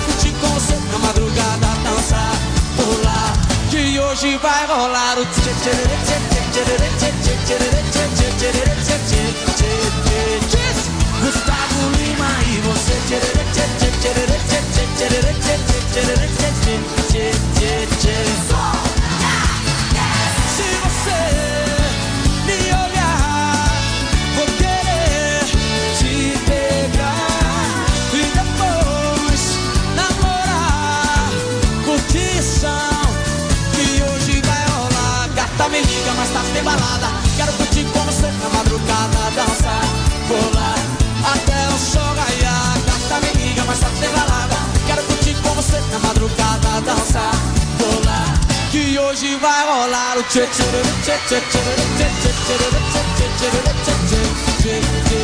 Quero curtir com na madrugada, dançar, pular. Que hoje vai rolar o tchê tchê tchê tchê tchê tchê tchê tchê tchê tchê Gustavo Lima e você tchê tchê tchê tchê tchê tchê tchê tchê tchê tchê tchê tchê balada. Quero curtir com você na madrugada, dançar, pular até o sol raiar. Gata me liga, mas tá sem balada. Quero curtir com você na madrugada, dançar, pular. Que hoje vai rolar o tchê tchê tchê tchê tchê tchê tchê tchê tchê tchê tchê tchê tchê e tchê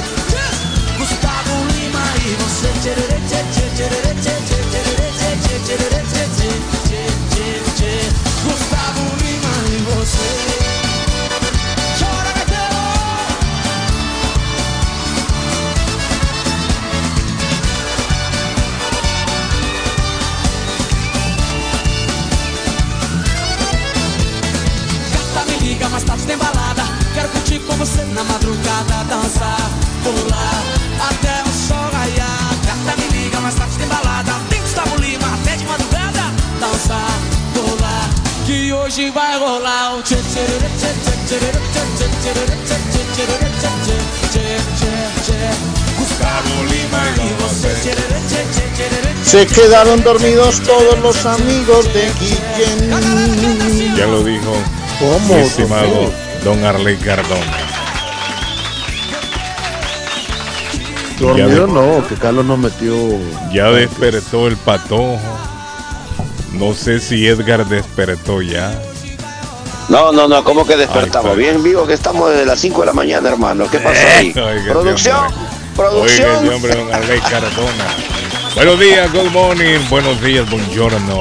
tchê tchê tchê tchê tchê tchê tchê tchê tchê tchê você na madrugada Dançar, pular, até o sol raiar Gata me liga, mas tarde tem balada Tem Gustavo Lima, até de madrugada Dançar, pular, que hoje vai rolar o tchê tchê tchê tchê tchê tchê tchê tchê tchê tchê tchê tchê tchê tchê Gustavo Lima e você tchê tchê tchê tchê tchê Se quedaron dormidos todos los amigos de Guillén. Ya lo dijo ¿Cómo? mi estimado don Arley Cardona. Dormido no, que Carlos nos metió. Ya despertó el patojo. No sé si Edgar despertó ya. No, no, no, ¿cómo que despertamos? Ay, Bien vivo que estamos desde las 5 de la mañana, hermano. ¿Qué pasó ahí? Oiga, ese Producción. Oiga, producción. ese hombre, don Arley Cardona. Buenos días, good morning. Buenos días, buongiorno.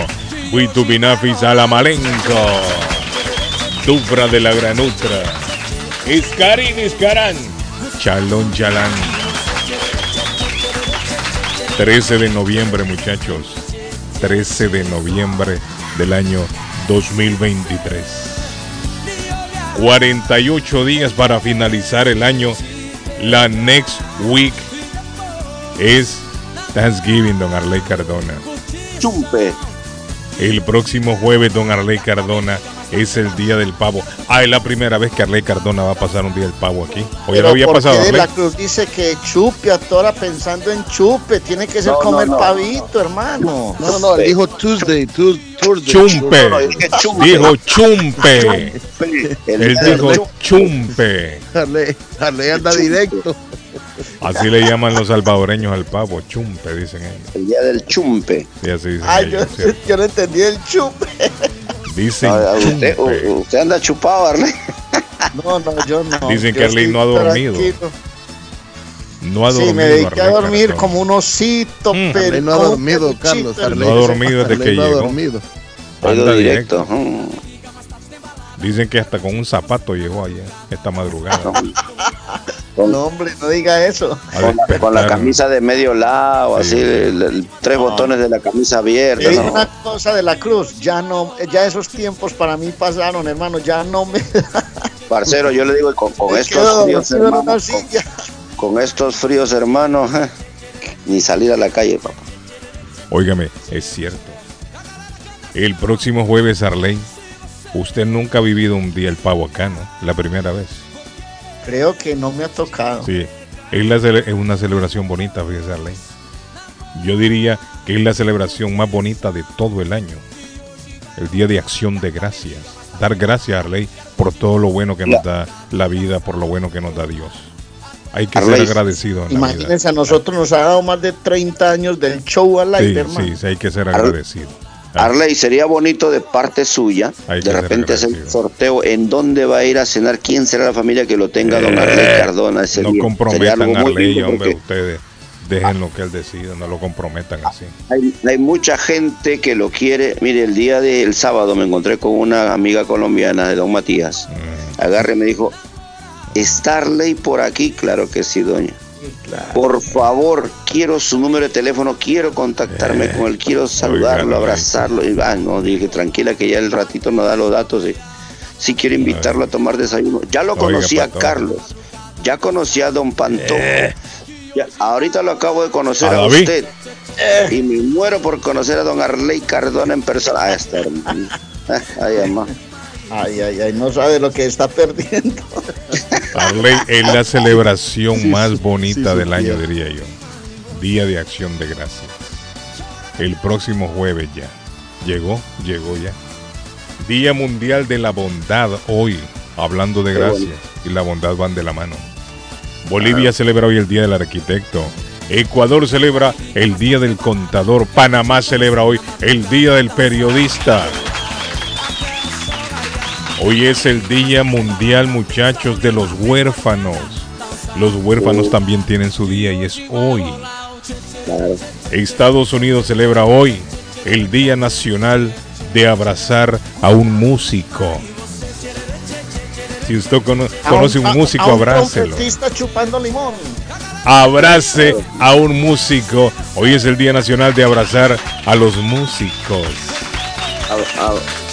Huitupinafis Alamalenco. Dufra de la Granutra. Iscarín, Iscarán. Chalón, Chalán. 13 de noviembre, muchachos. 13 de noviembre del año 2023. 48 días para finalizar el año. La next week es Thanksgiving, don Arley Cardona. Chumpe. El próximo jueves, don Arley Cardona, es el día del pavo. Ah, es la primera vez que Arley Cardona va a pasar un día del pavo aquí. Oye, Pero lo había ¿por pasado. de la? Cruz dice que chupe a toda pensando en chupe. Tiene que ser No, comer no. pavito, hermano. No, no, él dijo Tuesday, tu- Thursday. Chumpe. No, no, dije chumpe. Dijo chumpe. El Él dijo chumpe. chumpe. Arley, Arley anda directo. Así le llaman los salvadoreños al pavo. Chumpe, dicen ellos. El día del chumpe. Sí, así dicen Ay, yo, ellos. ¿cierto? yo no entendí el chupe. Dicen Ah, usted, anda chupado, Arley. No, no, yo no. Dicen que Arley no ha dormido. tranquilo. No ha Sí, dormido. me dediqué a dormir como un osito, Mm. pero Arley no ha dormido, Carlos. No ha dormido desde Arley que no ha llegó. dormido. Oigo Anda directo. Dicen que hasta con un zapato llegó ayer, esta madrugada. No, hombre, no diga eso. Con, la, con camisa de medio lado, Sí. así, el- el- tres botones de la camisa abierta. Digo ¿no? una cosa de la cruz, ya no, ya esos tiempos para mí pasaron, hermano, ya no me Parcero, yo le digo, con, con me estos quedo fríos, hermano, con, con estos fríos, hermano, eh, ni salir a la calle, papá. Óigame, es cierto. El próximo jueves, Arley, usted nunca ha vivido un día el pavo acá, ¿no? La primera vez. Creo que no me ha tocado. Sí, es, la cele- es una celebración bonita, fíjese, Arley. Yo diría que es la celebración más bonita de todo el año. El Día de Acción de Gracias. Dar gracias, Arley, por todo lo bueno que nos da la vida, por lo bueno que nos da Dios. Hay que ser agradecido en la vida. Imagínense, a nosotros nos ha dado más de 30 años del show al aire, Sí, hermano. sí, sí, hay que ser agradecido. Arley, sería bonito de parte suya, Hay de repente hacer un sorteo en dónde va a ir a cenar, quién será la familia que lo tenga, don Arley Cardona ese Eh, no día. Comprometan algo a Arley, hombre, ustedes. Dejen lo que él decida, no lo comprometan así. Hay, hay mucha gente que lo quiere. Mire, el día del sábado me encontré con una amiga colombiana de don Matías. Mm. Agarre y me dijo, ¿Starley por aquí? Claro que sí, doña. Claro. Por favor, quiero su número de teléfono, quiero contactarme con él, quiero saludarlo, oigan, abrazarlo. Y, ah, no, dije, tranquila que ya el ratito nos da los datos. y si quiero invitarlo a tomar desayuno. Ya lo Oiga, conocí a. Carlos, ya conocí a don Pantojo. Ya, ahorita lo acabo de conocer ¿A usted. Y me muero por conocer a don Arley Cardona en persona. Ah, está hermano. Ay, mamá. Ay, ay, ay, no sabe lo que está perdiendo. Arley es la celebración Sí, más bonita sí, del año, diría yo. Día de Acción de Gracias. El próximo jueves ya. Llegó, llegó ya. Día Mundial de la Bondad hoy. Hablando de gracias. Y la bondad van de la mano. Bolivia celebra hoy el Día del Arquitecto. Ecuador celebra el Día del Contador. Panamá celebra hoy el Día del Periodista. Hoy es el Día Mundial, muchachos, de los huérfanos. Los huérfanos también tienen su día y es hoy. Estados Unidos celebra hoy el Día Nacional de abrazar a un músico. Si usted cono- conoce un a- músico, a un abrácelo. trompetista chupando limón. Abrace a un músico. Hoy es el Día Nacional de abrazar a los músicos. A-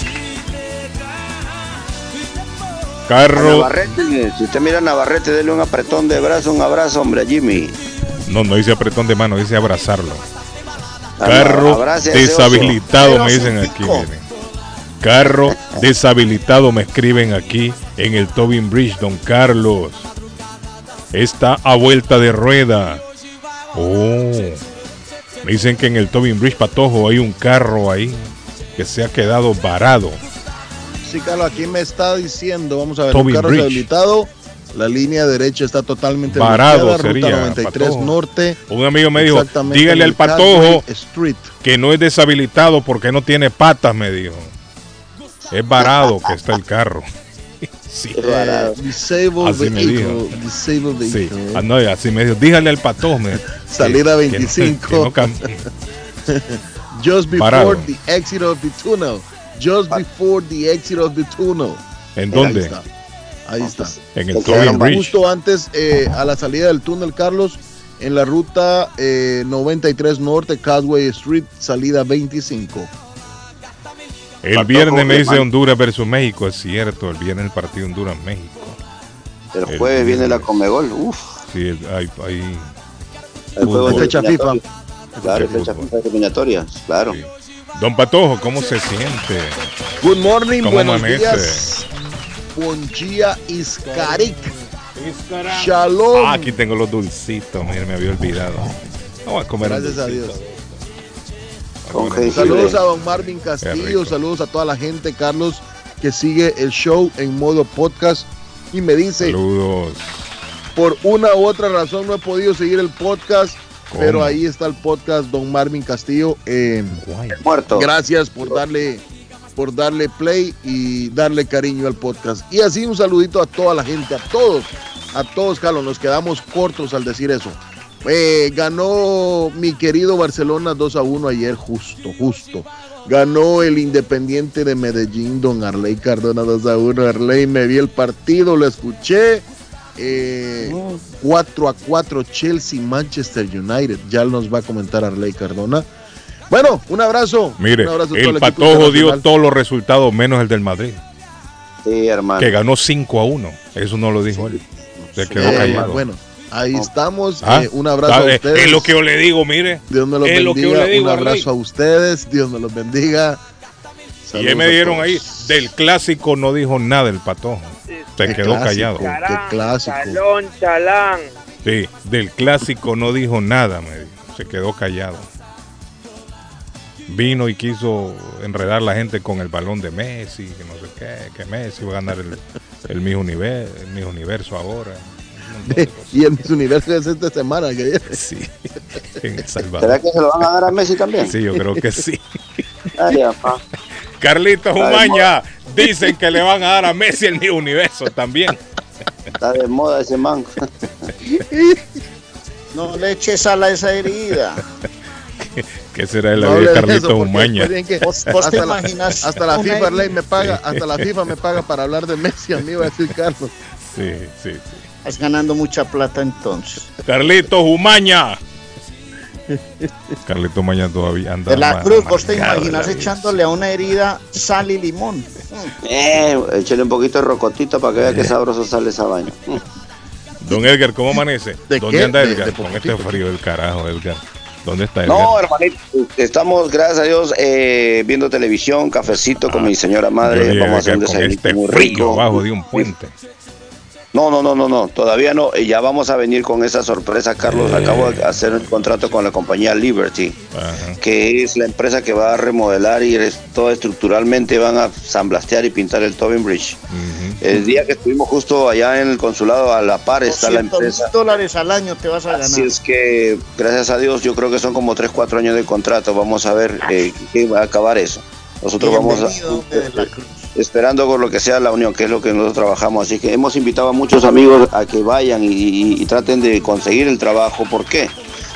Carro. Navarrete, si usted mira a Navarrete, dele un apretón de brazo, un abrazo, hombre, a Jimmy. No, no dice apretón de mano, dice abrazarlo. Ah, Carro abrace deshabilitado, me dicen aquí, miren. Carro deshabilitado, me escriben aquí en el Tobin Bridge, don Carlos. Está a vuelta de rueda. Oh. Me dicen que en el Tobin Bridge Patojo hay un carro ahí que se ha quedado varado. Sí, Carlos, aquí me está diciendo, vamos a ver, Toby un carro Bridge. rehabilitado, la línea derecha está totalmente bloqueada, sería, ruta 93 Patojo. norte. Un amigo me dijo, dígale al Patojo Street. que no es deshabilitado porque no tiene patas, me dijo. Es varado que está el carro. sí. Eh, disabled Así me vehicle, dijo. disabled Sí, vehicle. ah, no, así me dijo, dígale al Patojo. me- Salida que- que no- 25. que no cam- Just before Parado. the exit of the tunnel. Just before the exit of the tunnel. ¿En Ahí dónde? está. Ahí está. En el Bridge. Justo antes, eh, a la salida del túnel, Carlos, en la ruta eh, 93 Norte, Casway Street, salida 25. El viernes me dice. Honduras versus México, es cierto. El viernes el partido Honduras-México. El El jueves viene la. Comegol. Uf, Sí, hay, hay- el juego Fecha FIFA. Claro, Fecha. FIFA eliminatorias, claro. sí. Don Patojo, ¿cómo se siente? Good morning, ¿Cómo buenos amanece? días. Buen día, Iscarik. Shalom. Ah, aquí tengo los dulcitos, mire, me había olvidado. Vamos a comer Gracias a. Dios. Saludos a don Marvin Castillo, saludos a toda la gente, Carlos, que sigue el show en modo podcast y me dice, Saludos. por una u otra razón no he podido seguir el podcast, ¿Cómo? pero ahí está el podcast don Marvin Castillo. Eh. Muerto. gracias por darle por darle play y darle cariño al podcast. Y así un saludito a toda la gente, a todos, a todos, Carlos, nos quedamos cortos al decir eso. Eh, ganó mi querido Barcelona 2 a 1 ayer, justo, justo. Ganó el Independiente de Medellín, don Arley Cardona 2 a 1. Arley, me vi el partido, lo escuché. Eh, 4 a 4 Chelsea Manchester United. Ya nos va a comentar Arley Cardona. Bueno, un abrazo. Mire, un abrazo el equipo Patojo dio todos los resultados menos el del Madrid, Sí, hermano. que ganó 5 a 1. Eso no lo dijo él. Se quedó Eh, callado. bueno, ahí estamos. Ah, Eh, un abrazo Dale, a ustedes. Es lo que yo le digo, mire. Dios me los es lo que yo bendiga. le digo, un Arley. abrazo a ustedes. Dios me los bendiga. y me dieron ahí, del clásico no dijo nada el patojo. Se quedó callado. Qué clásico. Chalón, chalán. Sí, del clásico no dijo nada, me dijo. Se quedó callado. Vino y quiso enredar la gente con el balón de Messi, que no sé qué, que Messi va a ganar el, el Miss Universo, el Miss Universo ahora. De. Y en mis universos esta semana que viene. Sí, en El ¿Será Salvador. que se lo van a dar a Messi también? Sí, yo creo que sí. Ay. Carlitos Umaña dicen que le van a dar a Messi el Miss Universo también. Está de moda ese man. No le eches a esa herida. ¿Qué será de la No vida de Carlitos Umaña? ¿Vos, vos hasta la-? Hasta la FIFA ley me paga, hasta la FIFA me paga para hablar de Messi, a mí va a decir Carlos. Sí, sí, sí. Estás ganando mucha plata entonces. Carlitos Umaña. Carlitos Umaña todavía anda. De la ma- Cruz, vos te imaginas echándole a una herida sal y limón. Eh, échale un poquito de rocotito para que vea qué sabroso sale esa vaina. Don Edgar, ¿cómo amanece? ¿De ¿Dónde qué? anda Edgar? de Con este frío del carajo, Edgar. ¿Dónde está Edgar? No, hermanito, estamos, gracias a Dios, eh, viendo televisión, cafecito con Ah, mi señora madre. Vamos a hacer un con desayuno este muy rico. abajo de un puente. No, no, no, no, no, todavía no. Eh, Ya vamos a venir con esa sorpresa, Carlos. Eh. Acabo de hacer un contrato con la compañía Liberty, Ajá. que es la empresa que va a remodelar y es- todo estructuralmente van a samblastear y pintar el Tobin Bridge. El día que estuvimos justo allá en el consulado, a la par está la 200 mil empresa. dólares al año te vas a ganar. Así es que, gracias a Dios, yo creo que son como 3, 4 años de contrato. Vamos a ver eh, qué va a acabar eso. Nosotros vamos a, hombre de la Cruz. Esperando con lo que sea la unión, que es lo que nosotros trabajamos. Así que hemos invitado a muchos amigos a que vayan y, y- y traten de conseguir el trabajo. ¿Por qué?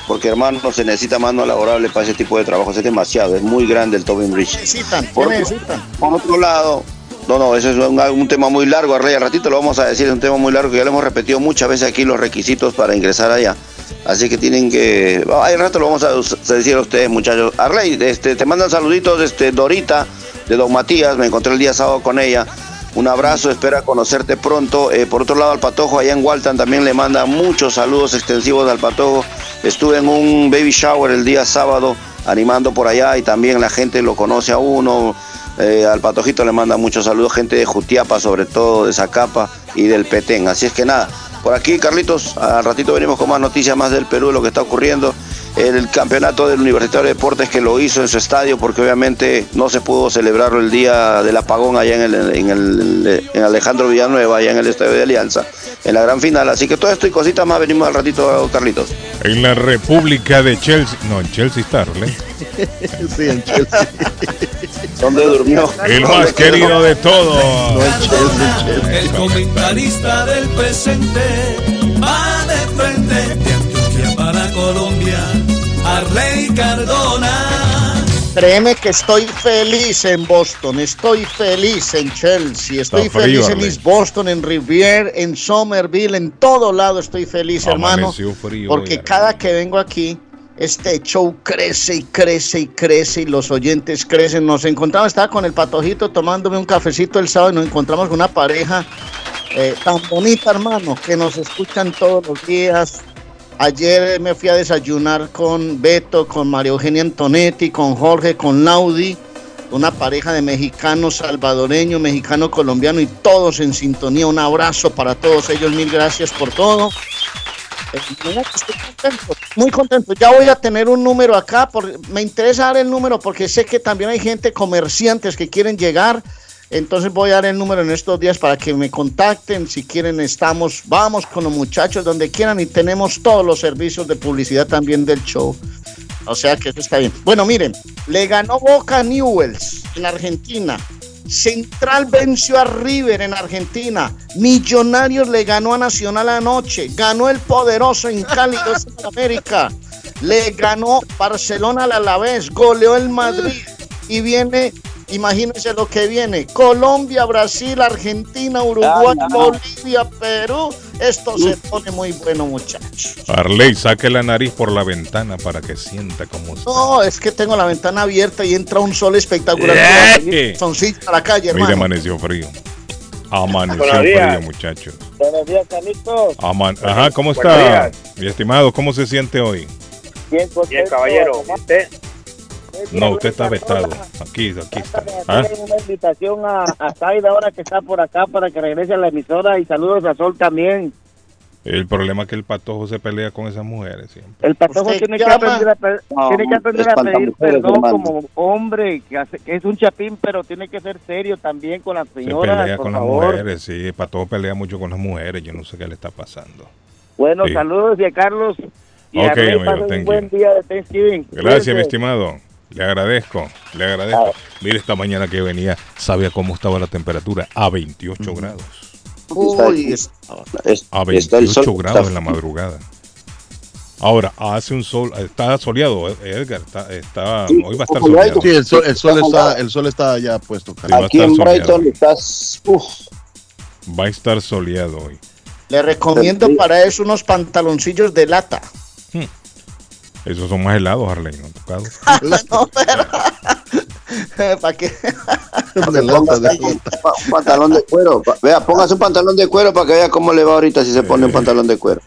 Porque, hermano, se necesita mano laborable para ese tipo de trabajo. Es demasiado, es muy grande el Tobin Bridge. Necesitan, ¿qué Por- necesitan? Por otro lado, no, no, eso es un, un tema muy largo, Arrey, al ratito lo vamos a decir, es un tema muy largo que ya lo hemos repetido muchas veces aquí los requisitos para ingresar allá. Así que tienen que, ah, al rato lo vamos a decir a ustedes, muchachos. Arley, este, te mandan saluditos, este, Dorita, de Don Matías, me encontré el día sábado con ella. Un abrazo, espera conocerte pronto. Eh, por otro lado, al Patojo allá en Walton también le manda muchos saludos extensivos al Patojo. Estuve en un baby shower el día sábado animando por allá y también la gente lo conoce a uno. Eh, al Patojito le manda muchos saludos, gente de Jutiapa, sobre todo de Zacapa y del Petén. Así es que nada, por aquí, Carlitos, al ratito venimos con más noticias más del Perú, de lo que está ocurriendo. El campeonato del Universitario de Deportes que lo hizo en su estadio, porque obviamente no se pudo celebrarlo el día del apagón allá en, el, en, el, en Alejandro Villanueva, allá en el Estadio de Alianza, en la gran final. Así que todo esto y cositas más venimos al ratito, Carlitos. En la República de Chelsea. No, en Chelsea está, Arley. Sí, en Chelsea. ¿Dónde durmió? El más querido de todos. No, en Chelsea, en Chelsea. El comentarista del presente va de frente de Antioquia para Colombia, Arley Cardona. Créeme que estoy feliz en Boston, estoy feliz en Chelsea, estoy frío, feliz en. East Boston, en Rivier, en Somerville, en todo lado estoy feliz, hermano. Frío Porque cada que vengo aquí, este show crece y crece y crece y los oyentes crecen. Nos encontramos, estaba con el patojito tomándome un cafecito el sábado y nos encontramos con una pareja eh, tan bonita, hermano, que nos escuchan todos los días. Ayer me fui a desayunar con Beto, con María Eugenia Antonetti, con Jorge, con Laudi, una pareja de mexicanos, salvadoreño, mexicano, colombiano y todos en sintonía. Un abrazo para todos ellos, mil gracias por todo. Eh, estoy contento, muy contento. Ya voy a tener un número acá. Por, me interesa dar el número porque sé que también hay gente, comerciantes que quieren llegar. Entonces voy a dar el número en estos días para que me contacten. Si quieren, estamos, vamos con los muchachos donde quieran y tenemos todos los servicios de publicidad también del show. O sea que eso está bien. Bueno, miren, le ganó Boca Newells en Argentina. Central venció a River en Argentina. Millonarios le ganó a Nacional anoche. Ganó el poderoso en Cali en América. Le ganó Barcelona al Alavés. Goleó el Madrid. Y viene, imagínense lo que viene. Colombia, Brasil, Argentina, Uruguay, Bolivia, Perú. Esto se pone muy bueno, muchachos. Arley, saque la nariz por la ventana para que sienta cómo está. No, es que tengo la ventana abierta y entra un sol espectacular. ¡Eh! Soncito a la calle, hermano. amaneció frío. Amaneció Buenos días. frío, muchachos. Buenos días, Carlitos. Aman- Ajá, ¿cómo está? Mi estimado, ¿cómo se siente hoy? Bien, Bien, caballero. No, usted está vetado. Aquí, aquí está. ¿Ah? Una invitación a, a Zaida ahora que está por acá para que regrese a la emisora y saludos a Sol también. El problema es que el patojo se pelea con esas mujeres siempre. El patojo tiene que, aprender a, pe- No, tiene que aprender es a pedir perdón hermano. como hombre, que, hace- que es un chapín, pero tiene que ser serio también con las Se señoras, pelea por con las mujeres, sí. El patojo pelea mucho con las mujeres. Yo no sé qué le está pasando. Bueno, Sí. saludos y a Carlos. Y a Rey, amigo, un buen you. día de Thanksgiving. Gracias, mi estimado. Le agradezco, le agradezco. Mire, esta mañana que venía, sabía cómo estaba la temperatura a 28 grados. Uy, A está el 28 sol, grados está- en la madrugada. Ahora, hace un sol, está soleado, eh, Edgar, está, está- hoy va a estar soleado. Sí, el sol, el sol está, el sol está ya puesto. Sí, Aquí en. Brighton estás. Uf, Va a estar soleado hoy. le recomiendo para eso unos pantaloncillos de lata. Esos son más helados, Arley, ¿no? Tocado. No, pero- ¿Para qué? Un pantalón de cuero. Vea, póngase un pantalón de cuero para que vea cómo le va ahorita si se pone un pantalón de cuero.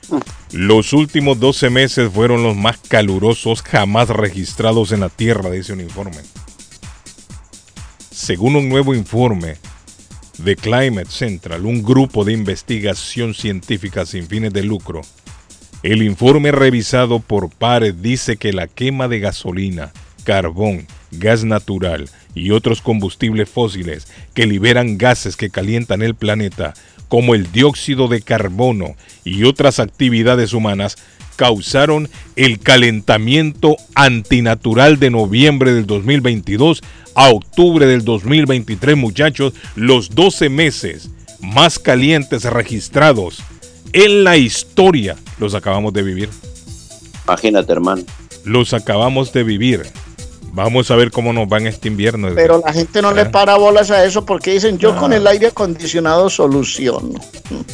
Los últimos 12 meses fueron los más calurosos jamás registrados en la Tierra, dice un informe. Según un nuevo informe de Climate Central, un grupo de investigación científica sin fines de lucro, el informe revisado por pares dice que la quema de gasolina, carbón, gas natural y otros combustibles fósiles que liberan gases que calientan el planeta, como el dióxido de carbono y otras actividades humanas, causaron el calentamiento antinatural de noviembre del 2022 a octubre del 2023, muchachos, los 12 meses más calientes registrados en la historia los acabamos de vivir. Imagínate, hermano. Los acabamos de vivir. Vamos a ver cómo nos va en este invierno. Pero la gente no le Ah. para bolas a eso porque dicen yo con el aire acondicionado soluciono.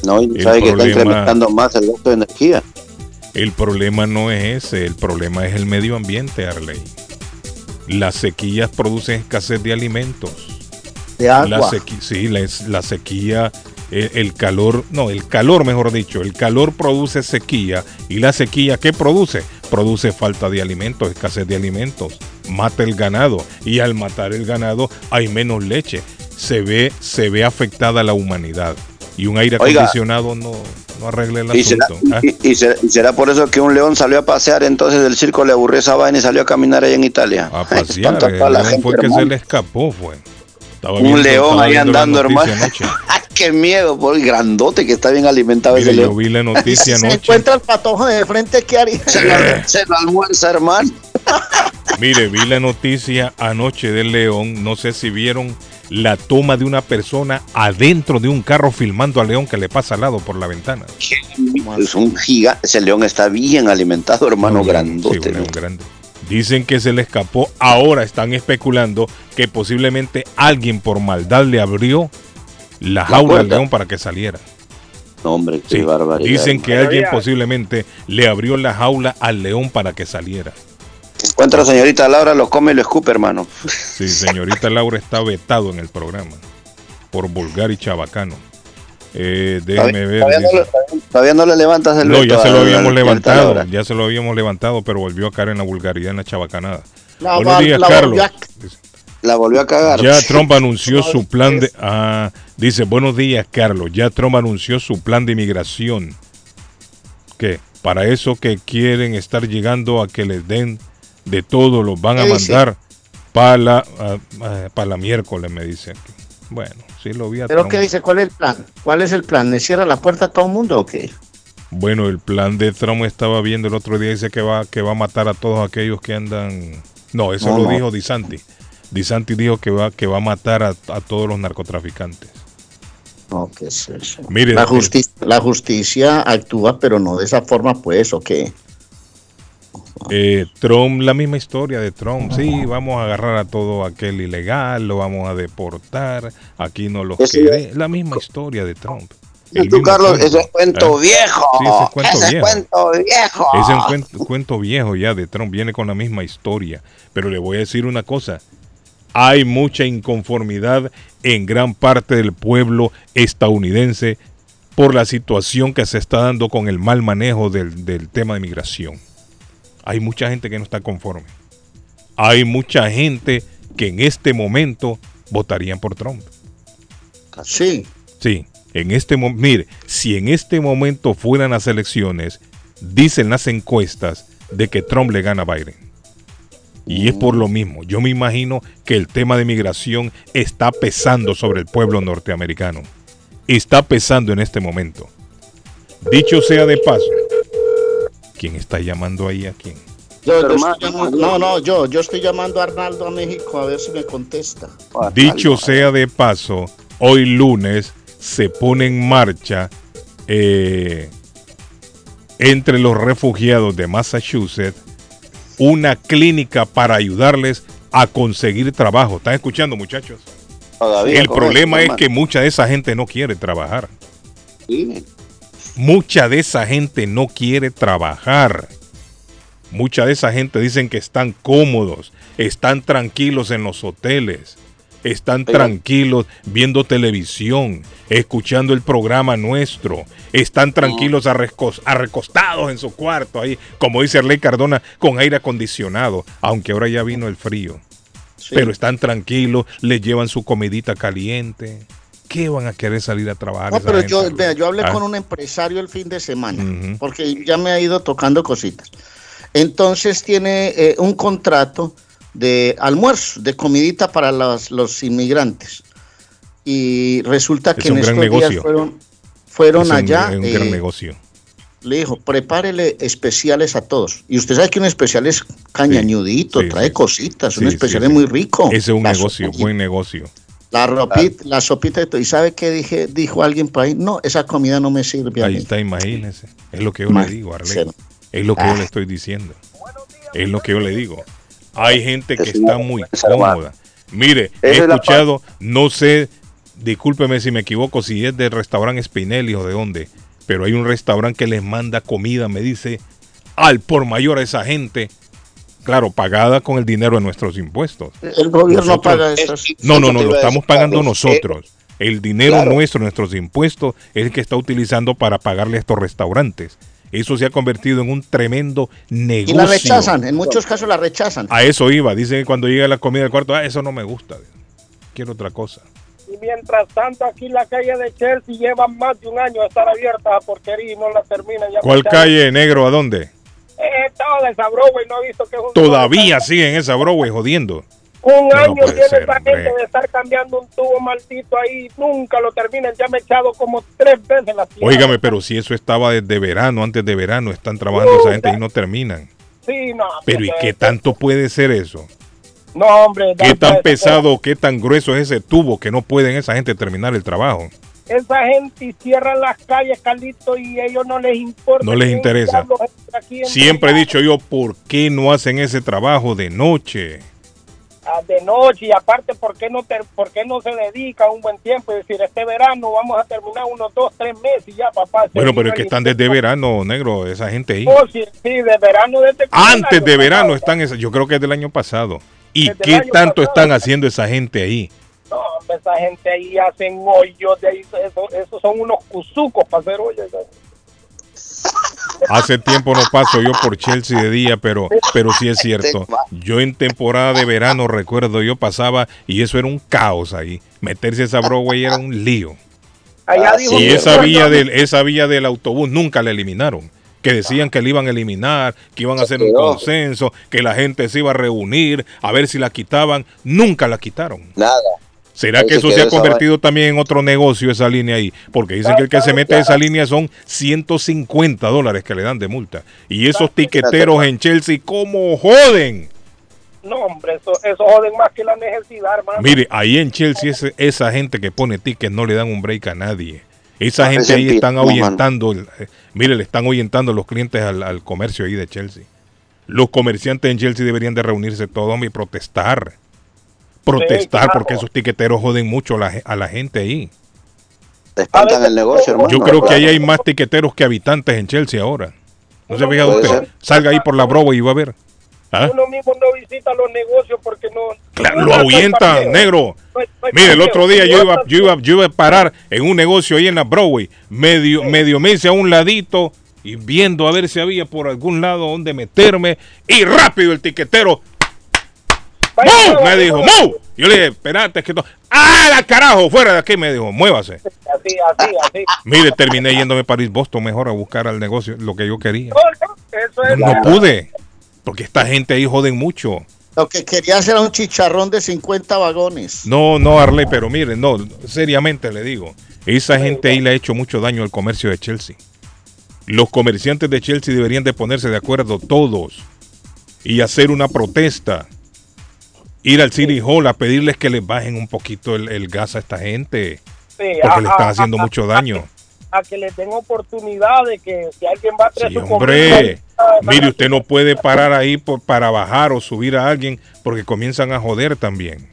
No, y sabe que está problema- incrementando más el gasto de energía. El problema no es ese, el problema es el medio ambiente, Arley. Las sequías producen escasez de alimentos. De La agua. sequía, sí, la sequía, eh, el calor, no, el calor, mejor dicho, el calor produce sequía y la sequía, ¿qué produce? Produce falta de alimentos, escasez de alimentos, mata el ganado y al matar el ganado hay menos leche. Se ve, se ve afectada la humanidad y un aire Oiga. acondicionado no, no arregla el Y será, asunto. ¿ah? y, y será, y será por eso que un león salió a pasear, entonces del circo le aburrió esa vaina y salió a caminar allá en Italia. A pasear, el toda la león gente, fue que hermano. se le escapó, fue. Estaba Un león estaba ahí viendo andando, hermano. qué miedo, por el grandote que está bien alimentado Mire, ese yo león. vi la Si noticia se anoche. encuentra el patojo de frente, ¿qué haría? Se lo, se lo almuerza, hermano. Mire, vi la noticia anoche del león. No sé si vieron la toma de una persona adentro de un carro filmando al león que le pasa al lado por la ventana. Es un gigante. Ese león está bien alimentado, hermano, león, sí, grandote. un león grande. Dicen que se le escapó. Ahora están especulando que posiblemente alguien por maldad le abrió la jaula al león para que saliera. No, hombre, qué Sí, barbaridad. dicen que alguien posiblemente le abrió la jaula al león para que saliera. Encuentra a señorita Laura, lo come y lo escupe, hermano. Sí, señorita Laura está vetado en el programa por vulgar y chabacano. Eh, déjeme ver. Todavía no, le- todavía- no le levantas el No, ya se lo habíamos levantado, ya se lo habíamos levantado, pero volvió a caer en la vulgaridad, en la chabacanada. La, Buenos días, la Carlos. La volvió a cagar. Ya Trump anunció su plan de... Ah, dice, buenos días, Carlos. Ya Trump anunció su plan de inmigración. ¿Qué? Para eso que quieren estar llegando a que les den de todo, los van a mandar para la, ah, ah, pa' la miércoles, me dice. aquí. Bueno, sí lo vi a ¿Pero Trump. qué dice? ¿Cuál es el plan? ¿Cuál es el plan? ¿Le cierra la puerta a todo el mundo o qué? Bueno, el plan de Trump estaba viendo el otro día, dice que va, que va a matar a todos aquellos que andan... No, eso No, lo no. dijo Disanti. Disanti dijo que va, que va a matar a, a todos los narcotraficantes. No, ¿qué es eso? Mire, la, eh, justicia, la justicia actúa, pero no de esa forma, pues, ¿o qué? Eh, Trump, la misma historia de Trump. Sí, vamos a agarrar a todo aquel ilegal, lo vamos a deportar, aquí no Ese- quede. La misma historia de Trump. Y El tú, Carlos, ese es cuento ¿eh? viejo. Sí, ese es cuento Ese es viejo. cuento viejo. Ese es un cuento, cuento viejo ya de Trump, viene con la misma historia. Pero le voy a decir una cosa, hay mucha inconformidad en gran parte del pueblo estadounidense por la situación que se está dando con el mal manejo del, del tema de migración. Hay mucha gente que no está conforme. hay mucha gente que en este momento votarían por Trump. Sí. Sí, en este mire, si en este momento fueran las elecciones, dicen las encuestas de que Trump le gana a Biden. Y es por lo mismo. Yo me imagino que el tema de migración está pesando sobre el pueblo norteamericano. Está pesando en este momento. Dicho sea de paso, ¿quién está llamando ahí a quién? Yo, yo estoy llamando- no, no, yo, yo estoy llamando a Arnaldo a México a ver si me contesta. Dicho sea de paso, hoy lunes se pone en marcha eh, entre los refugiados de Massachusetts una clínica para ayudarles a conseguir trabajo. ¿Están escuchando, muchachos? Todavía, El problema es que mucha de esa gente no quiere trabajar. Sí. Mucha de esa gente no quiere trabajar. Mucha de esa gente dicen que están cómodos, están tranquilos en los hoteles, están tranquilos viendo televisión, escuchando el programa nuestro, están tranquilos arrecos- arrecostados en su cuarto ahí, como dice Arley Cardona, con aire acondicionado, aunque ahora ya vino el frío. Sí. Pero están tranquilos, les llevan su comidita caliente. ¿Qué van a querer salir a trabajar? No, pero yo, vea, yo hablé Ah. con un empresario el fin de semana, porque ya me ha ido tocando cositas. Entonces tiene eh, un contrato de almuerzo, de comidita para los, los inmigrantes. Y resulta Es que en un estos días fueron, fueron Es un- allá. es un eh, gran negocio. le dijo, prepárele especiales a todos. Y usted sabe que un especial es cañañudito, sí, trae sí. cositas, un especial es muy rico. Ese es un La negocio, sopita, buen negocio. La ropita, la sopita de todo. ¿Y sabe qué dije, dijo alguien por ahí? No, esa comida no me sirve a Ahí mí. está, imagínese. Es lo que yo le digo, Arley. Es lo que yo Ah. le estoy diciendo. Es lo que yo le digo. Hay gente que está muy cómoda. Mire, he escuchado, no sé, discúlpeme si me equivoco, si es del restaurante Spinelli o de dónde, pero hay un restaurante que les manda comida, me dice, al por mayor a esa gente, claro, pagada con el dinero de nuestros impuestos. El gobierno Nosotros- paga esas. No, no, Eso no, lo estamos pagando nosotros. El dinero claro. nuestro, nuestros impuestos, es el que está utilizando para pagarle a estos restaurantes. Eso se ha convertido en un tremendo Y negocio. la rechazan, en muchos casos la rechazan. A eso iba. Dicen que cuando llega la comida del cuarto, ah, eso no me gusta. Quiero otra cosa. Y mientras tanto, aquí la calle de Chelsea lleva más de un año de estar abierta a porquería y no la terminan. Ya ¿Cuál calle, negro? ¿A dónde? Eh, toda esa Broadway, no he visto que es un Todavía siguen esa Broadway jodiendo. Un No año tiene ser, esa gente de estar cambiando un tubo maldito ahí, nunca lo terminan. Ya me he echado como tres veces la tierra. Óigame, pero si eso estaba desde verano, antes de verano, están trabajando esa gente y no terminan. Sí, no. Pero ¿y qué tanto puede ser eso? No, hombre. ¿Qué tan pues, pesado, qué tan grueso es ese tubo que no pueden esa gente terminar el trabajo? Esa gente cierra las calles, Carlito, y ellos no les importa. No les interesa. Siempre he dicho yo, ¿por qué no hacen ese trabajo de noche? De noche y aparte por qué no ter- por qué no se dedica un buen tiempo es decir este verano vamos a terminar unos dos tres meses y ya papá Bueno, pero es que están desde verano, negro, esa gente ahí. Oh, sí, sí, de verano desde Antes de verano pasado. están, esa- yo creo que es del año pasado. ¿Y Desde qué tanto pasado. están haciendo esa gente ahí? no esa gente ahí hacen hoyos de ahí eso, esos son unos cuzucos para hacer hoyos Hace tiempo no paso yo por Chelsea de día, pero, pero sí es cierto. Yo en temporada de verano recuerdo, yo pasaba y eso era un caos ahí. Meterse a esa Broadway era un lío. allá dijo sí, Y esa vía del, esa vía del autobús nunca la eliminaron. Que decían que la iban a eliminar, que iban a hacer un consenso, que la gente se iba a reunir, a ver si la quitaban. Nunca la quitaron. Nada. ¿Será Ahí que se eso se ha esa convertido también en otro negocio esa línea ahí? Porque dicen que el que se mete a esa línea son 150 dólares que le dan de multa. Y esos tiqueteros en Chelsea, ¿cómo joden? no hombre eso, eso joden más que la necesidad hermano Mire, ahí en Chelsea ese- esa gente que pone tickets no le dan un break a nadie. Esa gente ahí están ahuyentando, eh, mire, le están ahuyentando los clientes al, al comercio ahí de Chelsea. Los comerciantes en Chelsea deberían de reunirse todos y protestar. Protestar claro. porque esos tiqueteros joden mucho a la, a la gente ahí. Te espantan el negocio, hermano. Yo creo que ahí hay más tiqueteros que habitantes en Chelsea ahora. ¿No se fija usted? ser. Salga ahí por la Broadway y va a ver. ¿Ah? uno mismo no visita los negocios porque no Claro, no lo ahuyenta, negro. No hay- no hay Mire, el otro día yo iba, yo iba, yo iba a parar en un negocio ahí en la Broadway, medio, medio me hice a un ladito y viendo a ver si había por algún lado donde meterme y rápido el tiquetero ¡Mu! Me dijo, ¡Mu! Yo le dije, espérate, es que no. ¡Ah, la carajo! Fuera de aquí, me dijo, muévase. Así, así, así. Mire, terminé yéndome a París, Boston mejor a buscar al negocio lo que yo quería. Eso es. No pude, porque esta gente ahí joden mucho. Lo que quería hacer era un chicharrón de 50 vagones. No, no, Arley, pero mire, no, seriamente le digo, esa gente ahí le ha hecho mucho daño al comercio de Chelsea. Los comerciantes de Chelsea deberían de ponerse de acuerdo todos y hacer una protesta. Ir al City Hall a pedirles que les bajen un poquito el, el gas a esta gente, Sí, porque a- le están a- haciendo a- mucho daño. A que les den oportunidad de que si alguien va a traer Sí, su hombre, comida, mire, usted no puede parar ahí por- para bajar o subir a alguien porque comienzan a joder también.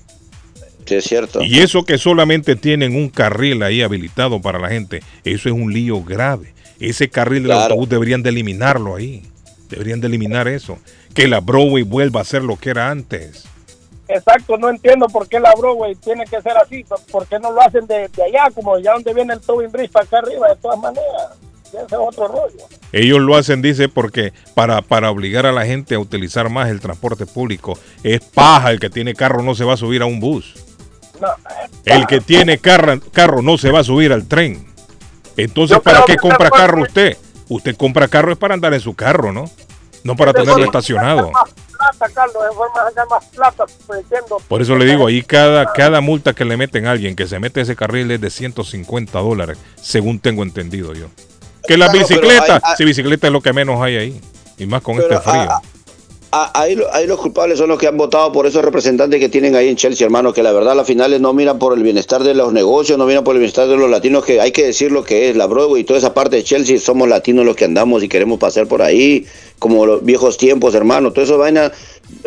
Sí, es cierto. Y eso que solamente tienen un carril ahí habilitado para la gente, eso es un lío grave. Ese carril del Claro. autobús deberían de eliminarlo ahí. Deberían de eliminar eso. Que la Broadway vuelva a ser lo que era antes. Exacto, no entiendo por qué la Broadway tiene que ser así. ¿Por qué no lo hacen de, de allá, como allá donde viene el Tobin Bridge para acá arriba? De todas maneras, ese es otro rollo. Ellos lo hacen, dice, porque para, para obligar a la gente a utilizar más el transporte público. Es paja, el que tiene carro no se va a subir a un bus. No, El que tiene carro, carro no se va a subir al tren. Entonces, Yo ¿para qué compra carro usted? Usted compra carro es para andar en su carro, ¿no? No para tenerlo estacionado. Más plata, Carlos, más plata. pues, entiendo. Por eso le digo, ahí cada, cada multa que le meten a alguien que se mete ese carril es de 150 dólares, según tengo entendido yo. Que la Claro, bicicleta, hay- hay- si bicicleta es lo que menos hay ahí. Y más con este frío. Ahí, lo- ahí los culpables son los que han votado por esos representantes que tienen ahí en Chelsea, hermano, que la verdad a las finales no miran por el bienestar de los negocios, no miran por el bienestar de los latinos, que hay que decir lo que es, la Broadway y toda esa parte de Chelsea, somos latinos los que andamos y queremos pasar por ahí, como los viejos tiempos, hermano, todo eso vaina,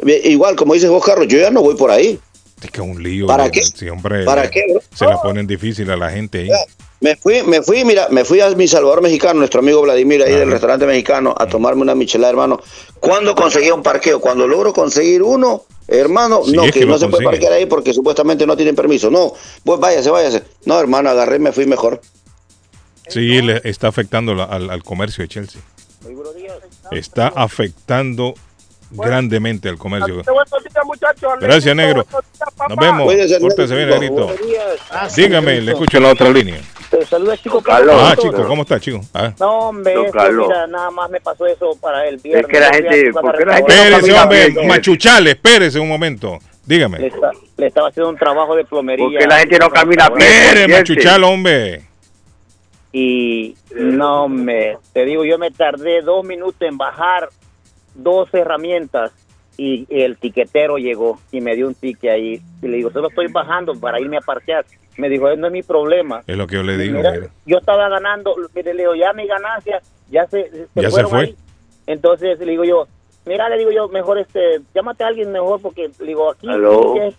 eh, igual como dices vos, Carlos, yo ya no voy por ahí. es que un lío. ¿para eh, qué? Siempre ¿Para qué, bro? se la ponen difícil a la gente ahí. Me fui, me fui, mira, me fui a mi Salvador mexicano, nuestro amigo Vladimir ahí del restaurante mexicano, a tomarme una michelada, hermano. ¿Cuándo conseguí un parqueo? Cuando logro conseguir uno, hermano, Sí, no, es que, que no se puede parquear ahí porque supuestamente no tienen permiso. No, pues váyase, váyase. No, hermano, agarré, me fui mejor. Sí, le está afectando la- al, al comercio de Chelsea. Está afectando grandemente al comercio. Días. Gracias, negro. Nos vemos. Cuídese, Pórtese bien, negrito. Dígame, le escucho en la otra línea. Te saluda, chico. Carlos. Ah, chico, ¿cómo está, chico? Ah. No, hombre, mira, nada más me pasó eso para el viernes. Es que la gente- buscar ¿por qué la para gente no restaurar. Espérese, camina hombre, bien, machuchale, espérese un momento. Le, Dígame. le estaba haciendo un trabajo de plomería. Porque la gente no camina bien. Espere, Siente. machuchal, hombre. Y no me, te digo, yo me tardé dos minutos en bajar dos herramientas y el tiquetero llegó y me dio un ticket ahí. Y le digo, solo estoy bajando para irme a parquear. Me dijo, "Eh, no es mi problema. Es lo que yo le digo. Mira, yo estaba ganando, mire, le digo, ya mi ganancia, ya se, se Ya se fueron fue. ahí. Entonces le digo yo, mira, le digo yo, mejor este, llámate a alguien mejor porque le digo, aquí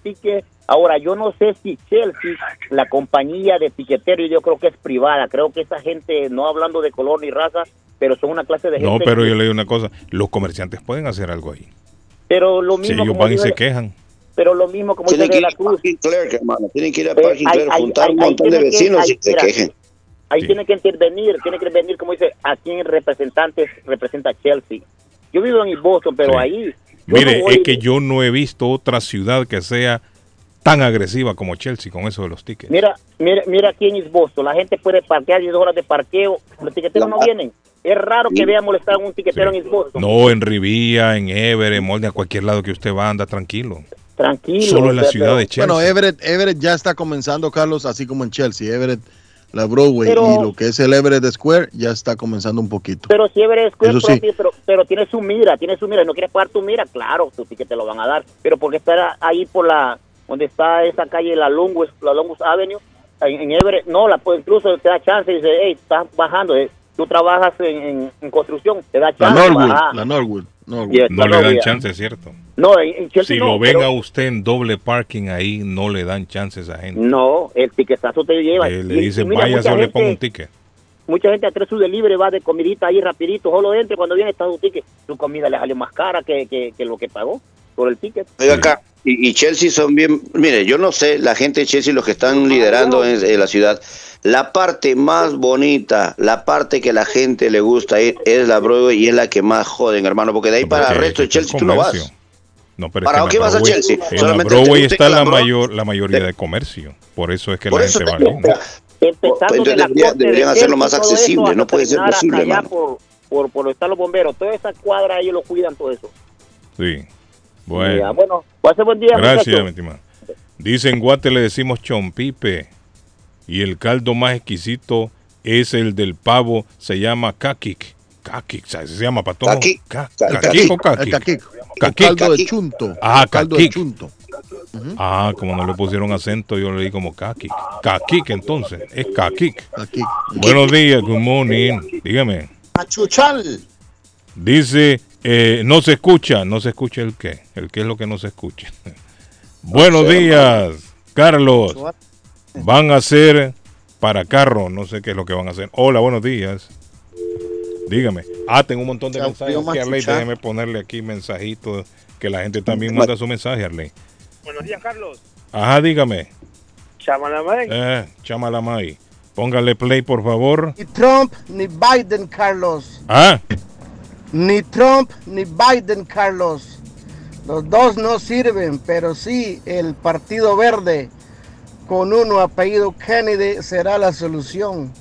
ticket. Ahora, yo no sé si Chelsea, la compañía de tiqueteros, yo creo que es privada. Creo que esa gente, no hablando de color ni raza, pero son una clase de No, gente. pero que- yo le digo una cosa. Los comerciantes pueden hacer algo ahí. pero lo Si mismo ellos como van y se quejan. Pero lo mismo como Tienen dice que de ir la a Cruz. Clerk, hermano. Tienen que ir a Eh, Parking ahí- juntar un ahí montón de que- vecinos ahí- y se quejen. Ahí Sí. tiene que intervenir, tiene que intervenir, como dice, a quién representantes representa Chelsea. Yo vivo en Boston, pero Sí. ahí. Mire, no es que yo no he visto otra ciudad que sea tan agresiva como Chelsea con eso de los tickets. Mira, mira, mira aquí en Boston, la gente puede parquear 10 horas de parqueo, los tiqueteros no vienen. Es raro que vean molestar a un tiquetero en East Boston. No, en Rivía, en Everett, en Molde, a cualquier lado que usted va, anda tranquilo. Tranquilo. Solo en la o sea, ciudad pero- de Chelsea. Bueno, Everett, Everett ya está comenzando, Carlos, así como en Chelsea. Everett, la Broadway Pero- y lo que es el Everett Square ya está comenzando un poquito. Pero si Everett Square, Eso sí. pero, pero, tiene su mira, tiene su mira. No quieres pagar tu mira, claro, tu ticket te lo van a dar. Pero porque estar ahí por la, donde está esa calle, la Longus, la Longus Avenue, en, en Everett, no, la pues, incluso te da chance y dice, hey, estás bajando, eh, tú trabajas en, en- en construcción, te da La chance. Norwood, la Norwood. Norwood. Yeah. no le dan chance, es cierto. No, en, en Chelsea Si no, lo ven pero- a usted en doble parking ahí, no le dan chance a esa gente. No, el tiquetazo te lleva. Le, mira, vaya, mucha solo le gente- pongo un ticket. Mucha gente a tres su delivery va de comidita ahí rapidito, solo entre cuando viene está su ticket. Su comida le salió más cara que, que, que lo que pagó por el ticket. Oiga acá, y, y Chelsea son bien, mire, yo no sé, la gente de Chelsea, los que están liderando en, en la ciudad, la parte más bonita, la parte que la gente le gusta ir es la Broadway y es la que más joden, hermano, porque de ahí para el resto de Chelsea tú no vas. No, pero ¿Para es que qué la vas a Broadway- Chelsea? En la Solamente Broadway te gusta está la la, Broadway. mayor, la mayoría de comercio. Por eso es que la Por eso gente te va ¿no? Empezando Entonces de la deberían de hacerlo más accesible, no puede ser posible. Por, por, por están los bomberos. Toda esa cuadra ellos lo cuidan todo eso. Sí. Ya, Bueno. bueno, pase buen día, Gracias, mi estimado. Dice en Guate le decimos chompipe. Y el caldo más exquisito es el del pavo. Se llama kakik. Kakik, ¿sabes? Se llama patón. Kakik. Ca- Ca- Kakik o kakik. caquic. Caquic. caldo de chunto. Ah, caldo de chunto. Ah, como no le pusieron acento, yo le di como kakik. Kakik, entonces. Es kakik. Caquic. Buenos días, good morning. Dígame. Machuchal. Dice, eh, no se escucha. No se escucha el qué. El qué es lo que no se escucha. Buenos días, Carlos. Van a hacer para carro. No sé qué es lo que van a hacer. Hola, buenos días. Dígame. Ah, tengo un montón de mensajes aquí, Arley. Déjeme ponerle aquí mensajitos. Que la gente también manda su mensaje, Arley. Buenos días, Carlos. Ajá, dígame. Chamalamain. Eh, chamalamay. Póngale play, por favor. Ni Trump ni Biden, Carlos. Ah, Ni Trump ni Biden, Carlos. Los dos no sirven, pero sí el Partido Verde con uno apellido Kennedy será la solución.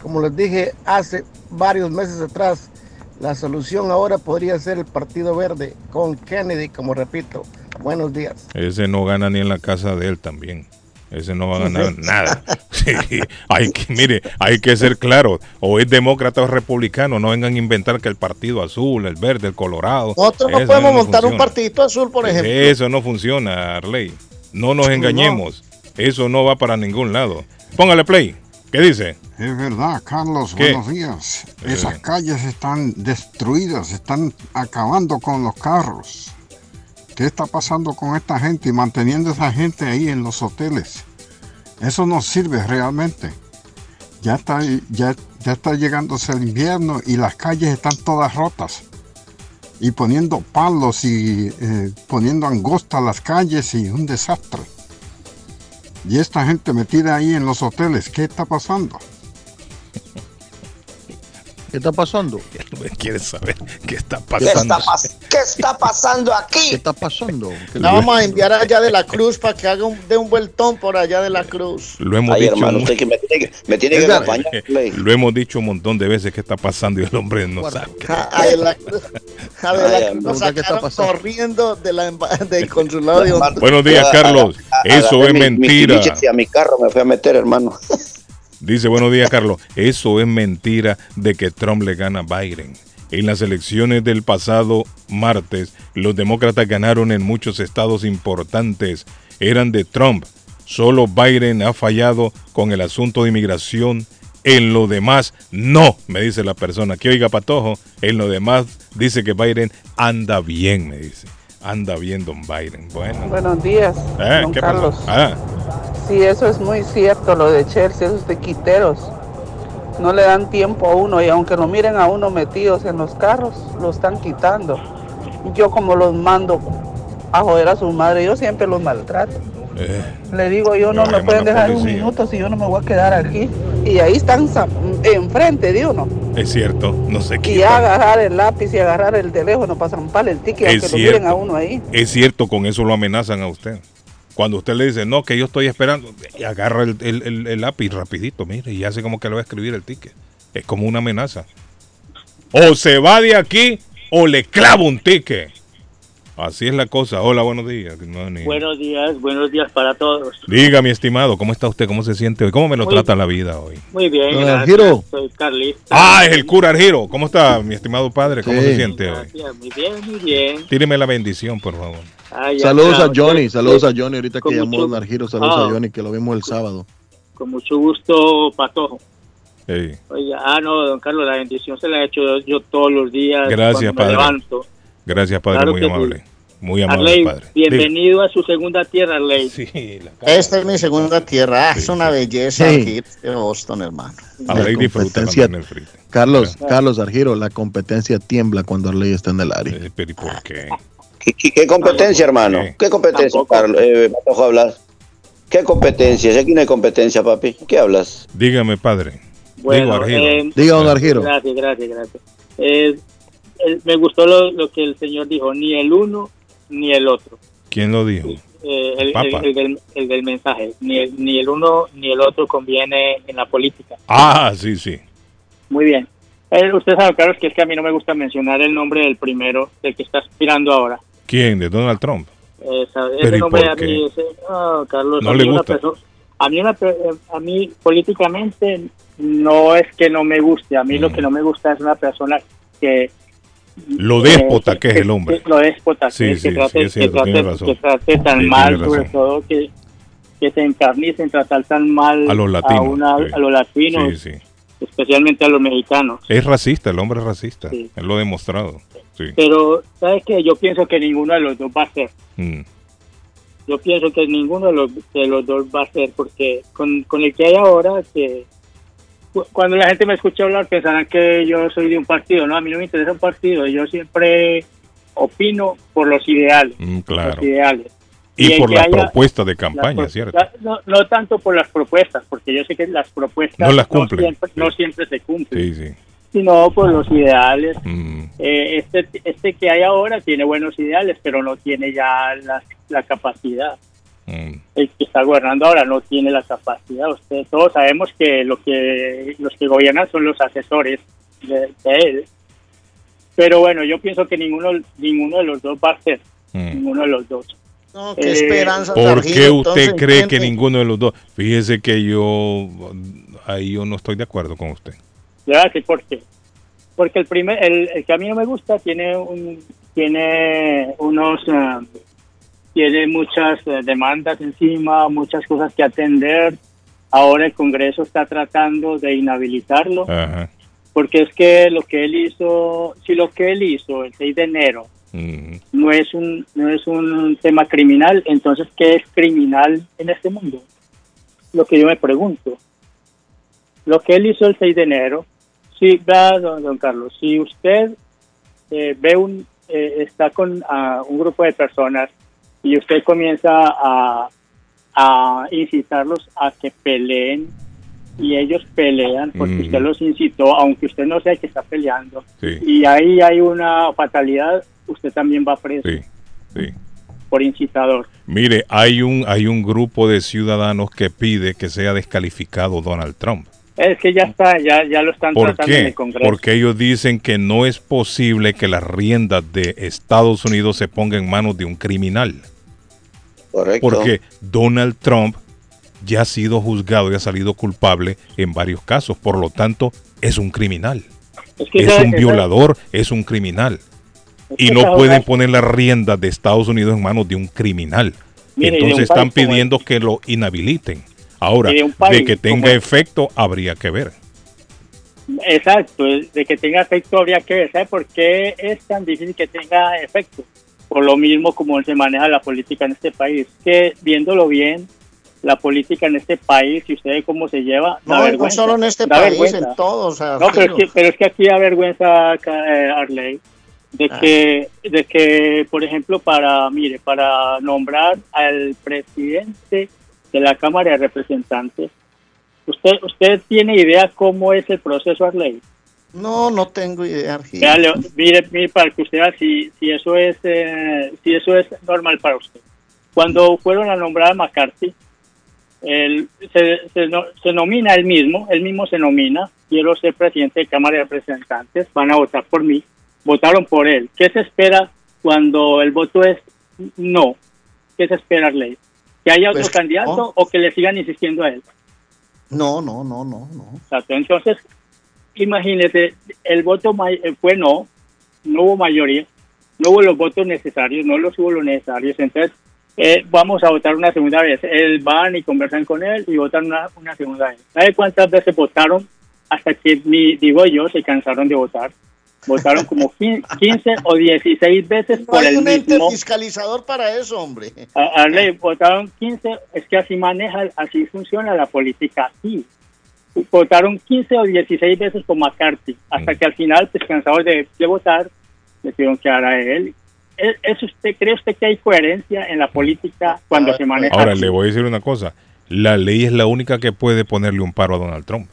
Como les dije hace varios meses atrás, la solución ahora podría ser el Partido Verde con Kennedy, como repito. Buenos días. ese no gana ni en la casa de él también. Ese no va a ganar nada. Sí, hay que, mire, hay que ser claro. O es demócrata o republicano. No vengan a inventar que el partido azul, el verde, el colorado. Nosotros no eso podemos montar un partidito azul, por ejemplo. Eso no funciona, Arley. No nos engañemos. Eso no va para ningún lado. Póngale play. ¿Qué dice? Es verdad, Carlos, ¿Qué? buenos días. Eh. Esas calles están destruidas, están acabando con los carros. ¿Qué está pasando con esta gente y manteniendo esa gente ahí en los hoteles? Eso no sirve realmente. Ya está, ya, ya está llegándose el invierno y las calles están todas rotas. Y poniendo palos y eh, poniendo angosta las calles y un desastre. Y esta gente metida ahí en los hoteles, ¿qué está pasando? ¿Qué está pasando? ¿Quieres saber qué está ¿Qué pasando? está, pas- ¿Qué está pasando ¿Qué aquí? está pasando? ¿Qué- La vamos a enviar allá de la cruz para que haga un, de un vueltón por allá de la cruz. Lo hemos Ay, dicho hermano, usted que me tiene que, me tiene que acompañar. Play. Lo hemos dicho un montón de veces qué está pasando y el hombre no sabe. A, de la cruz, a de la cruz nos ¿qué sacaron corriendo de la, del consulado de Honduras. Buenos días, Carlos. a- a- Eso es mi- mentira. tiliches Y a mi carro me fui a meter, hermano. Dice, buenos días, Carlos. Eso es mentira de que Trump le gana a Biden. En las elecciones del pasado martes, los demócratas ganaron en muchos estados importantes. Eran de Trump. Solo Biden ha fallado con el asunto de inmigración. En lo demás, no, me dice la persona. Que oiga, Patojo, en lo demás dice que Biden anda bien, me dice. Anda bien, don Biden. Bueno. Buenos días, Eh, don ¿qué pasó? Carlos. Ah, Sí, eso es muy cierto, lo de Chelsea, esos quiteros. No le dan tiempo a uno y aunque lo miren a uno metidos en los carros, lo están quitando. Yo como los mando a joder a su madre, yo siempre los maltrato. eh, Le digo yo, no me pueden dejar un policía. minuto si yo no me voy a quedar aquí. Y ahí están enfrente de uno. es cierto, no sé Y qué. ya agarrar el lápiz y agarrar el teléfono para zamparle el ticket, Es aunque lo miren a uno ahí. Es cierto, con eso lo amenazan a usted. Cuando usted le dice, no, que yo estoy esperando, y agarra el, el- el- el lápiz rapidito, mire, y hace como que le va a escribir el ticket. Es como una amenaza. O se va de aquí o le clavo un ticket. Así es la cosa. Hola, buenos días. Good morning. Buenos días, buenos días para todos. Diga, mi estimado, ¿cómo está usted? ¿Cómo se siente hoy? ¿Cómo me lo Muy trata la vida hoy? Muy bien, Don gracias. Giro. Soy Carlista. Ah, es el cura Argiro. ¿Cómo está, mi estimado padre? ¿Cómo Sí. se siente hoy? Gracias, muy bien, muy bien. Tíreme la bendición, por favor. Ah, Saludos a claro, Johnny, sí, saludos sí, a Johnny ahorita que Con llamó mucho- Don Argiro, saludos Ah. a Johnny que lo vimos el sábado. Con mucho gusto, Patojo. Ey, Oye, ah, no, don Carlos, la bendición se la he hecho yo, yo todos los días. Gracias, cuando me padre. levanto. Gracias, padre, Claro muy sí. amable. Muy amable, Arley, padre. Bienvenido a su segunda tierra, Arley. Sí, la casa. Esta es mi segunda tierra. Ah, es una belleza Sí. aquí de Boston, hermano. Arley disfruta el frito. Carlos, Carlos Argiro, la competencia tiembla cuando Arley está en el área. Eh, Pero ¿y por qué? ¿Qué, qué- qué competencia, hermano? Sí. ¿Qué competencia. Carlos? Eh, hablas? ¿Qué competencia? Si aquí no hay competencia, papi. ¿Qué hablas? Dígame, padre. Bueno, Digo, Argiro. eh, Diga, Don Argiro. Gracias, gracias, gracias. Eh, eh, me gustó lo, lo que el señor dijo, ni el uno ni el otro. ¿Quién lo dijo? Eh, el, Papa. el- el del, el del mensaje. Ni el, ni el uno ni el otro conviene en la política. Ah, sí, sí. Muy bien. Eh, usted sabe, Carlos, que es que a mí no me gusta mencionar el nombre del primero, del que está aspirando ahora. ¿Quién? ¿De Donald Trump? Esa- ¿Pero ese nombre a mí, ese- no, Carlos, ¿No a le mí una gusta? perso- a mí, una per- eh, a mí políticamente no es que no me guste, a mí Mm. lo que no me gusta es una persona que Lo déspota que es el hombre. que- lo déspota, Sí, que, sí, que trate, sí, es cierto, que trate- tan mal, sobre todo que, que se encarnice en tratar tan mal A los latinos, una- sí. a los latinos, especialmente a los mexicanos. Es racista, el hombre es racista. Él lo ha demostrado. Pero, ¿sabes qué? Yo pienso que ninguno de los dos va a ser. Mm. Yo pienso que ninguno de los, de los dos va a ser, porque con, con el que hay ahora, que cuando la gente me escucha hablar pensarán que yo soy de un partido, no, a mí no me interesa un partido, yo siempre opino por los ideales, Mm, claro. los ideales. Y por que la haya- propuesta de las campaña, pro- ¿cierto? no, no tanto por las propuestas, porque yo sé que las propuestas No las cumplen. siempre, no siempre se cumplen, Sí, sí. sino por los ideales. Mm. Eh, este, este que hay ahora tiene buenos ideales, pero no tiene ya la, la capacidad. Mm. El que está gobernando ahora no tiene la capacidad. Ustedes todos sabemos que lo que los que gobiernan son los asesores de, de él. Pero bueno, yo pienso que ninguno ninguno de los dos va a ser. Mm. Ninguno de los dos. No, qué Eh, esperanza. ¿Por qué usted entonces, cree que ninguno de los dos? Fíjese que yo ahí yo no estoy de acuerdo con usted. Le voy a decir por qué. Porque el primer, el, el que a mí no me gusta tiene un, tiene unos, ah, tiene muchas eh, demandas encima, muchas cosas que atender. Ahora el Congreso está tratando de inhabilitarlo, Ajá. porque es que lo que él hizo, si lo que él hizo el 6 de enero Mm. no es un no es un tema criminal, entonces ¿qué es criminal en este mundo? Lo que yo me pregunto. Lo que él hizo el 6 de enero, sí, don, don Carlos, si usted eh, ve un eh, está con ah, un grupo de personas y usted comienza a, a incitarlos a que peleen y ellos pelean porque Mm. usted los incitó, aunque usted no sea el que está peleando, Sí, y ahí hay una fatalidad, usted también va preso sí, sí. por incitador. Mire, hay un hay un grupo de ciudadanos que pide que sea descalificado Donald Trump. Es que ya está, ya, ya lo están ¿Por tratando en el Congreso. Porque ellos dicen que no es posible que las riendas de Estados Unidos se pongan en manos de un criminal. Correcto. Porque Donald Trump ya ha sido juzgado y ha salido culpable en varios casos. Por lo tanto, es un criminal. Es que Es esa- un esa- violador, es un criminal. Y no esa- pueden poner las riendas de Estados Unidos en manos de un criminal. Mire, de Entonces un están pidiendo que lo inhabiliten. Ahora, de un de país que tenga como- efecto, habría que ver. Exacto, de que tenga efecto habría que ver. ¿Sabe por qué es tan difícil que tenga efecto? Por lo mismo como se maneja la política en este país. Que viéndolo bien, la política en este país, y usted ve cómo se lleva, No, no solo en este da país, vergüenza. en todos. No, pero es, que, pero es que aquí da vergüenza, eh, Arley, de Ah. que, de que, por ejemplo, para, mire, para nombrar al presidente de la Cámara de Representantes, ¿usted usted tiene idea cómo es el proceso, Arley? No, no tengo idea. Mire, mire, para que usted vea si, si eso es eh, si eso es normal para usted. Cuando fueron a nombrar a McCarthy, él se, se, no- se nomina él mismo, él mismo se nomina, quiero ser presidente de Cámara de Representantes, van a votar por mí, votaron por él. ¿Qué se espera cuando el voto es no? ¿Qué se espera, Ley? ¿Que haya otro Pues, candidato no. o que le sigan insistiendo a él? No, no, no, no, no. Entonces, imagínese, el voto eh, fue no, no hubo mayoría, no hubo los votos necesarios, no los hubo los necesarios. Entonces, eh, vamos a votar una segunda vez. Él van y conversan con él y votan una, una segunda vez. ¿Sabe cuántas veces votaron? Hasta que, ni, digo yo, se cansaron de votar. Votaron como 15 o 16 veces No por hay el un ente mismo. fiscalizador para eso, hombre. A- Arley, votaron 15, es que así maneja, así funciona la política aquí. Votaron 15 o 16 veces por McCarthy, hasta que al final, pues cansados de, de votar, le tuvieron que dar a él. ¿Es, es usted, ¿Cree usted que hay coherencia en la política cuando se maneja Ahora, así? le voy a decir una cosa. La ley es la única que puede ponerle un paro a Donald Trump.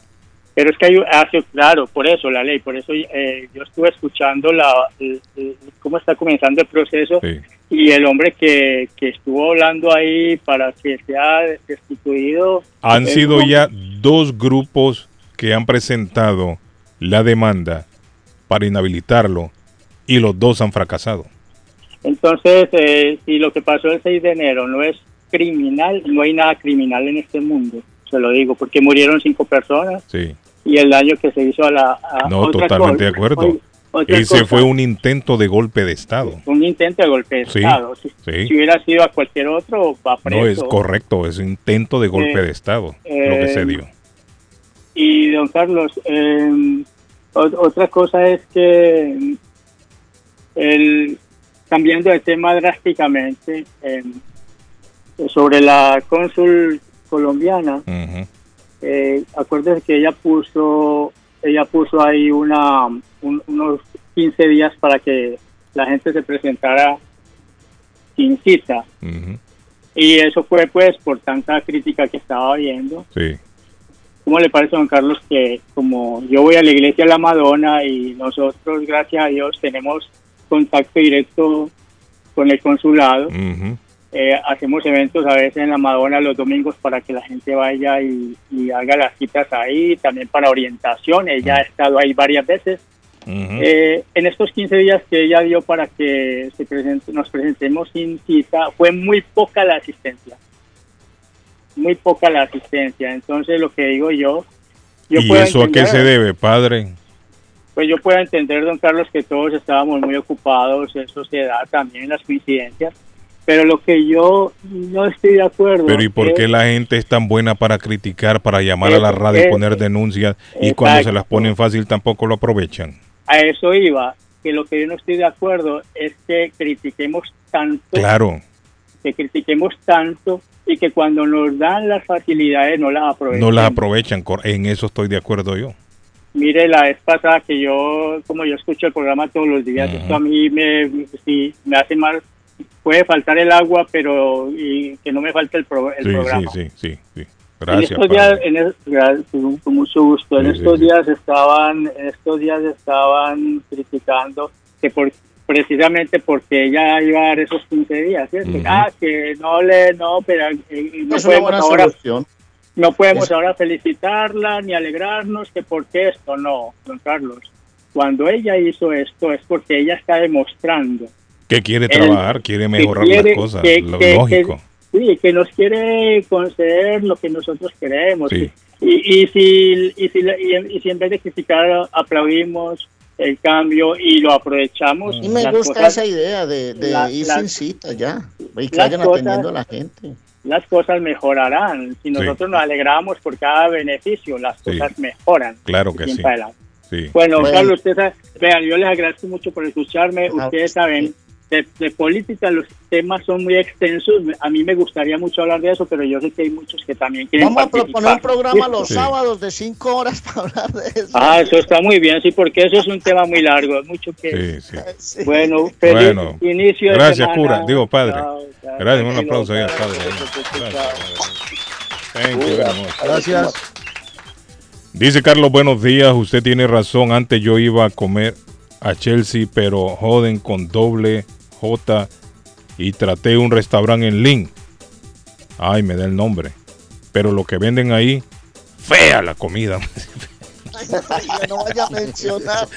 Pero es que hay, ah, sí, claro, por eso la ley, por eso eh, yo estuve escuchando la, cómo está comenzando el proceso Sí. y el hombre que, que estuvo hablando ahí para que sea destituido. Han sido no- ya dos grupos que han presentado la demanda para inhabilitarlo y los dos han fracasado. Entonces, eh, si lo que pasó el 6 de enero no es criminal, no hay nada criminal en este mundo, se lo digo, porque murieron cinco personas Sí, y el daño que se hizo a la... a no, otra totalmente de acuerdo. Ese cosa, fue un intento de golpe de Estado. un intento de golpe de Sí, Estado. Si, sí. si hubiera sido a cualquier otro, va preso. No es correcto, es un intento de golpe Eh, de Estado lo que se eh, dio. Y don Carlos, eh, otra cosa es que el, cambiando de tema drásticamente, eh, sobre la cónsul colombiana, Ujú. Eh, acuérdense que ella puso, ella puso ahí una, un- unos 15 días para que la gente se presentara sin cita. Y eso fue pues por tanta crítica que estaba viendo. Sí. ¿Cómo le parece, don Carlos, que como yo voy a la iglesia de la Madonna y nosotros, gracias a Dios, tenemos contacto directo con el consulado? Ujú. Eh, hacemos eventos a veces en la Madonna los domingos para que la gente vaya y, y haga las citas ahí, también para orientación. Ella ha estado ahí varias veces. Eh, en estos 15 días que ella dio para que se presente- nos presentemos sin cita, fue muy poca la asistencia. Muy poca la asistencia. Entonces, lo que digo yo. yo ¿Y puedo eso a qué se debe, padre? Pues yo puedo entender, don Carlos, que todos estábamos muy ocupados, eso se da también en las coincidencias. Pero lo que yo no estoy de acuerdo. Pero ¿y por qué la gente es tan buena para criticar, para llamar a la radio y poner denuncias y cuando se las ponen fácil tampoco lo aprovechan? A eso iba, que lo que yo no estoy de acuerdo es que critiquemos tanto, Claro, que critiquemos tanto y que cuando nos dan las facilidades no las aprovechen. no las aprovechan, en eso estoy de acuerdo yo. Mire, la vez pasada que yo, como yo escucho el programa todos los días, esto a mí me, sí, me hace mal. Puede faltar el agua, pero y que no me falte el, pro- el Sí, programa. sí, sí, sí, sí. en Gracias, estos días, en gra- con con mucho gusto. En Sí, estos sí. días estaban, en estos días estaban criticando que por precisamente porque ella iba a dar esos 15 días. Ah, que no le, no, pero eh, no Es una podemos ahora, solución. no podemos Es- ahora felicitarla ni alegrarnos que porque esto, no, don Carlos. Cuando ella hizo esto es porque ella está demostrando Que quiere el- trabajar, quiere mejorar quiere- las cosas, que- lo que- lógico. que- sí, que nos quiere conceder lo que nosotros queremos. Sí. Y, y, si, y, si, y, y si en vez de criticar aplaudimos el cambio y lo aprovechamos. Y me las gusta cosas- esa idea de, de la- ir la- sin cita ya. Y que las vayan cosas- atendiendo a la gente. Las cosas mejorarán. Si nosotros nos alegramos por cada beneficio, las Sí. cosas mejoran. Claro que sí. Sí. Bueno, Bueno. Carlos, usted sabe- vean, yo les agradezco mucho por escucharme. Ustedes saben, de, de política los temas son muy extensos. A mí me gustaría mucho hablar de eso, pero yo sé que hay muchos que también quieren Vamos a proponer un programa los Sí. sábados de cinco horas para hablar de eso. Ah, eso está muy bien, sí, porque eso es un tema muy largo, mucho que... Sí, sí. Bueno, feliz Bueno, inicio de gracias, semana. cura. Digo, padre. Chao, chao. Gracias, un aplauso ahí al padre. Gracias. Dice Carlos, buenos días. Usted tiene razón. Antes yo iba a comer a Chelsea, pero joden con doble J y traté un restaurante en Lynn. Ay, me da el nombre. Pero lo que venden ahí, fea la comida. Ya no vaya a mencionar.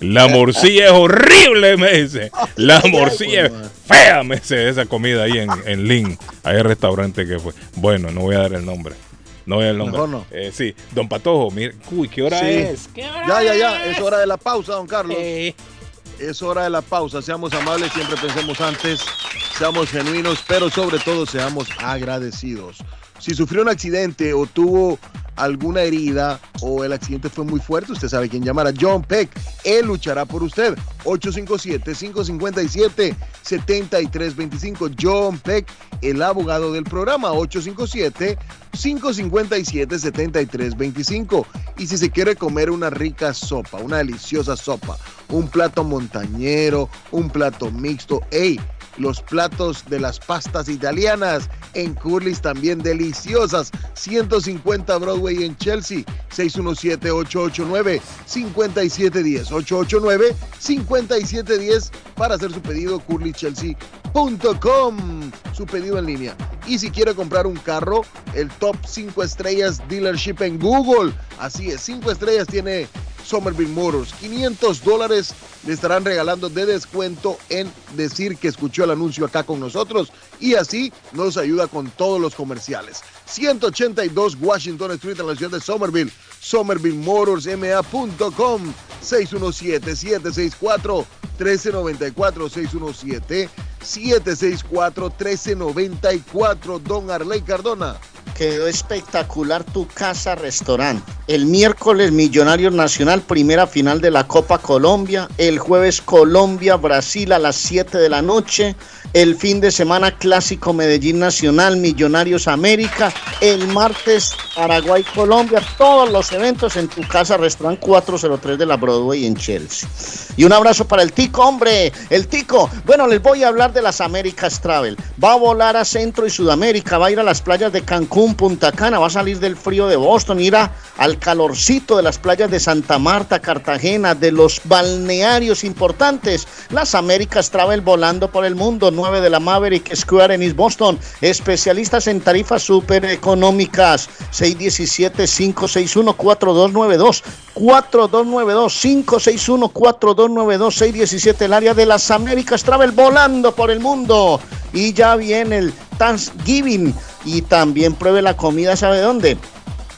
La morcilla es horrible, me dice. La morcilla es fea, me dice esa comida ahí en, en Lynn. Ahí el restaurante que fue. Bueno, no voy a dar el nombre. No voy el nombre. Mejor no. Eh, sí, don Patojo, mire, uy, ¿qué hora Sí. es? Ya, ya, ya. Es hora de la pausa, don Carlos. Es hora de la pausa. Seamos amables, siempre pensemos antes. Seamos genuinos, pero sobre todo seamos agradecidos. Si sufrió un accidente o tuvo alguna herida o el accidente fue muy fuerte, usted sabe quién llamar a John Peck. Él luchará por usted. 857-557-7325. John Peck, el abogado del programa. 857-557-7325. Y si se quiere comer una rica sopa, una deliciosa sopa, un plato montañero, un plato mixto, hey, los platos de las pastas italianas. En Curly's también deliciosas. 150 Broadway en Chelsea. 617-889-5710. 889-5710 para hacer su pedido curlychelsea.com. Su pedido en línea. Y si quiere comprar un carro, el top 5 estrellas dealership en Google. Así es, 5 estrellas tiene Somerville Motors. 500 dólares le estarán regalando de descuento en decir que escuchó el anuncio acá con nosotros y así nos ayuda con todos los comerciales. 182 Washington Street en la ciudad de Somerville. SomervilleMotorsMA.com 617-764-1394. 617-764-1394. Don Arley Cardona. Quedó espectacular tu casa restaurante. El miércoles Millonarios Nacional, primera final de la Copa Colombia. El jueves Colombia, Brasil a las 7 de la noche. El fin de semana clásico Medellín Nacional, Millonarios América. El martes Paraguay Colombia. Todos los eventos en tu casa restaurante 403 de la Broadway en Chelsea. Y un abrazo para el Tico, hombre. El Tico. Bueno, les voy a hablar de las Américas Travel. Va a volar a Centro y Sudamérica. Va a ir a las playas de Cancún, Punta Cana. Va a salir del frío de Boston. Irá al calorcito de las playas de Santa Marta, Cartagena, de los balnearios importantes. Las Américas Travel volando por el mundo 9 de la Maverick Square en East Boston. Especialistas en tarifas súper económicas. 617-561-4292. 4292-561-4292. 617 el área de las Américas Travel volando por el mundo. Y ya viene el Thanksgiving. Y también pruebe la comida, ¿sabe dónde?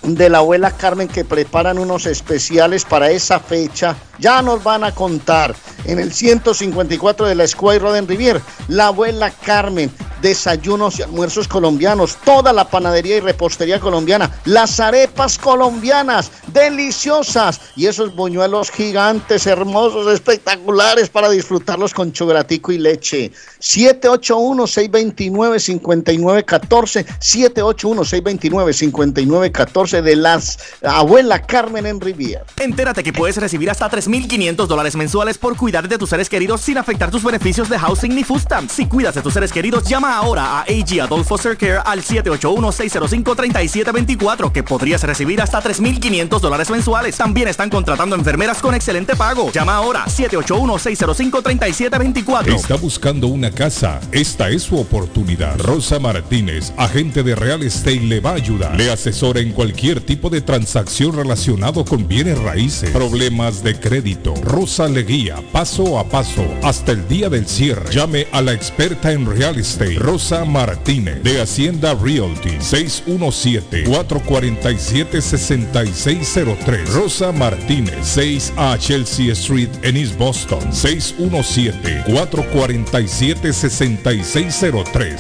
de la abuela Carmen que preparan unos especiales para esa fecha. Ya nos van a contar en el 154 de la Square Roden Rivier. La abuela Carmen, desayunos y almuerzos colombianos, toda la panadería y repostería colombiana, las arepas colombianas, deliciosas y esos buñuelos gigantes, hermosos, espectaculares para disfrutarlos con chocolatico y leche. 781-629-5914, 781-629-5914 de las abuela Carmen en Rivier. Entérate que puedes recibir hasta 3.500 dólares mensuales por cuidar de tus seres queridos sin afectar tus beneficios de housing ni food. Si cuidas de tus seres queridos, llama ahora a AG Adult Foster Care al 781-605-3724 que podrías recibir hasta 3.500 dólares mensuales. También están contratando enfermeras con excelente pago. Llama ahora 781-605-3724. Está buscando una casa. Esta es su oportunidad. Rosa Martínez, agente de Real Estate, le va a ayudar. Le asesora en cualquier tipo de transacción relacionado con bienes raíces, problemas de crédito. Rosa le guía paso a paso hasta el día del cierre. Llame a la experta en Real Estate, Rosa Martínez, de Hacienda Realty, 617-447-6603. Rosa Martínez, 6 a Chelsea Street en East Boston, 617-447-6603.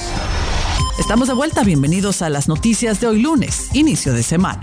Estamos de vuelta, bienvenidos a las noticias de hoy lunes, inicio de semana.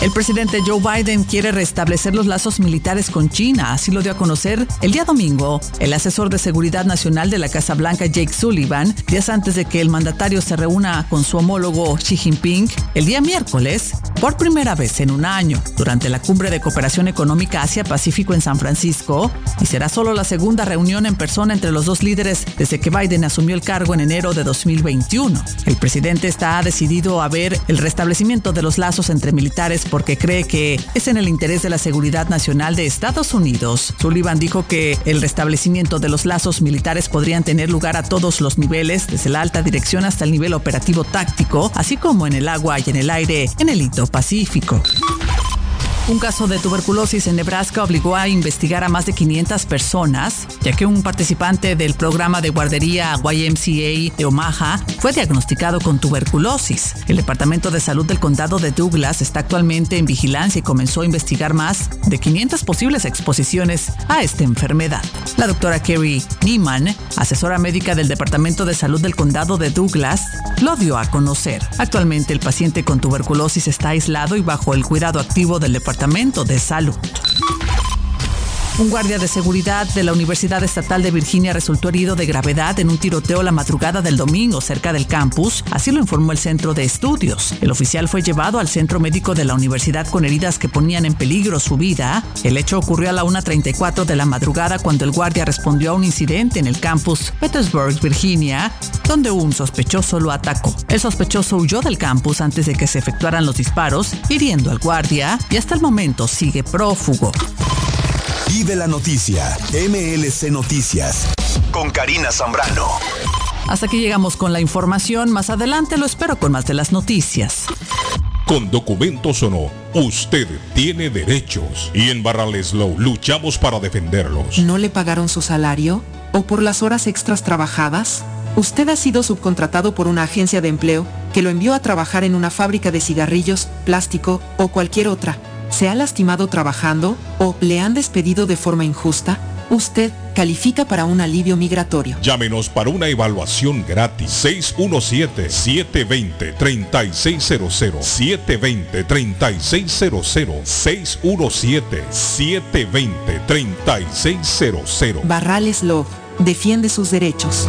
El presidente Joe Biden quiere restablecer los lazos militares con China, así lo dio a conocer el día domingo. El asesor de seguridad nacional de la Casa Blanca Jake Sullivan, días antes de que el mandatario se reúna con su homólogo Xi Jinping el día miércoles, por primera vez en un año, durante la cumbre de cooperación económica Asia-Pacífico en San Francisco, y será solo la segunda reunión en persona entre los dos líderes desde que Biden asumió el cargo en enero de 2021. El presidente está decidido a ver el restablecimiento de los lazos entre militares porque cree que es en el interés de la seguridad nacional de Estados Unidos. Sullivan dijo que el restablecimiento de los lazos militares podrían tener lugar a todos los niveles, desde la alta dirección hasta el nivel operativo táctico, así como en el agua y en el aire en el Indo-Pacífico. Un caso de tuberculosis en Nebraska obligó a investigar a más de 500 personas, ya que un participante del programa de guardería YMCA de Omaha fue diagnosticado con tuberculosis. El Departamento de Salud del Condado de Douglas está actualmente en vigilancia y comenzó a investigar más de 500 posibles exposiciones a esta enfermedad. La doctora Kerry Neiman, asesora médica del Departamento de Salud del Condado de Douglas, lo dio a conocer. Actualmente el paciente con tuberculosis está aislado y bajo el cuidado activo del Departamento de Salud. Un guardia de seguridad de la Universidad Estatal de Virginia resultó herido de gravedad en un tiroteo la madrugada del domingo cerca del campus, así lo informó el centro de estudios. El oficial fue llevado al centro médico de la universidad con heridas que ponían en peligro su vida. El hecho ocurrió a la 1.34 de la madrugada cuando el guardia respondió a un incidente en el campus Petersburg, Virginia, donde un sospechoso lo atacó. El sospechoso huyó del campus antes de que se efectuaran los disparos, hiriendo al guardia y hasta el momento sigue prófugo. Vive la noticia. MLC Noticias. Con Karina Zambrano. Hasta aquí llegamos con la información. Más adelante lo espero con más de las noticias. Con documentos o no, usted tiene derechos y en Barraleslow luchamos para defenderlos. ¿No le pagaron su salario? ¿O por las horas extras trabajadas? Usted ha sido subcontratado por una agencia de empleo que lo envió a trabajar en una fábrica de cigarrillos, plástico o cualquier otra. ¿Se ha lastimado trabajando o le han despedido de forma injusta? Usted califica para un alivio migratorio. Llámenos para una evaluación gratis. 617-720-3600. 720-3600. 617-720-3600. Barrales Love defiende sus derechos.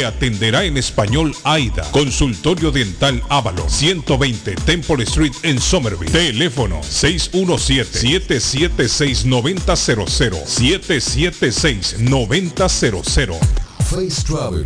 atenderá en español AIDA. Consultorio Dental Ávalo 120 Temple Street en Somerville. Teléfono 617-776-9000. 776-9000. Face Travel.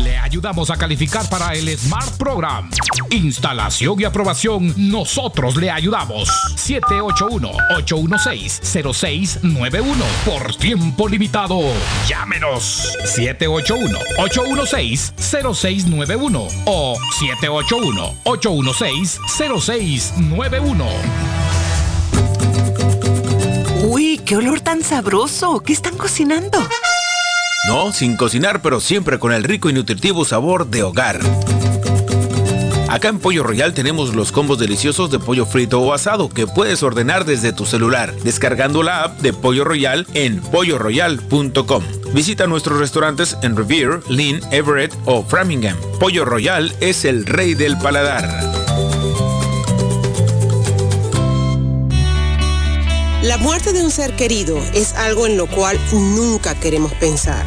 Le ayudamos a calificar para el Smart Program. Instalación y aprobación, nosotros le ayudamos. 781-816-0691. Por tiempo limitado. Llámenos. 781-816-0691 o 781-816-0691. Uy, qué olor tan sabroso. ¿Qué están cocinando? No, sin cocinar, pero siempre con el rico y nutritivo sabor de hogar. Acá en Pollo Royal tenemos los combos deliciosos de pollo frito o asado que puedes ordenar desde tu celular, descargando la app de Pollo Royal en polloroyal.com. Visita nuestros restaurantes en Revere, Lynn, Everett o Framingham. Pollo Royal es el rey del paladar. La muerte de un ser querido es algo en lo cual nunca queremos pensar,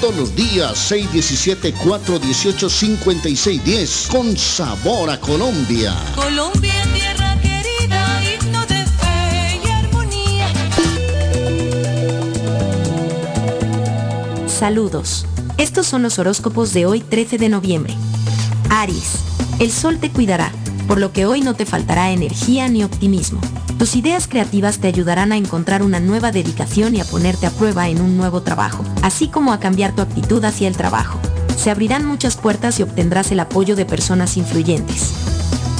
todos los días, 617-418-5610, con sabor a Colombia. Colombia, tierra querida, himno de fe y armonía. Saludos. Estos son los horóscopos de hoy 13 de noviembre. Aries, el sol te cuidará, por lo que hoy no te faltará energía ni optimismo. Tus ideas creativas te ayudarán a encontrar una nueva dedicación y a ponerte a prueba en un nuevo trabajo, así como a cambiar tu actitud hacia el trabajo. Se abrirán muchas puertas y obtendrás el apoyo de personas influyentes.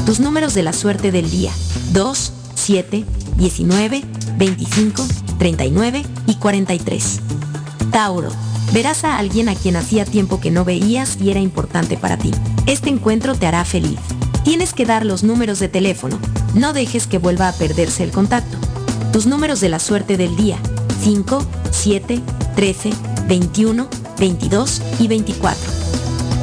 Tus números de la suerte del día. 2, 7, 19, 25, 39 y 43. Tauro. Verás a alguien a quien hacía tiempo que no veías y era importante para ti. Este encuentro te hará feliz. Tienes que dar los números de teléfono. No dejes que vuelva a perderse el contacto. Tus números de la suerte del día. 5, 7, 13, 21, 22 y 24.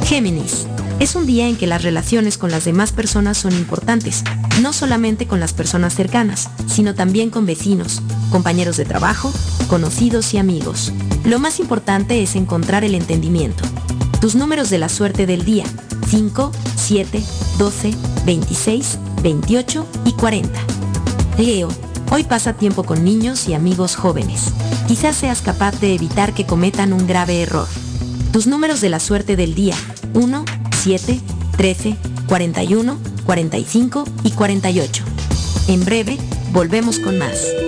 Géminis. Es un día en que las relaciones con las demás personas son importantes, no solamente con las personas cercanas, sino también con vecinos, compañeros de trabajo, conocidos y amigos. Lo más importante es encontrar el entendimiento. Tus números de la suerte del día. 5, 7, 12, 26, 28 y 40. Leo, hoy pasa tiempo con niños y amigos jóvenes. Quizás seas capaz de evitar que cometan un grave error. Tus números de la suerte del día. 1, 7, 13, 41, 45 y 48. En breve, volvemos con más.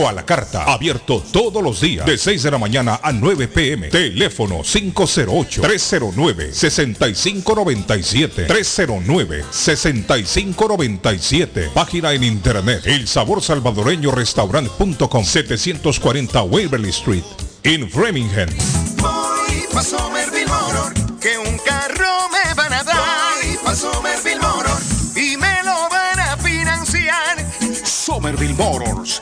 o a la carta. Abierto todos los días de 6 de la mañana a 9 pm. Teléfono 508-309-6597. 309-6597. Página en internet. El sabor salvadoreño restaurant.com 740 Waverly Street. En Framingham. Voy pa' Somerville Motor, que un carro me van a dar. Voy pa' Somerville Motor y me lo van a financiar. Somerville Motors.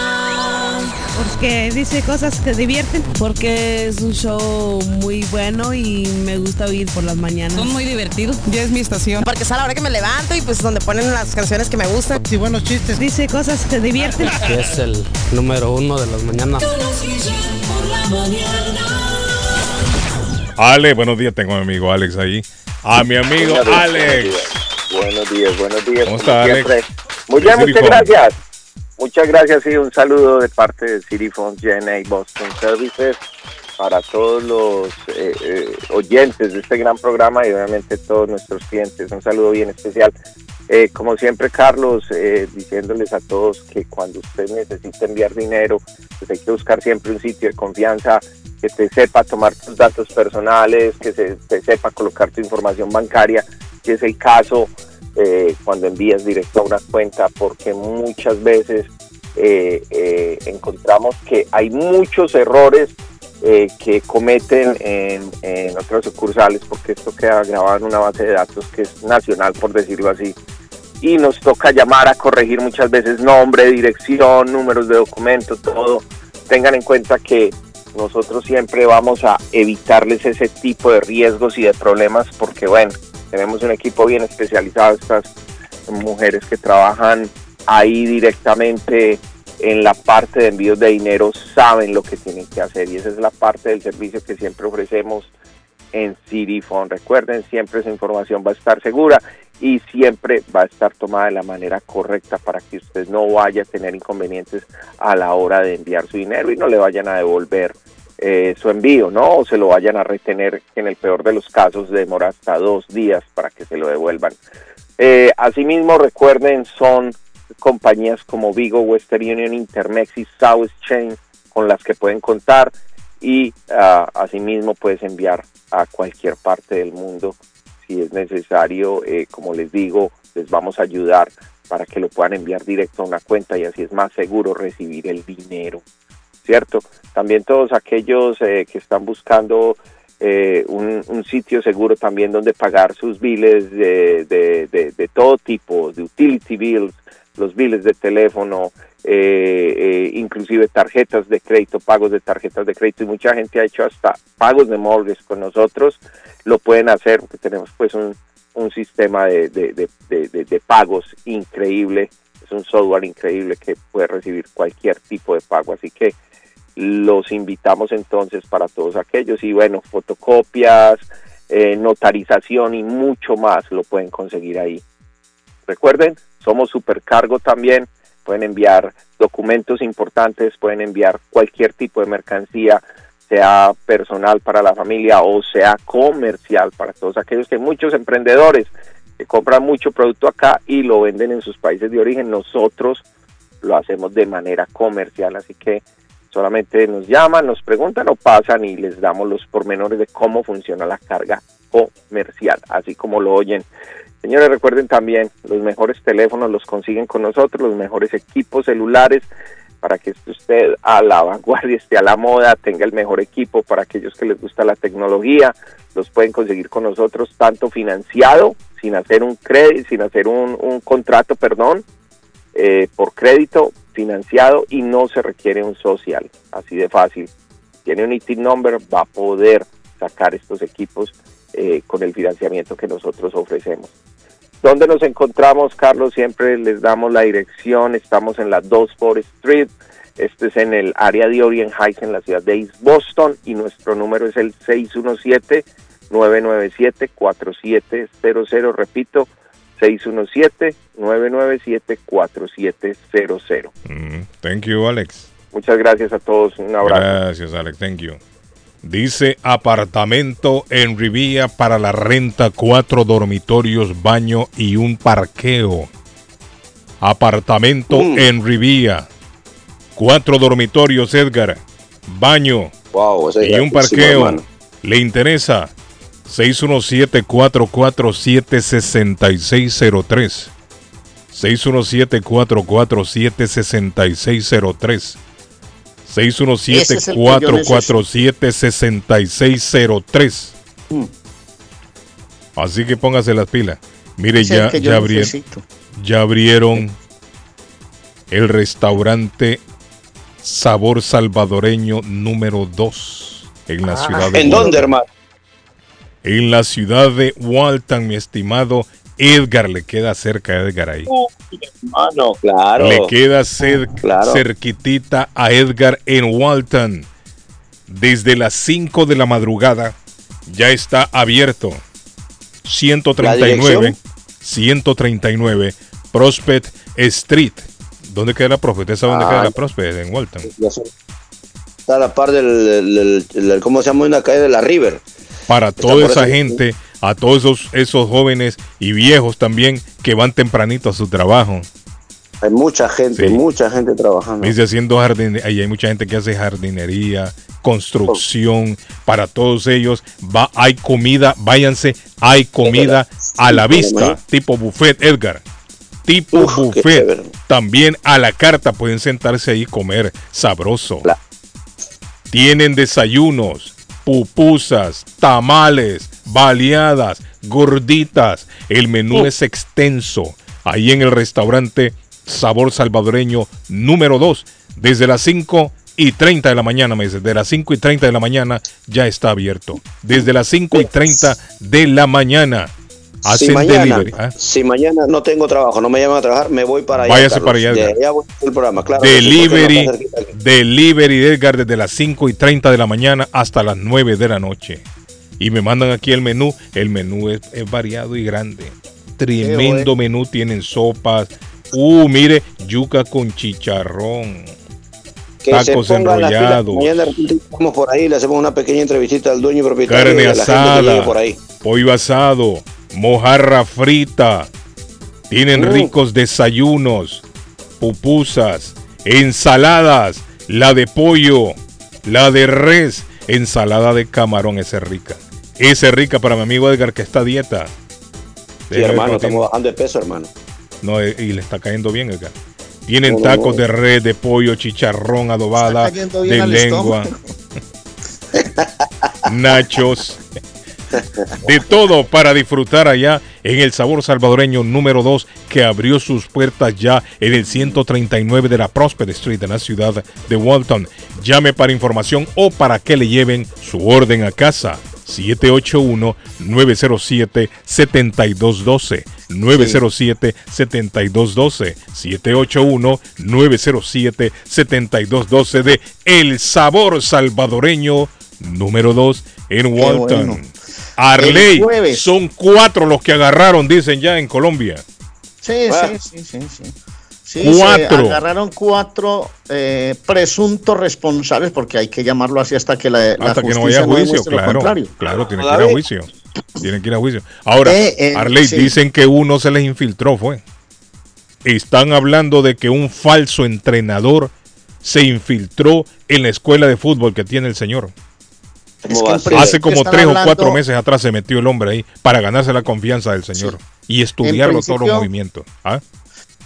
Porque dice cosas que divierten. Porque es un show muy bueno y me gusta oír por las mañanas. Son muy divertidos. Ya es mi estación. Porque es a la hora que me levanto y pues donde ponen las canciones que me gustan. Sí, buenos chistes. Dice cosas que divierten. es el número uno de las mañanas. Ale, buenos días, tengo a mi amigo Alex ahí. A mi amigo Buenos días, Alex. Buenos días, buenos días. ¿Cómo está, Alex? Muy bien, muchas gracias. Muchas gracias y un saludo de parte de City GNA Boston Services para todos los eh, eh, oyentes de este gran programa y obviamente todos nuestros clientes. Un saludo bien especial. Eh, como siempre, Carlos, eh, diciéndoles a todos que cuando usted necesita enviar dinero, pues hay que buscar siempre un sitio de confianza que te sepa tomar tus datos personales, que se, te sepa colocar tu información bancaria, si es el caso eh, cuando envías directo a una cuenta, porque muchas veces eh, eh, encontramos que hay muchos errores que cometen en, en otras sucursales, porque esto queda grabado en una base de datos que es nacional, por decirlo así, y nos toca llamar a corregir muchas veces nombre, dirección, números de documento, todo. Tengan en cuenta que nosotros siempre vamos a evitarles ese tipo de riesgos y de problemas porque, bueno, tenemos un equipo bien especializado, estas mujeres que trabajan ahí directamente en la parte de envíos de dinero saben lo que tienen que hacer y esa es la parte del servicio que siempre ofrecemos en Phone. Recuerden, siempre esa información va a estar segura y siempre va a estar tomada de la manera correcta para que usted no vaya a tener inconvenientes a la hora de enviar su dinero y no le vayan a devolver eh, su envío, ¿no? O se lo vayan a retener, que en el peor de los casos demora hasta dos días para que se lo devuelvan. Eh, asimismo, recuerden, son compañías como Vigo, Western Union, Intermex y South Chain con las que pueden contar y ah, asimismo puedes enviar a cualquier parte del mundo si es necesario, eh, como les digo, les vamos a ayudar para que lo puedan enviar directo a una cuenta y así es más seguro recibir el dinero, ¿cierto? También todos aquellos eh, que están buscando eh, un, sitio seguro también donde pagar sus biles de, de, de, todo tipo, de utility bills, los biles de teléfono, eh, eh, inclusive tarjetas de crédito, pagos de tarjetas de crédito. Y mucha gente ha hecho hasta pagos de mortgage con nosotros, lo pueden hacer porque tenemos pues un, un sistema de pagos increíble, es un software increíble que puede recibir cualquier tipo de pago, así que los invitamos entonces para todos aquellos y bueno, fotocopias, eh, notarización y mucho más lo pueden conseguir ahí. Recuerden, somos supercargo también, pueden enviar documentos importantes, pueden enviar cualquier tipo de mercancía, sea personal para la familia o sea comercial para todos aquellos que muchos emprendedores que compran mucho producto acá y lo venden en sus países de origen. Nosotros lo hacemos de manera comercial, así que Solamente nos llaman, nos preguntan o pasan y les damos los pormenores de cómo funciona la carga comercial, así como lo oyen. Señores, recuerden también, los mejores teléfonos los consiguen con nosotros, los mejores equipos celulares, para que usted a la vanguardia, esté a la moda, tenga el mejor equipo para aquellos que les gusta la tecnología, los pueden conseguir con nosotros tanto financiado, sin hacer un crédito, sin hacer un, un contrato, perdón, eh, por crédito financiado y no se requiere un social, así de fácil. Tiene un IT number, va a poder sacar estos equipos eh, con el financiamiento que nosotros ofrecemos. ¿Dónde nos encontramos, Carlos? Siempre les damos la dirección. Estamos en la 2 Forest Street. Esto es en el área de Orient Heights, en la ciudad de East Boston. Y nuestro número es el 617-997-4700. Repito, 617-997-4700. Mm, thank you, Alex. Muchas gracias a todos. Un abrazo. Gracias, Alex. Thank you. Dice apartamento en Rivía para la renta, cuatro dormitorios, baño y un parqueo. Apartamento Mm. en Rivía. Cuatro dormitorios, Edgar. Baño Wow, y un parqueo. hermano. ¿Le interesa? 617-447-6603. 617-447-6603. Ese es el que yo 617-447-6603. Mm. Así que póngase las pilas. Mire, ya, abrieron, necesito. ya abrieron el restaurante Sabor Salvadoreño número 2 en la Ah, ciudad de ¿En dónde, hermano? En la ciudad de Walton, mi estimado Edgar, le queda cerca a Edgar ahí. Hermano, claro. Le queda cer- Claro. cerquitita a Edgar en Walton. Desde las 5 de la madrugada ya está abierto. 139, 139 Prospect Street. ¿Dónde queda la Prospect? ¿Usted sabe dónde Ah. queda la Prospect? En Walton. Está a la par del, del- del- del- ¿cómo se llama? Una calle de la River. Para toda esa gente, a todos esos, esos jóvenes y viejos también que van tempranito a su trabajo. Hay mucha gente, Sí. mucha gente trabajando. Dice haciendo jardinería, hay mucha gente que hace jardinería, construcción, para todos ellos va, hay comida, váyanse, hay comida a la vista, tipo buffet, Edgar. Tipo Uf, buffet, también a la carta pueden sentarse ahí y comer sabroso. Tienen desayunos, pupusas, tamales, baleadas, gorditas. El menú es extenso. Ahí en el restaurante Sabor Salvadoreño número 2. Desde las 5 y 30 de la mañana, me dice. De las 5 y 30 de la mañana ya está abierto. Desde las 5 y 30 de la mañana. Hacen si mañana, delivery. ¿ah? si mañana no tengo trabajo, no me llaman a trabajar, me voy para allá. Váyase Carlos. para allá, De Edgar. allá voy al programa, claro. que sí, porque Delivery, delivery de Edgar desde las 5 y 30 de la mañana hasta las 9 de la noche. Y me mandan aquí el menú. El menú es, es variado y grande. Tremendo menú. Tienen sopas. Uh, mire, yuca con chicharrón. Que tacos se enrollados. Mañana vamos por ahí, le hacemos una pequeña entrevistita al dueño y propietario Carne asada. por ahí. Pollo asado. Mojarra frita. Tienen Mm. ricos desayunos. Pupusas. Ensaladas. La de pollo. La de res. Ensalada de camarón. Esa es rica. Esa es rica para mi amigo Edgar que está a dieta. Sí, Déjame hermano, estamos bajando de peso, hermano. No, eh, y le está cayendo bien, Edgar. Tienen No, no, tacos no. de red, de pollo, chicharrón adobada, de lengua, nachos, de todo para disfrutar allá en el Sabor Salvadoreño número 2 que abrió sus puertas ya en el 139 de la Prosper Street en la ciudad de Walton. Llame para información o para que le lleven su orden a casa. 781-907-7212. 907-7212. 781-907-7212 de El Sabor Salvadoreño número 2 en Walton. Arley, son cuatro los que agarraron, dicen ya en Colombia. Sí, Ah. sí, sí, sí, sí. Sí, se Cuatro. agarraron cuatro eh, presuntos responsables, porque hay que llamarlo así hasta que la, la Hasta que no justicia vaya a juicio, lo claro. contrario. Claro, tienen que ir a juicio. Tienen que ir a juicio. Ahora, Eh, eh, Arley, sí. dicen que uno se les infiltró, fue. Están hablando de que un falso entrenador se infiltró en la escuela de fútbol que tiene el señor. Es que en Hace como tres o cuatro meses atrás se metió el hombre ahí para ganarse la confianza del señor y estudiarlo todos los movimientos. ¿Ah?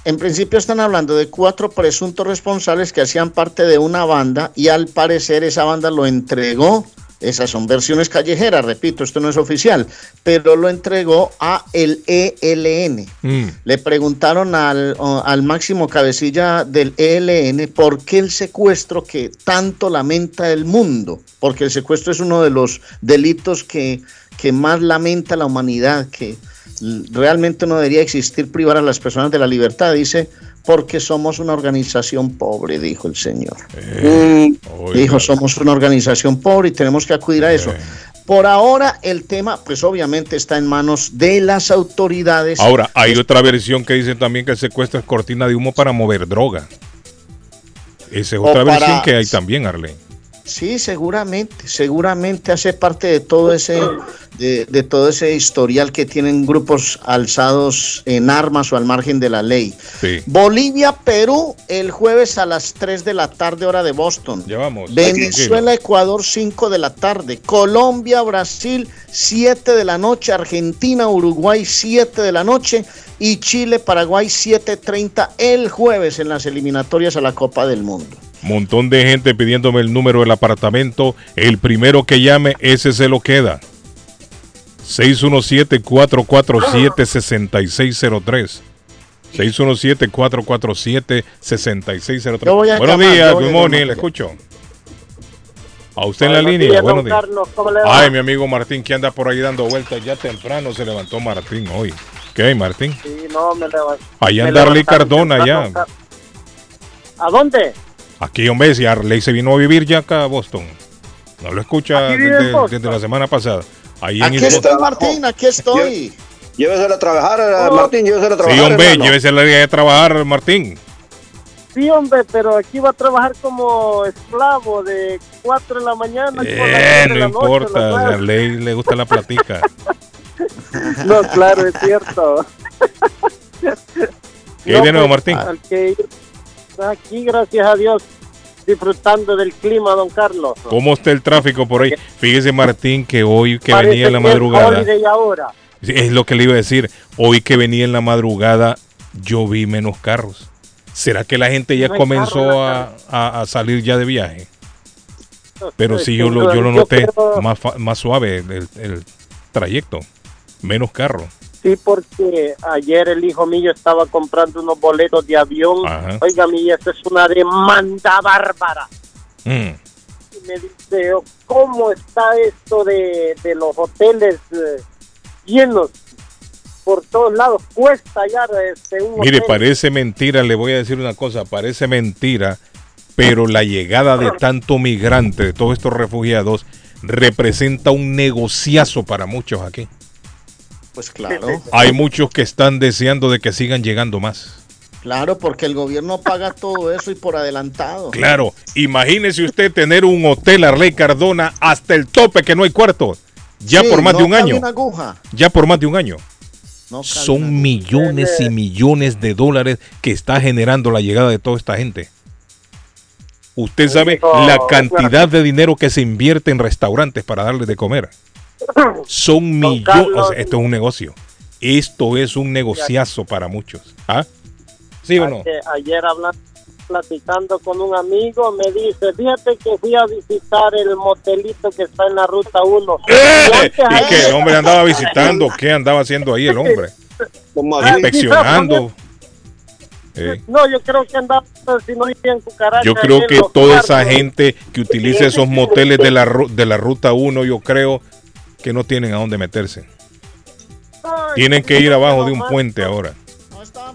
En principio están hablando de cuatro presuntos responsables que hacían parte de una banda y al parecer esa banda lo entregó. Esas son versiones callejeras, repito, esto no es oficial, pero lo entregó a el ELN. Mm. Le preguntaron al, al máximo cabecilla del ELN por qué el secuestro que tanto lamenta el mundo, porque el secuestro es uno de los delitos que, que más lamenta la humanidad, que realmente no debería existir privar a las personas de la libertad, dice, porque somos una organización pobre, dijo el señor. Dijo, somos una organización pobre y tenemos que acudir a eso. Por ahora el tema, pues obviamente está en manos de las autoridades. Ahora, hay otra versión que dice también que el secuestro es cortina de humo para mover droga. Esa es otra para- versión que hay también, Arlene. Sí, seguramente, seguramente hace parte de todo ese, de, de todo ese historial que tienen grupos alzados en armas o al margen de la ley. Sí. Bolivia, Perú, el jueves a las 3 de la tarde, hora de Boston. Ya vamos. Venezuela, Ecuador, 5 de la tarde. Colombia, Brasil, 7 de la noche. Argentina, Uruguay, 7 de la noche. Y Chile, Paraguay, 7.30 el jueves en las eliminatorias a la Copa del Mundo. Montón de gente pidiéndome el número del apartamento. El primero que llame, ese se lo queda. 617-447-6603. 617-447-6603. Yo voy a Buenos llamar, días, good morning, le escucho. A usted en la línea, días, buenos días. Ay, mi amigo Martín, que anda por ahí dando vueltas. Ya temprano se levantó Martín hoy. ¿Qué hay, Martín? Sí, no, me levanté. Ahí me anda Arley Cardona ya. ¿A dónde? Aquí, hombre, si Arley se vino a vivir ya acá a Boston. No lo escucha desde, la semana pasada. Ahí en Aquí estoy, Boston. Martín, aquí estoy. Lléveselo a trabajar, eh, Oh. Martín, lléveselo a Sí, trabajar. hombre, hermano. llévese la área de trabajar, Martín. Sí, hombre, pero aquí va a trabajar como esclavo de 4 de la mañana. por Eh, no la noche, importa, las a. Arley le gusta la platica. No, claro, es cierto. ¿Qué hay de nuevo, Martín? al que ir- Aquí, gracias a Dios, disfrutando del clima, don Carlos. ¿Cómo está el tráfico por ahí? Fíjese, Martín, que hoy que Parece venía en la madrugada, ahora. Es lo que le iba a decir, hoy que venía en la madrugada, yo vi menos carros. ¿Será que la gente ya No comenzó carro a, a- a salir ya de viaje? Pero sí, yo lo, duda, yo lo noté más, más suave el, el trayecto, menos carro. Sí, porque ayer el hijo mío estaba comprando unos boletos de avión. Ajá. Oiga, mi, esta es una demanda bárbara. Mm. Y me dice, oh, ¿cómo está esto de, de los hoteles eh, llenos por todos lados? Cuesta hallar este, un Mire, hotel. parece mentira, le voy a decir una cosa, parece mentira, pero la llegada de tanto migrante, de todos estos refugiados, representa un negociazo para muchos aquí. Pues claro, Hay muchos que están deseando de que sigan llegando más. claro, porque el gobierno paga todo eso y por adelantado. Claro, imagínese usted tener un hotel Arley Cardona hasta el tope que no hay cuarto, ya Sí, por más no de un año, una aguja. ya por más de un año. No Son millones y millones de dólares que está generando la llegada de toda esta gente. Usted sabe la cantidad de dinero que se invierte en restaurantes para darles de comer. Son millones. Esto es un negocio. Esto es un negociazo para muchos. ¿Ah? ¿Sí o no? Ayer, hablando, platicando con un amigo, me dice, fíjate que fui a visitar el motelito que está en la ruta 1. ¡Eh! ¿Y qué el hombre andaba visitando? ¿Qué andaba haciendo ahí el hombre? Inspeccionando. Eh, No, yo creo que andaba, si no cucarachas. Yo creo que toda esa gente que utiliza esos moteles de la, de la ruta 1, yo creo que no tienen a dónde meterse. Tienen que ir abajo de un puente ahora.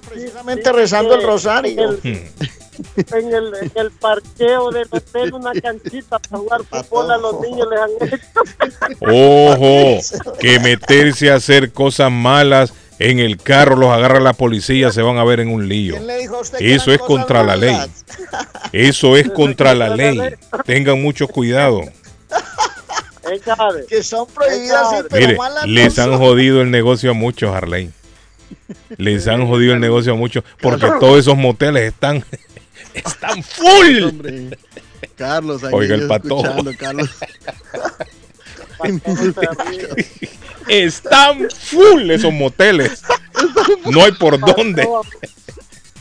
Precisamente rezando el rosario. Hmm. En el, en el parqueo del hotel, una canchita para jugar fútbol a los niños les han hecho. Ojo, que meterse a hacer cosas malas en el carro los agarra la policía, se van a ver en un lío. Eso es contra la ley. Eso es contra la ley. Tengan mucho cuidado. Que son prohibidas, sí, pero Mire, les han jodido el negocio a muchos, Harley. Les han jodido el negocio a muchos porque todos esos moteles están Están full. Hombre, Carlos, ahí Oiga el patojo. escuchando, Carlos. Están full esos moteles. No hay por dónde.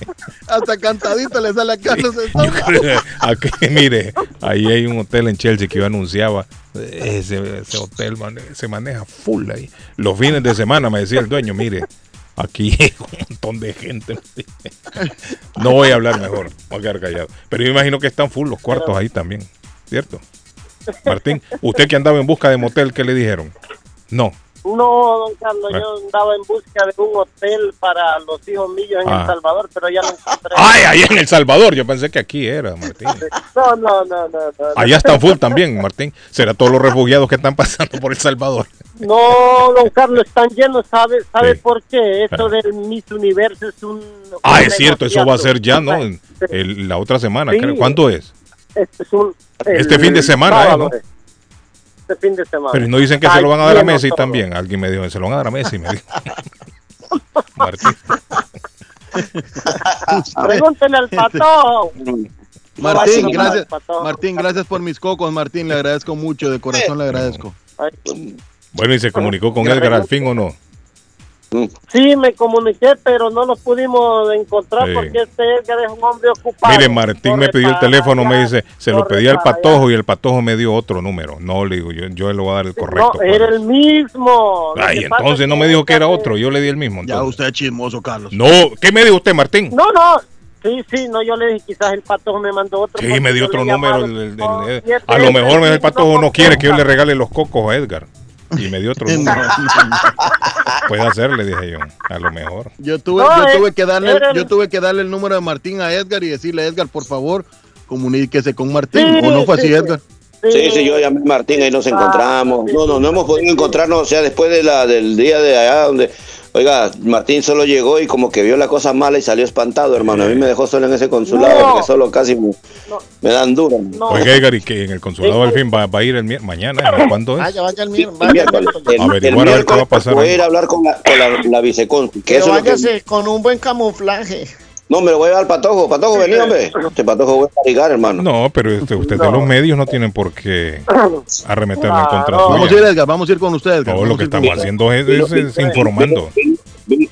Hasta cantadito le sale a Carlos. Aquí, mire, ahí hay un hotel en Chelsea que yo anunciaba. Ese, ese hotel se maneja full ahí. Los fines de semana me decía el dueño, mire, aquí hay un montón de gente. No voy a hablar mejor, voy a quedar callado. Pero yo imagino que están full los cuartos ahí también, ¿cierto? Martín, usted que andaba en busca de motel, ¿qué le dijeron? No. No, don Carlos, Ah. yo andaba en busca de un hotel para los hijos míos en Ah. El Salvador, pero ya no encontré. ¡Ay, ahí en El Salvador! Yo pensé que aquí era, Martín. No, no, no, no. no. Allá están full también, Martín. Será todos los refugiados que están pasando por El Salvador. No, don Carlos, están llenos, ¿sabe, sabe Sí. por qué? Eso del Miss Universo es un... Ah, un es cierto, eso va a ser ya, ¿no? En- el- la otra semana, Sí. creo. ¿Cuándo es? Este es un... Este el fin de semana, ¿eh, no? Este fin de semana. Pero no dicen que se lo van a dar a Messi todo. también. Alguien me dijo, se lo van a dar a Messi. Me dijo. Martín. Pregúntele al pato. Martín, Ay, gracias. Martín, gracias por mis cocos, Martín. Le agradezco mucho, de corazón le agradezco. Bueno, ¿y se comunicó con Edgar al fin o no? Sí, me comuniqué, pero no los pudimos encontrar Sí. porque este Edgar es un hombre ocupado. Mire, Martín me pidió el teléfono, me dice, se lo pedí al patojo y el patojo me dio otro número. No, le digo, yo, yo le voy a dar el correcto. No, era el mismo. Ay, entonces es no me dijo que era otro, yo le di el mismo. Ya usted es chismoso, Carlos. No, ¿qué me dijo usted, Martín? No, no. Sí, sí, no, yo le dije, quizás el patojo me mandó otro. Sí, me dio otro número. el- el- el- y este a lo mejor el patojo no quiere que yo le regale los cocos a Edgar. Y me dio otro número. Puede hacerle, dije yo. A lo mejor. Yo tuve, No, yo eh, tuve que darle, era yo tuve que darle el número de Martín a Edgar y decirle, Edgar, por favor, comuníquese con Martín. Sí, ¿O no fue sí, así, sí. Edgar? Sí, sí, yo llamé a Martín, ahí nos Ah, encontramos. No, no, no hemos podido encontrarnos, o sea, después de la, del día de allá donde, oiga, Martín solo llegó y como que vio la cosa mala y salió espantado, hermano. A mí me dejó solo en ese consulado, No. porque solo casi me, me dan duro. Oiga, Edgar, y que en el consulado al fin va, va a ir el mañana. ¿no? ¿Cuándo es? Vaya, vaya el El mío. Vaya el miércoles, miércoles. el- Averiguar el a ver qué miércoles va a pasar Voy a ir a hablar con la, con la, la vicecónsul. que Pero eso es lo que- váyase con un buen camuflaje. No, me lo voy a llevar al patojo. Patojo, vení, hombre. Este patojo voy a ligar, hermano. No, pero este, usted de los medios no tienen por qué arremeterme en contra Vamos a ir. Edgar, vamos a ir con usted, Edgar. Todo lo Vamos que a ir con estamos usted. haciendo es, es- es informando.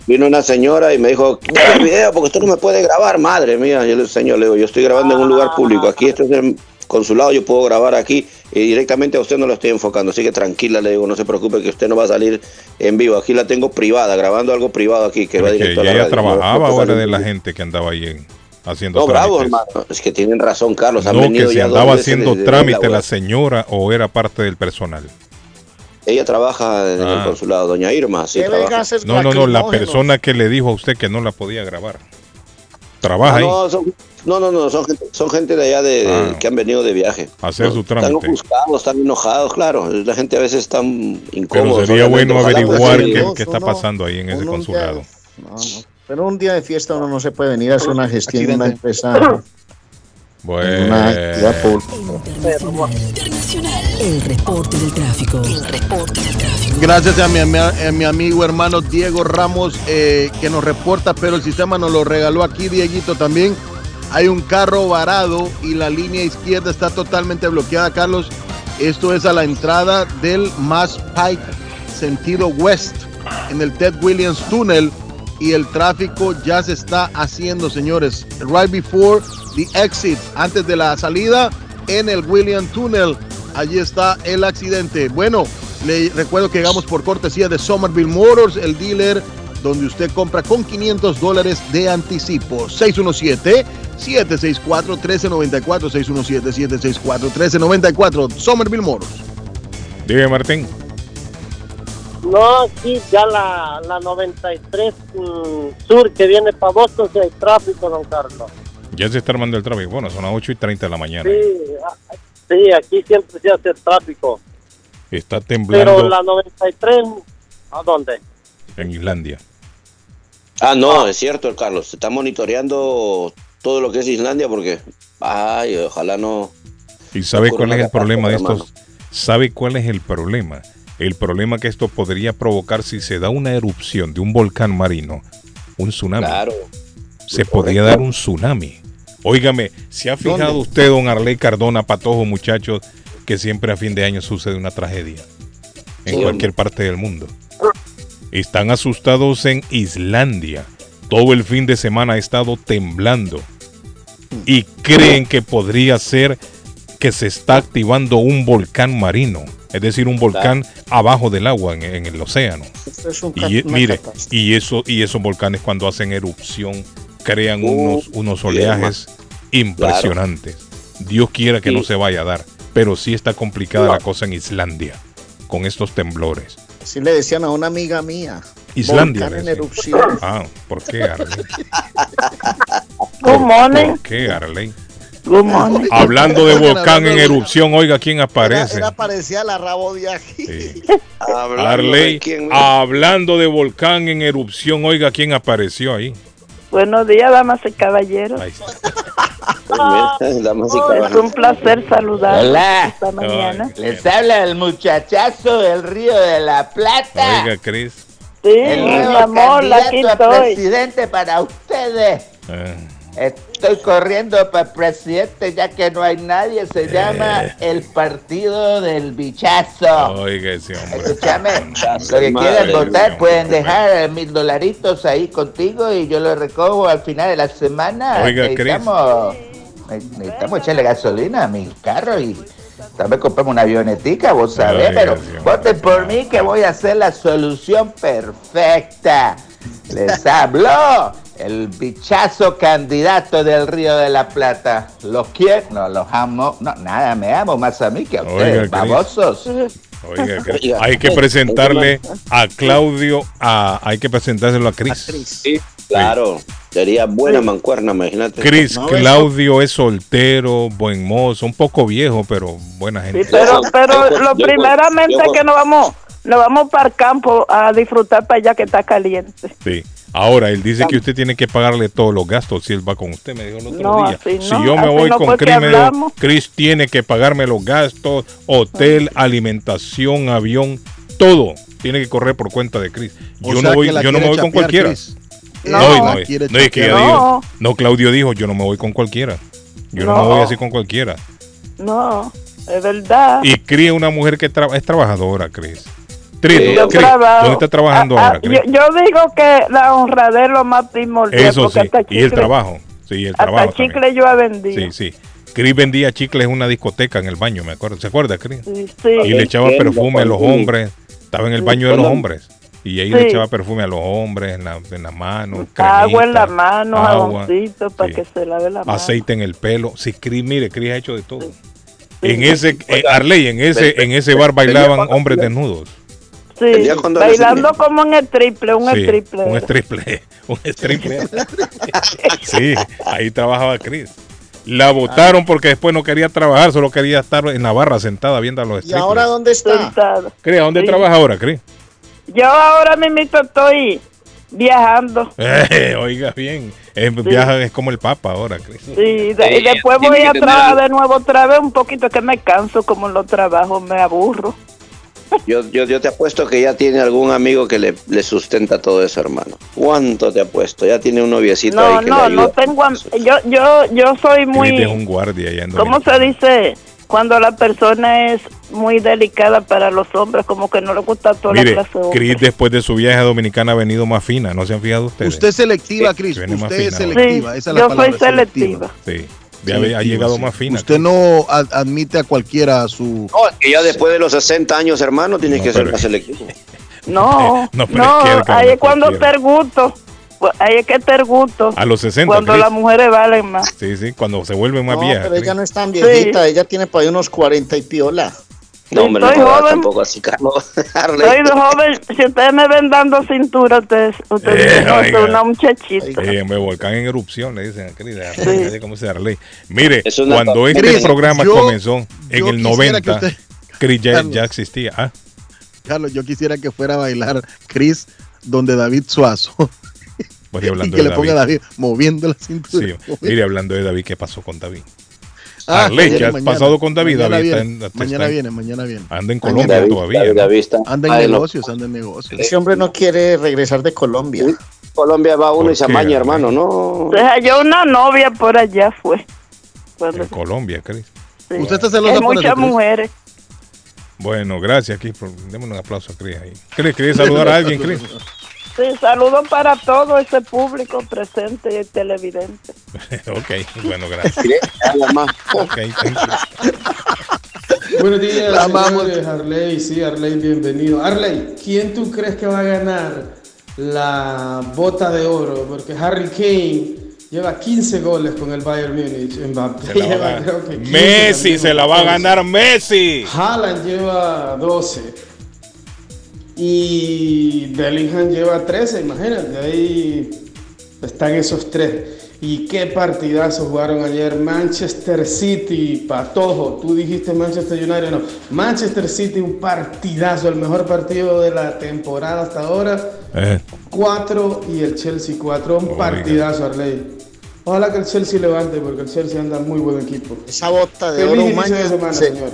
Vino- una señora y me dijo, "Graba el video porque usted no me puede grabar, madre mía. Yo le señor, le digo, yo estoy grabando en un lugar público. Aquí esto es el consulado, yo puedo grabar aquí y directamente a usted no lo estoy enfocando. Así que tranquila, le digo, no se preocupe que usted no va a salir en vivo. Aquí la tengo privada, grabando algo privado aquí que va que directo a la ella radio. trabajaba No, no puede de la gente que andaba ahí en- haciendo No, bravo, trámites. hermano. Es que tienen razón, Carlos. Han No, que dos andaba haciendo trámite la señora o era parte del personal. Ella trabaja en Ah. el consulado, doña Irma, sí Debe trabaja. gases No, no, no, la persona que le dijo a usted que no la podía grabar. Trabaja Ah, ahí. no, son- no, no, no, son gente, son gente de allá de, de- Ah. que han venido de viaje. hacer su Están trámite. ofuscados, están enojados, claro. La gente a veces está incómoda. Pero sería bueno averiguar qué, está pasando ahí en ese consulado. No, no. Pero un día de fiesta uno no se puede venir a hacer una gestión en una empresa. en una actividad Bueno, pública. El reporte del tráfico. El reporte del tráfico. Gracias a mi, a mi amigo hermano Diego Ramos eh, que nos reporta, pero el sistema nos lo regaló aquí, Dieguito, también. Hay un carro varado y la línea izquierda está totalmente bloqueada, Carlos. Esto es a la entrada del Mass Pike, sentido west, en el Ted Williams Tunnel. Y el tráfico ya se está haciendo, señores. Right before the exit, antes de la salida, en el Williams Tunnel. Allí está el accidente. Bueno, le recuerdo que llegamos por cortesía de Somerville Motors, el dealer donde usted compra con 500 dólares de anticipo. 617-764-1394, 617-764-1394, Somerville Motors. dime Martín. No, aquí ya la, la 93 mm, sur que viene para Boston, si hay tráfico, don Carlos. Ya se está armando el tráfico. Bueno, son las 8 y 30 de la mañana. Sí, ah, sí, aquí siempre se hace tráfico. Está Pero temblando la 93, ¿a dónde? en Islandia. Ah, no, es cierto, Carlos. Se está monitoreando todo lo que es Islandia porque, ay, ojalá no. ¿Y sabe cuál es el problema de estos? ¿Sabe cuál es el problema? El problema que esto podría provocar si se da una erupción de un volcán marino, un tsunami. Claro. se podría dar un tsunami. Óigame, ¿se ha fijado ¿Dónde? usted, don Arley Cardona, Patojo, muchachos, que siempre a fin de año sucede una tragedia en Sí, cualquier parte del mundo? Están asustados en Islandia. Todo el fin de semana ha estado temblando y creen que podría ser que se está activando un volcán marino, es decir, un volcán abajo del agua en, en el océano. Es Y e- mire, y eso y esos volcanes cuando hacen erupción crean Uh, unos unos oleajes impresionantes. Dios quiera que Sí. no se vaya a dar, pero sí está complicada la cosa en Islandia con estos temblores. Así le decían a una amiga mía. Islandia, en erupción. Ah, ¿por qué Arley? Good morning. ¿Por qué Arley? Good morning. Hablando de volcán en erupción, oiga quién Era, aparece. era parecía la rabo de aquí. Sí. Hablando Arley, de quién, mira. hablando de volcán en erupción, oiga quién apareció ahí. Buenos días, damas y caballeros. Damas y Es un placer saludarlos Hola. esta mañana. Ay, Les habla el muchachazo del Río de la Plata. Oiga, Cris. Sí, el mi nuevo amor, aquí candidato a estoy. presidente para ustedes. Ah, Estoy corriendo para presidente ya que no hay nadie. Se llama el Partido del Bichazo. oiga ese hombre. Escúchame, lo que quieran votar pueden dejar mil dolaritos ahí contigo y yo lo recojo al final de la semana. Oiga, necesitamos, ne- necesitamos echarle gasolina a mi carro y tal vez compramos una avionetica, vos sabés, pero voten por mí que voy a hacer la solución perfecta. Les habló el bichazo candidato del Río de la Plata. ¿Los quiero? No, los amo. No, nada, me amo más a mí que a ustedes, babosos. Oiga, hay que presentarle a Claudio, a, hay que presentárselo a Cris. Sí, claro. Sería buena mancuerna, imagínate. Cris, Claudio es soltero, buen mozo, un poco viejo, pero buena Sí, gente. pero, Yo- pero yo- lo primeramente que nos vamos, nos vamos para el campo a disfrutar para allá que está caliente. Sí. Ahora, él dice que usted tiene que pagarle todos los gastos si él va con usted, me dijo el otro No, día. así si no, yo me así voy no con que Chris, dijo. Chris tiene que pagarme los gastos, hotel, alimentación, avión, todo. Tiene que correr por cuenta de Chris. O Yo no voy, yo no me voy con cualquiera. Chris. No. no, no, no, es que dijo, No. no, Claudio dijo, yo no me voy con cualquiera. Yo no, No. me voy así con cualquiera. No, es verdad. Y Chris es una mujer que tra- es trabajadora, Chris. Sí, ¿dó- Yo Chris, trabajo. ¿dónde está trabajando Ah, ahora, ah, Chris? yo, yo digo que la honradez es lo más primordial. Eso sí, hasta y el trabajo. Sí, el trabajo. También. chicle yo he vendido. Sí, sí. Chris vendía chicles en una discoteca en el baño, me acuerdo. ¿Se acuerda, Chris? Sí, sí. Y le echaba Entiendo, perfume a los hombres. Estaba en el baño de los hombres. Y ahí le Sí. echaba perfume a los hombres en la, en la mano. Agua en la mano, agua, jaboncito para sí. que se lave la mano. aceite en el pelo. Sí, Chris, mire, Chris ha hecho de todo. En ese, eh, Arley, en ese, en ese bar bailaban hombres desnudos. Sí, bailando como en el triple, un Sí, triple. un triple, un triple. sí, ahí trabajaba Chris. La votaron porque después no quería trabajar, solo quería estar en la barra sentada viendo a los ¿Y ahora dónde está? Chris, ¿a dónde Sí. trabaja ahora, Chris? Yo ahora mismo estoy viajando. Eh, oiga bien, eh, viaja es como el Papa ahora, Chris. Sí, de- y después voy a trabajar de nuevo otra vez un poquito que me canso como en los trabajos, me aburro. Yo, yo, yo te apuesto que ya tiene algún amigo que le, le sustenta todo eso, hermano. ¿Cuánto te apuesto? Ya tiene un noviecito No, ahí que le no, ayuda. no tengo yo yo yo soy muy un guardia allá en ¿Cómo se dice? Cuando la persona es muy delicada para los hombres, como que no le gusta toda Mire, la clase de. Chris después de su viaje a Dominicana ha venido más fina, ¿no se han fijado ustedes? Usted es selectiva, más Usted es selectiva. Sí, esa es la yo palabra, soy selectiva. Sí, ya ha llegado sí. más fina. Usted no ad- admite a cualquiera a su. No, es que ya después de los 60 años, hermano, tiene No, que ser más selectivo. No, No, no, pero es que el ahí es cuando. Pues Ahí es que te gusto. A los 60, Cuando Chris. las mujeres valen más. Sí, sí, cuando se vuelve más No, vieja. pero ella no es tan viejita, ella tiene por ahí unos 40 y piola. No, hombre, no Estoy jodas joven. tampoco así, Carlos. De joven. Si ustedes me ven dando cintura, ustedes, ustedes Eh, "No, soy una muchachita. Sí, hombre, volcán en erupción, le dicen a Chris. Sí. como se Arley. Mire, Es cuando este Chris, programa yo- comenzó en el quisiera 90, que usted- Chris ya, Carlos. ya existía. Ah, Carlos, yo quisiera que fuera a bailar Chris donde David Suazo. pues, y que de le ponga a David. David moviendo la cintura. Sí, mire, hablando de David, ¿qué pasó con David? Ah, Arley, viene ¿qué has mañana. pasado con David? Mañana David viene, está en- está mañana en- viene, mañana viene. Anda en Colombia David, todavía. David, ¿no? David está- Anda en Ay, no. negocios, anda en negocios. Ese hombre no quiere regresar de Colombia. Colombia va uno y se ¿Por qué, amaña, hermano, no. Se halló una novia por allá, fue. Cuando- En Colombia, Cris. sí. Usted está Hay celosa por eso, muchas mujeres. Bueno, gracias, Cris. por- Démosle un aplauso a Cris ahí. Cris, ¿quieres saludar a alguien, Cris? Sí, saludos para todo ese público presente y televidente. ok, bueno, gracias. Nada más. Ok, thank you. Buenos días, señores. Arley, sí, Arley, bienvenido. Arley, ¿quién tú crees que va a ganar la bota de oro? Porque Harry Kane lleva 15 goles con el Bayern Múnich. Mbappé lleva, ganar. creo que 15 Messi se la va a 14. ganar Messi. Haaland lleva 12. Y Bellingham lleva 13, imagínate, ahí están esos tres. Y qué partidazo jugaron ayer Manchester City, Patojo, tú dijiste Manchester United, no, Manchester City un partidazo, el mejor partido de la temporada hasta ahora, Eh, 4 y el Chelsea 4, un Oiga. partidazo Arley. Ojalá que el Chelsea levante porque el Chelsea anda muy buen equipo. Esa bota de Feliz oro inicio de mañana semana, se- señores.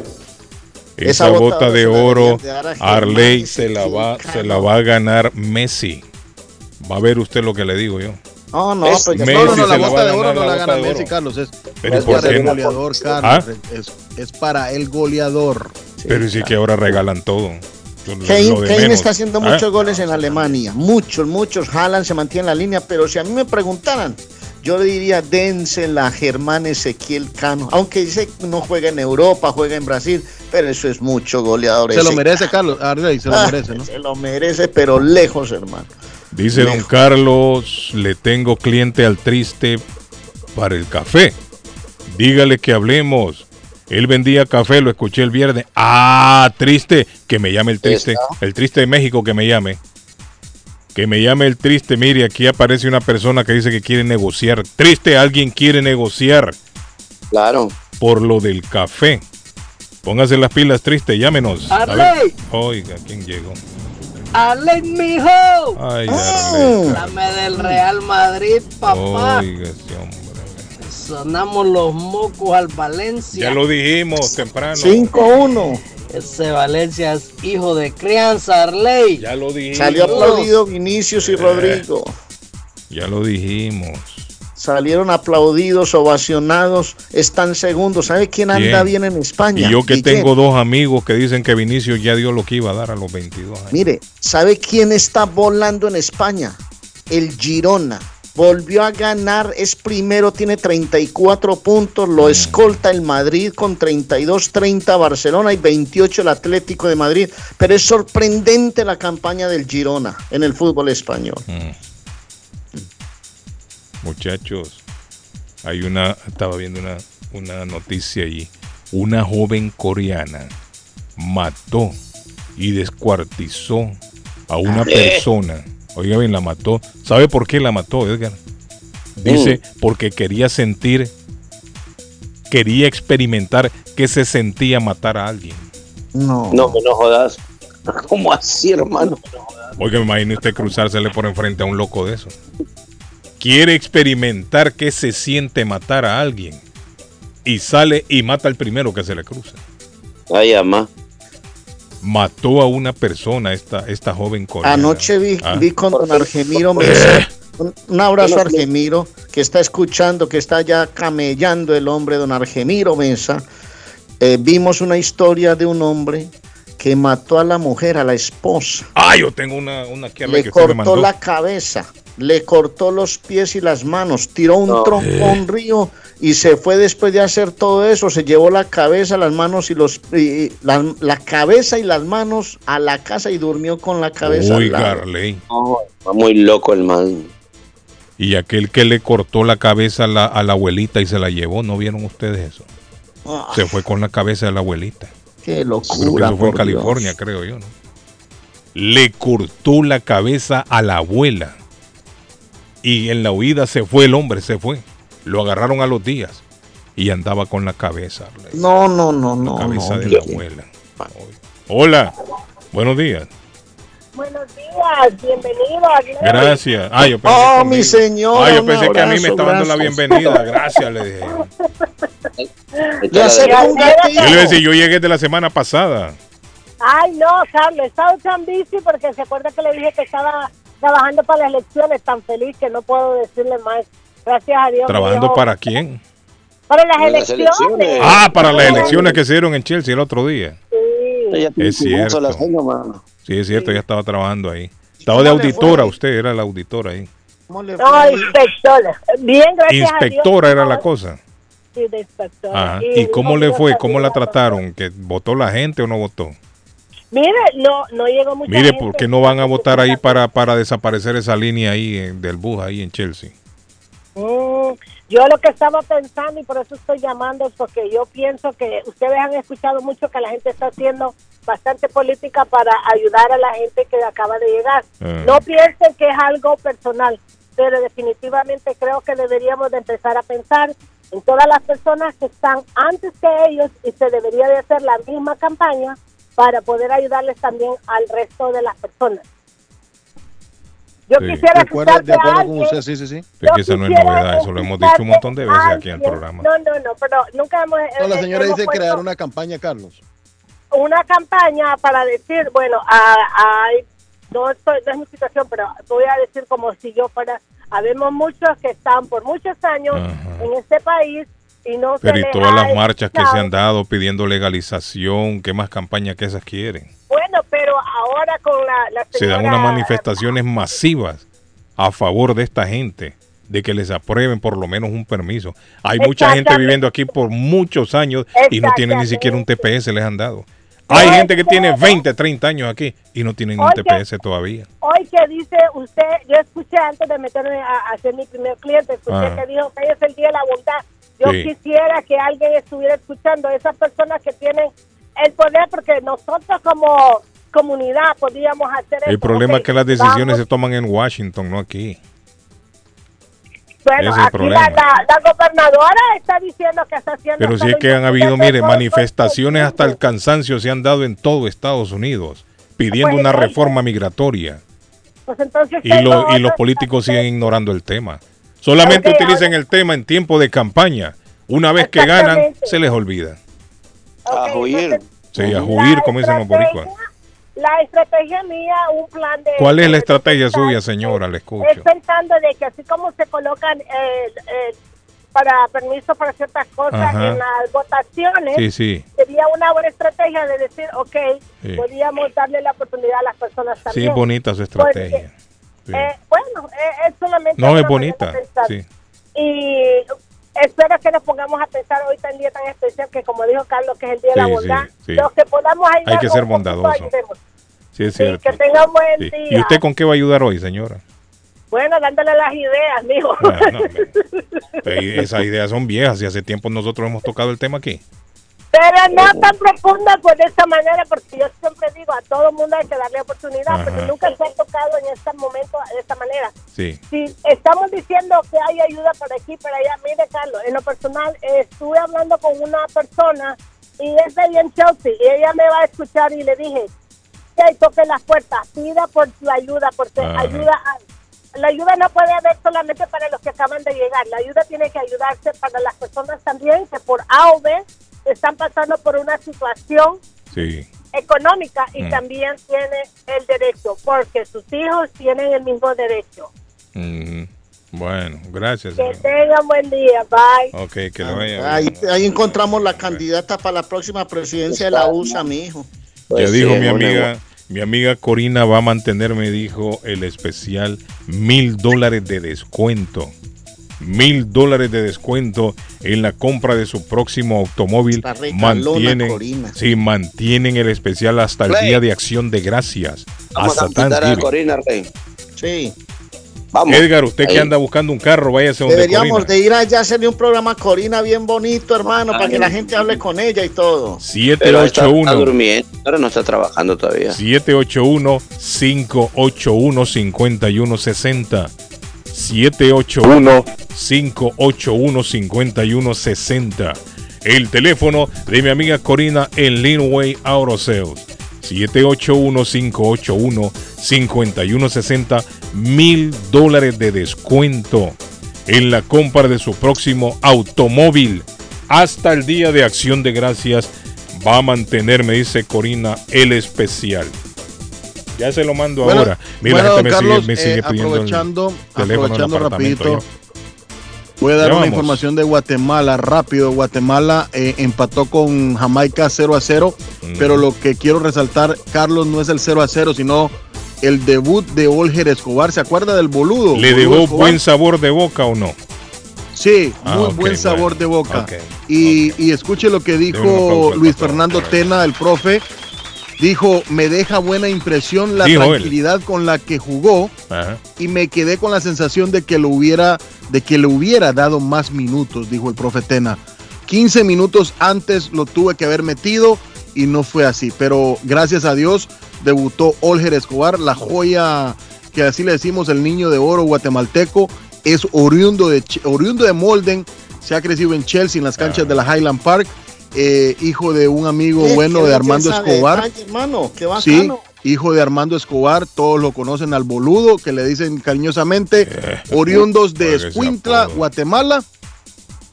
Esa Esa bota bota de la oro, de Arley se la va, se la va a ganar Messi. Va a ver usted lo que le digo yo. No, no, Es- Messi No, no, no, la la bota de oro no la la gana. Messi, Carlos. Es, Pero es ¿por para el goleador, ¿Ah? Carlos. Es, es para el goleador. Pero sí que ahora regalan todo. Kane, Kane está haciendo ¿Ah? muchos goles en Alemania, muchos, muchos. Haaland se mantiene en la línea, pero si a mí me preguntaran, yo le diría dénsela a Germán Ezequiel Cano, aunque dice que no juega en Europa, juega en Brasil, pero eso es mucho goleador. Se lo ese. merece, Carlos. Arley, se lo Ah, merece, ¿no? Se lo merece, pero lejos, hermano. Dice don. Carlos, le tengo cliente al triste para el café. Dígale que hablemos. Él vendía café, lo escuché el viernes. Ah, triste, que me llame el triste. El triste de México, que me llame. Que me llame el triste. Mire, aquí aparece una persona que dice que quiere negociar. Triste, alguien quiere negociar Claro. por lo del café. Póngase las pilas, triste, llámenos. Arley. Oiga, ¿quién llegó? Arley, mijo. Ay, Ah. Arley. Dame del Real Madrid, papá. Oiga, ese hombre. Sonamos los mocos al Valencia. Ya lo dijimos temprano. 5-1. Ese Valencia es hijo de crianza, Arley. Ya lo dijimos. Salió aplaudido Vinicius y Eh. Rodrigo. Ya lo dijimos. Salieron aplaudidos, ovacionados, están segundos. ¿Sabe quién anda bien, en España? Y yo que tengo dos amigos que dicen que Vinicius ya dio lo que iba a dar a los 22 años. Mire, ¿sabe quién está volando en España? El Girona. Volvió a ganar, es primero, tiene 34 puntos, Mm. lo escolta el Madrid con 32, 30 Barcelona y 28 el Atlético de Madrid. Pero es sorprendente la campaña del Girona en el fútbol español. Muchachos, hay una, estaba viendo una, una noticia allí. Una joven coreana mató y descuartizó a una Ah. persona. Oiga bien, la mató. ¿Sabe por qué la mató, Edgar? Dice, Mm. porque quería sentir, quería experimentar que se sentía matar a alguien. No. No, que no jodas. ¿Cómo así, hermano? Oiga, me imagine usted cruzársele por enfrente a un loco de eso. Quiere experimentar qué se siente matar a alguien. Y sale y mata al primero que se le cruza. Ay, ama. Mató a una persona esta, esta joven coreana. Anoche vi, Ah. vi con don Argemiro Mesa. Un, un abrazo a Argemiro, que está escuchando, que está ya camellando el hombre, don Argemiro Mesa. Eh, vimos una historia de un hombre que mató a la mujer, a la esposa. Ah, yo tengo una, una Arley, Le que usted me cortó mandó. la cabeza, le cortó los pies y las manos, tiró un No. tronco a un río y se fue después de hacer todo eso. Se llevó la cabeza, las manos y los y- y la, la cabeza y las manos a la casa y durmió con la cabeza. al Oiga, lado. Arley. No, está muy loco el man. Y aquel que le cortó la cabeza a la, a la abuelita y se la llevó, ¿no vieron ustedes eso? Ah, Se fue con la cabeza de la abuelita. qué Creo que locura. eso fue en California, Dios. creo yo, ¿no? Le cortó la cabeza a la abuela. Y en la huida se fue el hombre, se fue. Lo agarraron a los días. Y andaba con la cabeza, No, no, no, no. la cabeza no, de la abuela. Hola, buenos días. Buenos días, bienvenido. Gracias. Ah, yo pensé Oh, conmigo. mi señora. Ah, yo pensé que a mí me estaba dando la gracias. bienvenida. Gracias, le dije. Yo le decía, yo llegué de la semana pasada. Ay, no, Carlos, he estado tan bici porque se acuerda que le dije que estaba trabajando para las elecciones, tan feliz que no puedo decirle más. Gracias a Dios. ¿Trabajando para quién? Para las elecciones. elecciones. Ah, para las elecciones que se dieron en Chelsea el otro día. Tiene Es cierto. Sí, es cierto, ya estaba trabajando ahí. Estaba de auditora, usted era la auditora ahí. ¿Cómo le No, fue? inspectora. Bien, gracias a Dios. Inspectora era la cosa. Sí, de inspectora. Ajá. ¿Y cómo le fue? ¿Cómo la trataron? ¿Que votó la gente o no votó? Mire, no, no llegó mucha Mire, gente. ¿por qué no van a votar ahí para, para desaparecer esa línea ahí eh, del bus ahí en Chelsea? Mm, yo lo que estaba pensando y por eso estoy llamando es porque yo pienso que ustedes han escuchado mucho que la gente está haciendo bastante política para ayudar a la gente que acaba de llegar. Ah. No piensen que es algo personal, pero definitivamente creo que deberíamos de empezar a pensar en todas las personas que están antes que ellos y se debería de hacer la misma campaña para poder ayudarles también al resto de las personas. Yo Sí. quisiera De acuerdo, de acuerdo a con usted, sí, sí, sí. Es que esa no es novedad, eso lo hemos dicho un montón de veces aquí en el programa. No, no, no, pero nunca hemos... No, la eh, señora hemos dice crear una campaña, Carlos. una campaña para decir, bueno, a- hay, no, estoy, no es mi situación, pero voy a decir como si yo fuera, habemos muchos que están por muchos años en este país y no Pero y todas las marchas que se han dado pidiendo legalización, ¿qué más campaña que esas quieren? Bueno, pero ahora con la, la Se dan unas manifestaciones masivas a favor de esta gente, de que les aprueben por lo menos un permiso. Hay mucha gente viviendo aquí por muchos años y no tienen ni siquiera un TPS, les han dado. Hay gente que tiene que- 20, 30 años aquí y no tienen un. TPS todavía. Hoy que dice usted, yo escuché antes de meterme a, a ser mi primer cliente, escuché Ah. que dijo que hoy es el día de la bondad. Yo Sí. quisiera que alguien estuviera escuchando a esas personas que tienen el poder, porque nosotros como comunidad podríamos hacer El problema es que las decisiones vamos- se toman en Washington, no aquí. Bueno, es aquí la, la- la gobernadora está diciendo que está haciendo... Pero si es que han habido, mire, manifestaciones hasta el cansancio se han dado en todo Estados Unidos pidiendo Pues, una reforma migratoria Pues entonces y, lo- y los políticos siguen ignorando el tema. Solamente Ok, utilizan el tema en tiempo de campaña. Una vez que ganan, se les olvida. A huir. Sí, a huir, como dicen los boricuas. La estrategia mía, un plan de... ¿Cuál es la estrategia suya, señora? Le escucho. Es pensando de que así como se colocan eh, eh, para permiso para ciertas cosas Ajá. en las votaciones, Sí, sí. sería una buena estrategia de decir, ok, Sí. podríamos darle la oportunidad a las personas Sí, también. es bonita su Porque, estrategia. Sí. eh, bueno, eh, es solamente... No, es bonita. Sí. Y espero que nos pongamos a pensar hoy tan día tan especial que como dijo Carlos, que es el Día de la Bondad, los que podamos ayudar Hay que ser un poquito, bondadoso. ayudemos. Sí, es cierto. que tengan buen Sí. día. ¿Y usted con qué va a ayudar hoy, señora? Bueno, dándole las ideas, mijo. Esas ideas son viejas y hace tiempo nosotros hemos tocado el tema aquí. Pero no tan profunda por de esta manera, porque yo siempre digo, a todo mundo hay que darle oportunidad, Ajá. pero nunca se ha tocado en este momento de esta manera. Sí. Si estamos diciendo que hay ayuda por aquí, por allá, mire, Carlos, en lo personal, eh, estuve hablando con una persona y es de ahí en Chelsea, y ella me va a escuchar y le dije, que toque las puertas, pida por su ayuda, porque Ajá. ayuda a- la ayuda no puede haber solamente para los que acaban de llegar, la ayuda tiene que ayudarse para las personas también que por A o B están pasando por una situación Sí. económica y Mm. también tiene el derecho, porque sus hijos tienen el mismo derecho. Ujú. Bueno, gracias. Que tengan buen día, bye. Ok, que le vaya bien. Ahí, ahí encontramos la candidata para la próxima presidencia de la USA, mi hijo. Ya dijo sí, mi amiga, mi amiga Corina va a mantener, me dijo, el especial mil dólares de descuento. Mil dólares de descuento en la compra de su próximo automóvil. Mantienen, Corina. sí, mantienen el especial hasta el día de acción de gracias. Vamos a Hasta a. Corina Rey. Sí. Vamos. Edgar, usted que anda buscando un carro, váyase donde Deberíamos Corina. de ir allá a hacerle un programa a Corina bien bonito, hermano, para que la gente hable con ella y todo. Pero está, está 781 durmiendo. Ahora no está trabajando todavía. 781-581-5160. 781-581-5160. El teléfono de mi amiga Corina en Linway Auto Sales. 781-581-5160. Mil dólares de descuento en la compra de su próximo automóvil. Hasta el día de acción de gracias va a mantener, me dice Corina, el especial. Ya se lo mando Bueno, ahora. Mira, bueno, la gente me Carlos, sigue, me sigue eh, pidiendo aprovechando, aprovechando rapidito, yo. voy a dar Ya una vamos. información de Guatemala rápido. Guatemala eh, empató con Jamaica 0 a 0, Mm. pero lo que quiero resaltar, Carlos, no es el 0 a 0, sino el debut de Olger Escobar. ¿Se acuerda del boludo? ¿Le dejó buen sabor de boca o no? Sí, Ah, muy buen sabor bueno. de boca. Y, y escuche lo que dijo Luis Fernando. Tena, el profe. Dijo, me deja buena impresión la Dijo él. tranquilidad con la que jugó Ajá. y me quedé con la sensación de que lo hubiera, de que le hubiera dado más minutos, dijo el profe Tena. 15 minutos antes lo tuve que haber metido y no fue así. Pero gracias a Dios debutó Olger Escobar, la joya que así le decimos el niño de oro guatemalteco, es oriundo de, oriundo de Molden, se ha crecido en Chelsea, en las canchas de la Highland Park, eh, hijo de un amigo Qué- bueno qué de Armando Escobar. hermano, qué Sí, hijo de Armando Escobar, todos lo conocen al boludo, que le dicen cariñosamente, oriundos de Escuintla, Guatemala,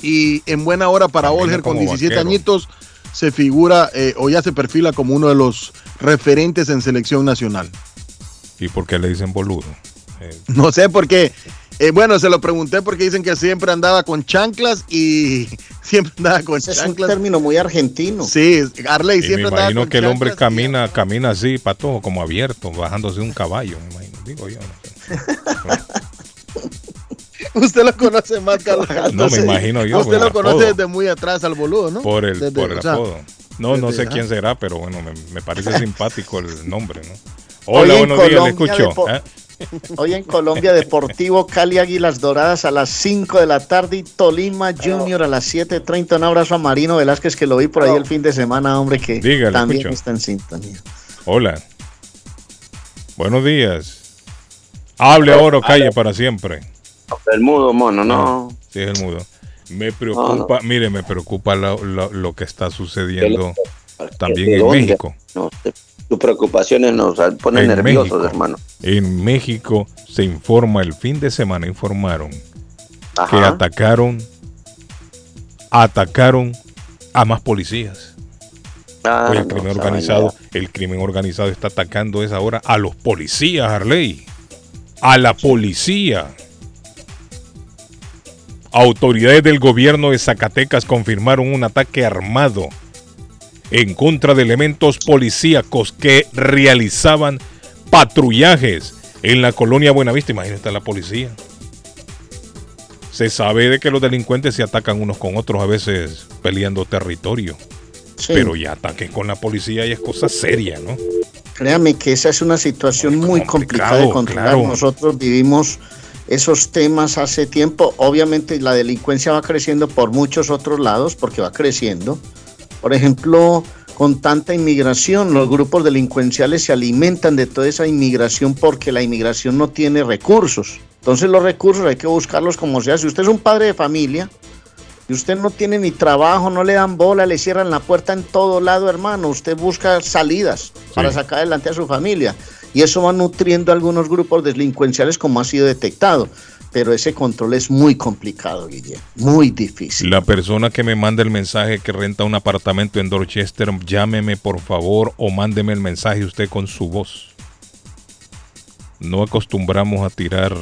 y en buena hora para Olger con como 17 vaquero. añitos, se figura eh, o ya se perfila como uno de los referentes en selección nacional. ¿Y por qué le dicen boludo? Eh, No sé por qué. Eh, bueno, se lo pregunté porque dicen que siempre andaba con chanclas y siempre andaba con Ese es un chanclas. término muy argentino. Sí, Arley y me siempre andaba imagino con que el hombre chanclas. camina, camina así, patojo, como abierto, bajándose de un caballo, me imagino. Digo yo. no sé. Usted lo conoce más, Carlos. No, me imagino yo, Usted lo conoce desde muy atrás al boludo, ¿no? Por el, Desde- por el apodo. No, no sé quién será, pero bueno, me, me parece simpático el nombre, ¿no? Hola, en buenos días, le escucho. ¿eh? Hoy en Colombia Deportivo Cali Águilas Doradas a las 5 de la tarde y Tolima Junior a las 7.30. Un abrazo a Marino Velázquez que lo vi por ahí el fin de semana, hombre, que Dígale, también escucho. está en sintonía. Hola. Buenos días. Hable ahora o calle para siempre. El mudo, mono, no. Sí, es el mudo. Me preocupa, mire, me preocupa lo, lo- lo que está sucediendo también ¿De en? México. No, tus preocupaciones nos ponen En nerviosos, México. hermano. En México se informa, el fin de semana informaron que atacaron, atacaron a más policías. Ah, Oye, el no, crimen organizado, el crimen organizado está atacando esa hora a los policías, Harley. A la policía. Autoridades del gobierno de Zacatecas confirmaron un ataque armado en contra de elementos policíacos que realizaban patrullajes en la colonia Buenavista. Imagínate la policía. Se sabe de que los delincuentes se atacan unos con otros, a veces peleando territorio. Sí. Pero ya ataques con la policía y es cosa seria, ¿no? Créame que esa es una situación muy complicada de controlar. claro. Nosotros vivimos esos temas hace tiempo. Obviamente la delincuencia va creciendo por muchos otros lados porque va creciendo. Por ejemplo, con tanta inmigración, los grupos delincuenciales se alimentan de toda esa inmigración porque la inmigración no tiene recursos. Entonces los recursos hay que buscarlos como sea. Si usted es un padre de familia y usted no tiene ni trabajo, no le dan bola, le cierran la puerta en todo lado, hermano, usted busca salidas para sacar adelante a su familia. Y eso va nutriendo a algunos grupos delincuenciales como ha sido detectado. Pero ese control es muy complicado, Guillermo. Muy difícil. La persona que me manda el mensaje que renta un apartamento en Dorchester, llámeme por favor o mándeme el mensaje usted con su voz. No acostumbramos a tirar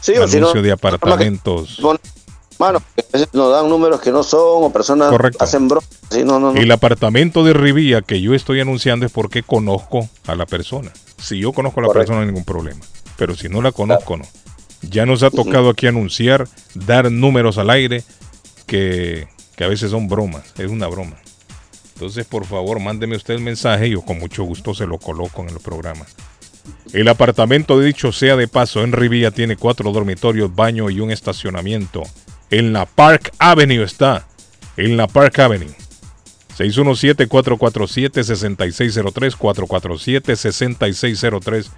Sí, si no, anuncios de apartamentos. Bueno, a veces nos dan números que no son o personas Correcto. hacen bromas. Sí, no, no, no. El apartamento de Rivilla que yo estoy anunciando es porque conozco a la persona. Si yo conozco a la persona no hay ningún problema. Pero si no la conozco, no. Ya nos ha tocado aquí anunciar, dar números al aire que, que a veces son bromas. Es una broma. Entonces, por favor, mándeme usted el mensaje y yo con mucho gusto se lo coloco en el programa. El apartamento, dicho sea de paso, en Rivilla tiene cuatro dormitorios, baño y un estacionamiento. En la Park Avenue está. En la Park Avenue. 617-447-6603, 447-6603.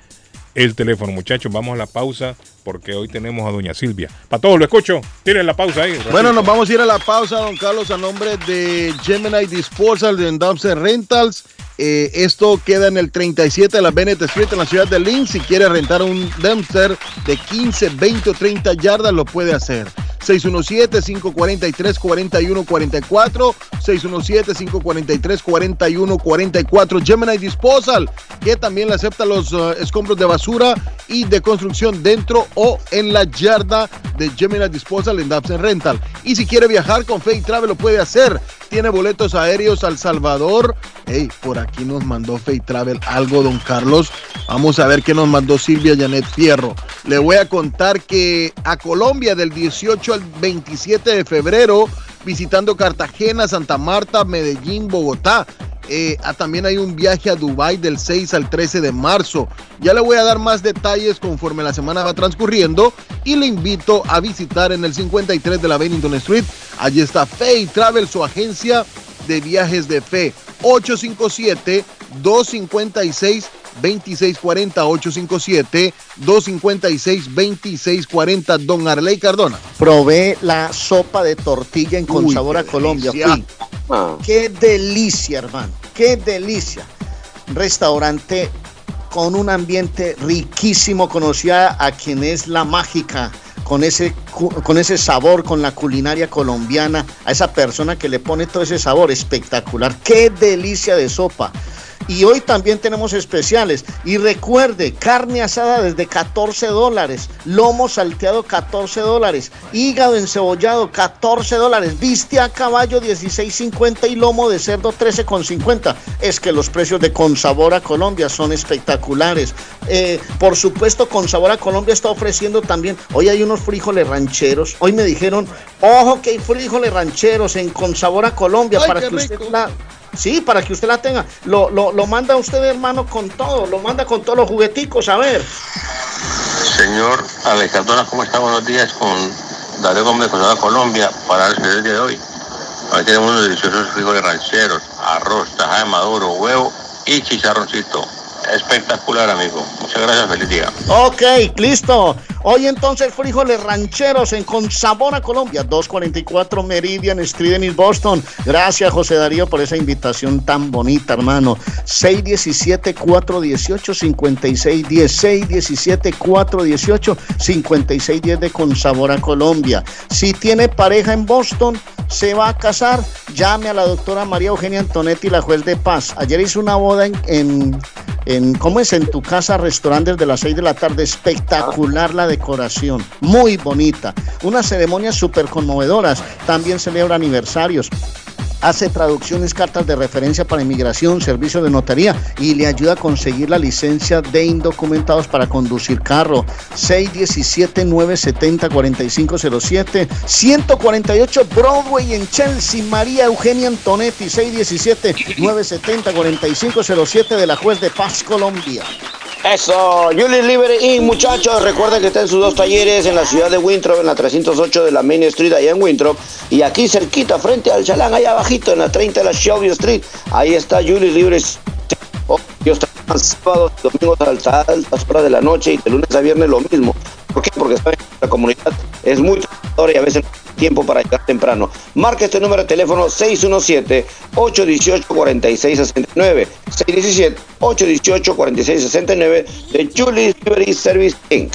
El teléfono, muchachos. Vamos a la pausa porque hoy tenemos a doña Silvia. Para todos, lo escucho. Tiren la pausa ahí. Bueno, nos vamos a ir a la pausa, don Carlos, a nombre de Gemini Disposal de Dumpster Rentals. Eh, esto queda en el 37 de la Bennett Street en la ciudad de Lynn. Si quiere rentar un dumpster de 15, 20 o 30 yardas, lo puede hacer. 617-543-4144, 617-543-4144. Gemini Disposal, que también le acepta los uh, escombros de basura y de construcción dentro o en la yarda de Gemini Disposal en Dabs Rental. Y si quiere viajar con Fake Travel lo puede hacer. Tiene boletos aéreos al Salvador. Hey, por aquí nos mandó Fake Travel algo, don Carlos. Vamos a ver qué nos mandó Silvia Janet Fierro. Le voy a contar que a Colombia del 18 al 27 de febrero, visitando Cartagena, Santa Marta, Medellín, Bogotá. Eh, ah, también hay un viaje a Dubai del 6 al 13 de marzo. Ya le voy a dar más detalles conforme la semana va transcurriendo y le invito a visitar en el 53 de la Bennington Street. Allí está Fay Travel, su agencia de viajes de fe. 857 256 2640 857 256 2640 Don Arley Cardona. Probé la sopa de tortilla en Con Uy, Sabor a Colombia. Fui. Qué delicia, hermano. Qué delicia. Restaurante con un ambiente riquísimo. Conocía a quien es la mágica. Con ese, con ese sabor, con la culinaria colombiana, a esa persona que le pone todo ese sabor espectacular. Qué delicia de sopa. Y hoy también tenemos especiales. Y recuerde, carne asada desde 14 dólares, lomo salteado 14 dólares, hígado encebollado 14 dólares, viste a caballo 16.50 y lomo de cerdo 13.50. Es que los precios de Consabor a Colombia son espectaculares. Eh, por supuesto, Consabor a Colombia está ofreciendo también, hoy hay unos frijoles rancheros. Hoy me dijeron, ojo que hay frijoles rancheros en Consabor a Colombia Ay, para que usted la, Sí, para que usted la tenga. Lo, lo, lo manda usted, hermano, con todo. Lo manda con todos los jugueticos, a ver. Señor Alejandro, ¿cómo está? Buenos días con Darío Gómez de Colombia para el día de hoy. Hoy tenemos unos deliciosos frijoles rancheros, arroz, taja de maduro, huevo y chicharroncito. Espectacular, amigo. Muchas gracias, feliz día. Ok, listo. Hoy entonces frijoles rancheros en Con Sabor a Colombia, 244 Meridian Street en East Boston. Gracias, José Darío, por esa invitación tan bonita, hermano. 617-418-5610. 617-418-5610 de Con Sabor a Colombia. Si tiene pareja en Boston, se va a casar, llame a la doctora María Eugenia Antonetti, la juez de paz. Ayer hizo una boda en, en, ¿cómo es? En tu casa, restaurante desde las 6 de la tarde. Espectacular la decoración, muy bonita. Unas ceremonias súper conmovedoras. También celebra aniversarios. Hace traducciones, cartas de referencia para inmigración, servicio de notaría y le ayuda a conseguir la licencia de indocumentados para conducir carro. 617-970-4507, 148 Broadway en Chelsea, María Eugenia Antonetti, 617-970-4507 de la Juez de Paz, Colombia. Eso, Julius Liberty Inc., muchachos, recuerden que está en sus dos talleres en la ciudad de Winthrop, en la 308 de la Main Street, allá en Winthrop, y aquí cerquita, frente al Chalán, allá abajito, en la 30 de la Shelby Street, ahí está Julius. Oh, Dios sábados, domingos a altas horas de la noche y de lunes a viernes lo mismo. ¿Por qué? Porque saben que la comunidad es muy y a veces tiempo para llegar temprano. Marca este número de teléfono 617-818-4669. 617-818-4669 de Julius Liberty Service Inc.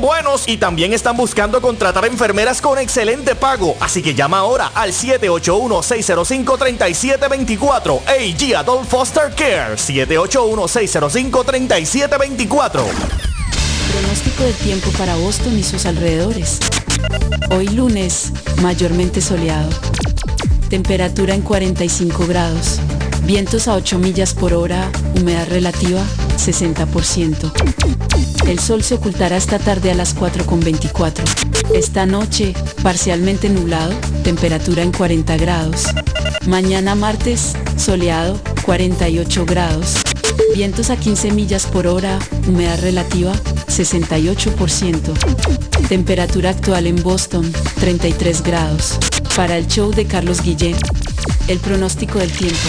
buenos y también están buscando contratar enfermeras con excelente pago. Así que llama ahora al 781-605-3724. AG Adult Foster Care. 781-605-3724. Pronóstico del tiempo para Boston y sus alrededores. Hoy lunes, mayormente soleado. Temperatura en 45 grados. Vientos a 8 millas por hora, humedad relativa 60%. El sol se ocultará esta tarde a las 4.24. Esta noche, parcialmente nublado, temperatura en 40 grados. Mañana martes, soleado, 48 grados. Vientos a 15 millas por hora, humedad relativa 68%. Temperatura actual en Boston 33 grados. Para el show de Carlos Guillén, el pronóstico del tiempo.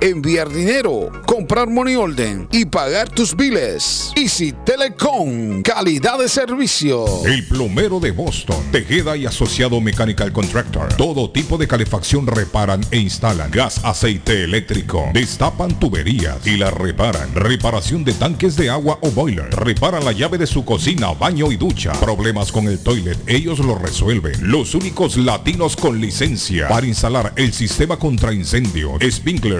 enviar dinero, comprar money order y pagar tus biles. Easy Telecom, calidad de servicio. El plomero de Boston, Tejeda y Asociado Mechanical Contractor. Todo tipo de calefacción reparan e instalan. Gas, aceite eléctrico. Destapan tuberías y la reparan. Reparación de tanques de agua o boiler. Reparan la llave de su cocina, baño y ducha. Problemas con el toilet, ellos lo resuelven. Los únicos latinos con licencia para instalar el sistema contra incendio, sprinkler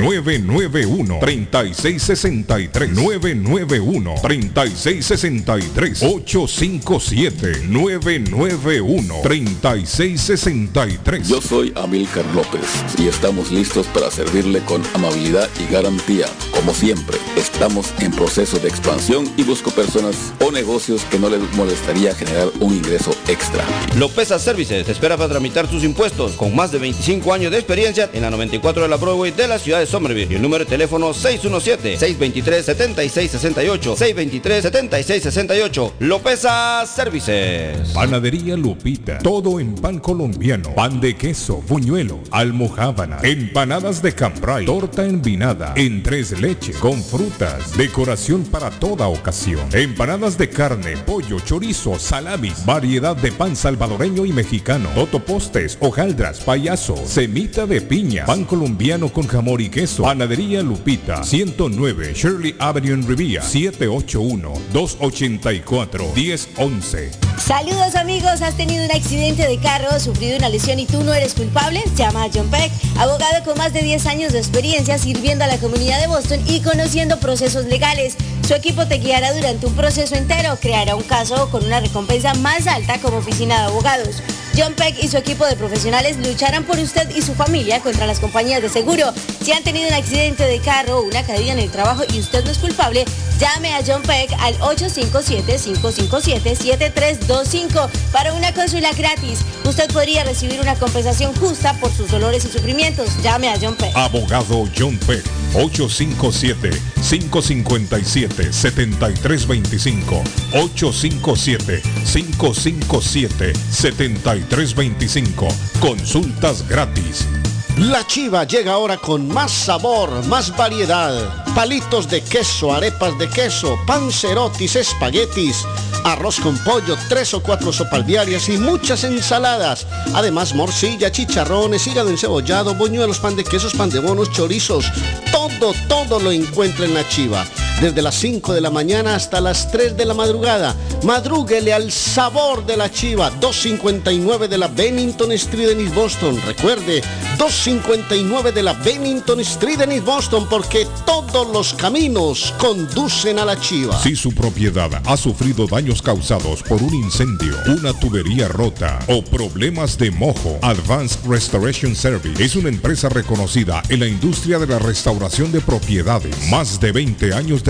991-3663. 991-3663. 857-991-3663. Yo soy Amilcar López y estamos listos para servirle con amabilidad y garantía. Como siempre, estamos en proceso de expansión y busco personas o negocios que no les molestaría generar un ingreso extra. Lopeza Services te espera para tramitar tus impuestos con más de 25 años de experiencia en la 94 de la Broadway de la ciudad de Somerville y el número de teléfono 617-623-7668 623-7668 Lopeza Services Panadería Lupita. Todo en pan colombiano. Pan de queso, buñuelo, almojábana, empanadas de cambray, torta envinada, en tres leches, con frutas, decoración para toda ocasión. Empanadas de carne, pollo, chorizo, salamis, variedad de pan salvadoreño y mexicano, totopostes, hojaldras, payaso, semita de piña, pan colombiano con jamón y queso. Panadería Lupita, 109 Shirley Avenue en Rivia, 781-284-1011. Saludos amigos, ¿has tenido un accidente de carro, sufrido una lesión y tú no eres culpable? Llama a John Peck, abogado con más de 10 años de experiencia sirviendo a la comunidad de Boston y conociendo procesos legales. Su equipo te guiará durante un proceso entero, creará un caso con una recompensa más alta como oficina de abogados. John Peck y su equipo de profesionales lucharán por usted y su familia contra las compañías de seguro. Si han tenido un accidente de carro o una caída en el trabajo y usted no es culpable, llame a John Peck al 857-557-7325 para una consulta gratis. Usted podría recibir una compensación justa por sus dolores y sufrimientos. Llame a John Peck. Abogado John Peck, 857-557-7325. 857-557-7325. Consultas gratis. La chiva llega ahora con más sabor, más variedad. Palitos de queso, arepas de queso, pancerotis, espaguetis, arroz con pollo, tres o cuatro sopalviarias y muchas ensaladas. Además, morcilla, chicharrones, hígado encebollado, boñuelos, pan de quesos, pan de bonos, chorizos. Todo, todo lo encuentra en la chiva. Desde las 5 de la mañana hasta las 3 de la madrugada. Madrúguele al sabor de la chiva. 259 de la Bennington Street en East Boston. Recuerde, 259 459 de la Bennington Street en East Boston porque todos los caminos conducen a la chiva. Si su propiedad ha sufrido daños causados por un incendio, una tubería rota o problemas de mojo, Advanced Restoration Service es una empresa reconocida en la industria de la restauración de propiedades. Más de 20 años de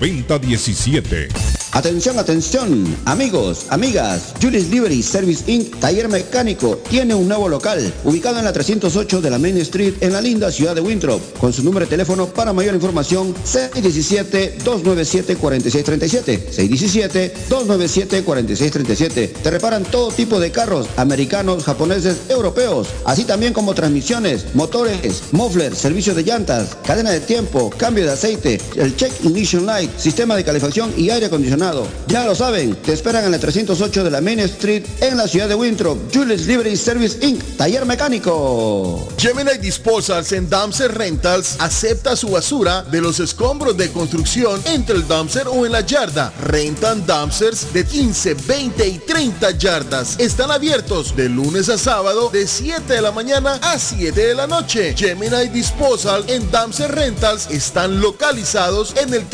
Atención, atención, amigos, amigas. Julius Liberty Service Inc. Taller Mecánico tiene un nuevo local ubicado en la 308 de la Main Street en la linda ciudad de Winthrop. Con su número de teléfono para mayor información 617-297-4637. 617-297-4637. Te reparan todo tipo de carros, americanos, japoneses, europeos, así también como transmisiones, motores, muffler, servicio de llantas, cadena de tiempo, cambio de aceite, el check ignition light, sistema de calefacción y aire acondicionado. Ya lo saben, te esperan en la 308 de la Main Street en la ciudad de Winthrop. Julius Liberty Service Inc. Taller Mecánico. Gemini Disposals en Dumpster Rentals acepta su basura de los escombros de construcción entre el dumpster o en la yarda. Rentan dumpsters de 15, 20 y 30 yardas. Están abiertos de lunes a sábado de 7 de la mañana a 7 de la noche. Gemini Disposal en Dumpster Rentals están localizados en el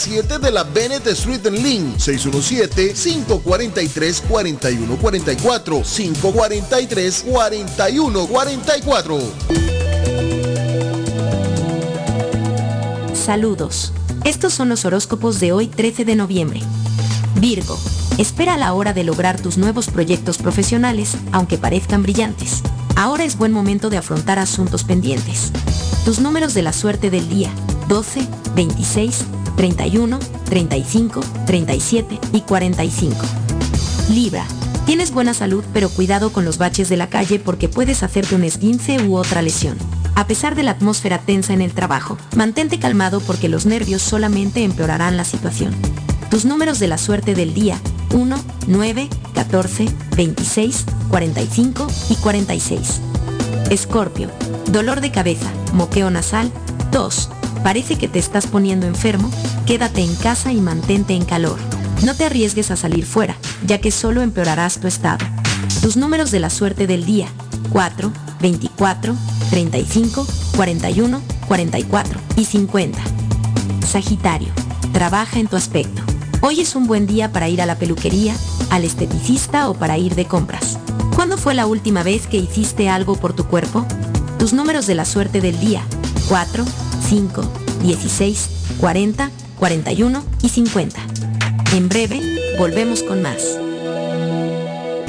37 de la Bennett Street en Lynn. 617-543-4144. 543-4144. Saludos. Estos son los horóscopos de hoy 13 de noviembre. Virgo, espera la hora de lograr tus nuevos proyectos profesionales, aunque parezcan brillantes. Ahora es buen momento de afrontar asuntos pendientes. Tus números de la suerte del día, 12, 26, 31, 35, 37 y 45. Libra, tienes buena salud pero cuidado con los baches de la calle porque puedes hacerte un esguince u otra lesión. A pesar de la atmósfera tensa en el trabajo, mantente calmado porque los nervios solamente empeorarán la situación. Tus números de la suerte del día, 1, 9, 14, 26, 45 y 46. Escorpio, dolor de cabeza, moqueo nasal, tos, parece que te estás poniendo enfermo, quédate en casa y mantente en calor. No te arriesgues a salir fuera, ya que solo empeorarás tu estado. Tus números de la suerte del día, 4, 24, 35, 41, 44 y 50. Sagitario, trabaja en tu aspecto. Hoy es un buen día para ir a la peluquería, al esteticista o para ir de compras. ¿Cuándo fue la última vez que hiciste algo por tu cuerpo? Tus números de la suerte del día, 4, 5, 16, 40, 41 y 50. En breve, volvemos con más.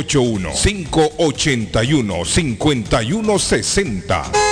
781-581-5160.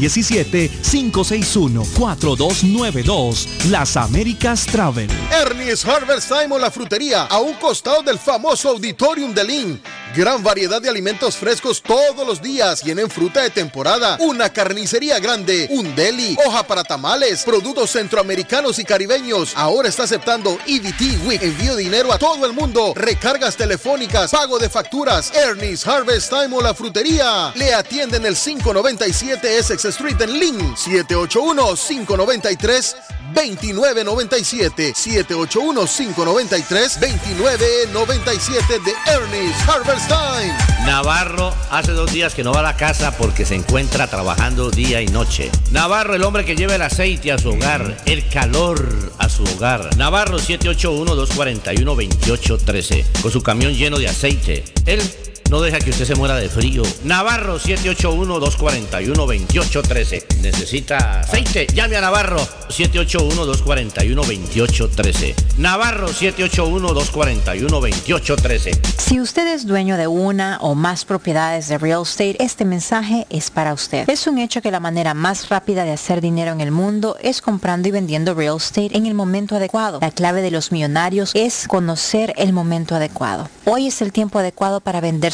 617-561-4292. Las Américas Travel. Ernie's Harvest Time o la frutería, a un costado del famoso Auditorium de Lynn. Gran variedad de alimentos frescos todos los días. Tienen fruta de temporada, una carnicería grande, un deli, hoja para tamales, productos centroamericanos y caribeños. Ahora está aceptando EBT Week. Envío dinero a todo el mundo. Recargas telefónicas, pago de facturas. Ernie's Harvest Time o la frutería. Le atienden el 597 Essex Street en Lynn. 781 593 2997 781-593-2997 de Ernest Harvest Time. Navarro hace dos días que no va a la casa porque se encuentra trabajando día y noche. Navarro, el hombre que lleva el aceite a su hogar, el calor a su hogar. Navarro 781-241-2813, con su camión lleno de aceite. Él no deja que usted se muera de frío. Navarro 781-241-2813. ¿Necesita aceite? Llame a Navarro 781-241-2813. Navarro 781-241-2813. Si usted es dueño de una o más propiedades de real estate, este mensaje es para usted. Es un hecho que la manera más rápida de hacer dinero en el mundo es comprando y vendiendo real estate en el momento adecuado. La clave de los millonarios es conocer el momento adecuado. Hoy es el tiempo adecuado para vender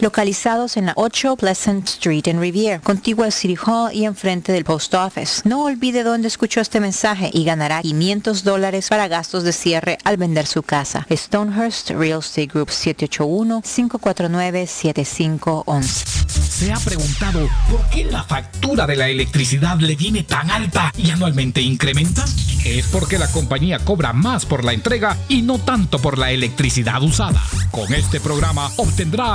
localizados en la 8 Pleasant Street en Rivier, contigua al City Hall y enfrente del Post Office. No olvide dónde escuchó este mensaje y ganará 500 dólares para gastos de cierre al vender su casa. Stonehurst Real Estate Group 781-549-7511. ¿Se ha preguntado por qué la factura de la electricidad le viene tan alta y anualmente incrementa? Es porque la compañía cobra más por la entrega y no tanto por la electricidad usada. Con este programa obtendrá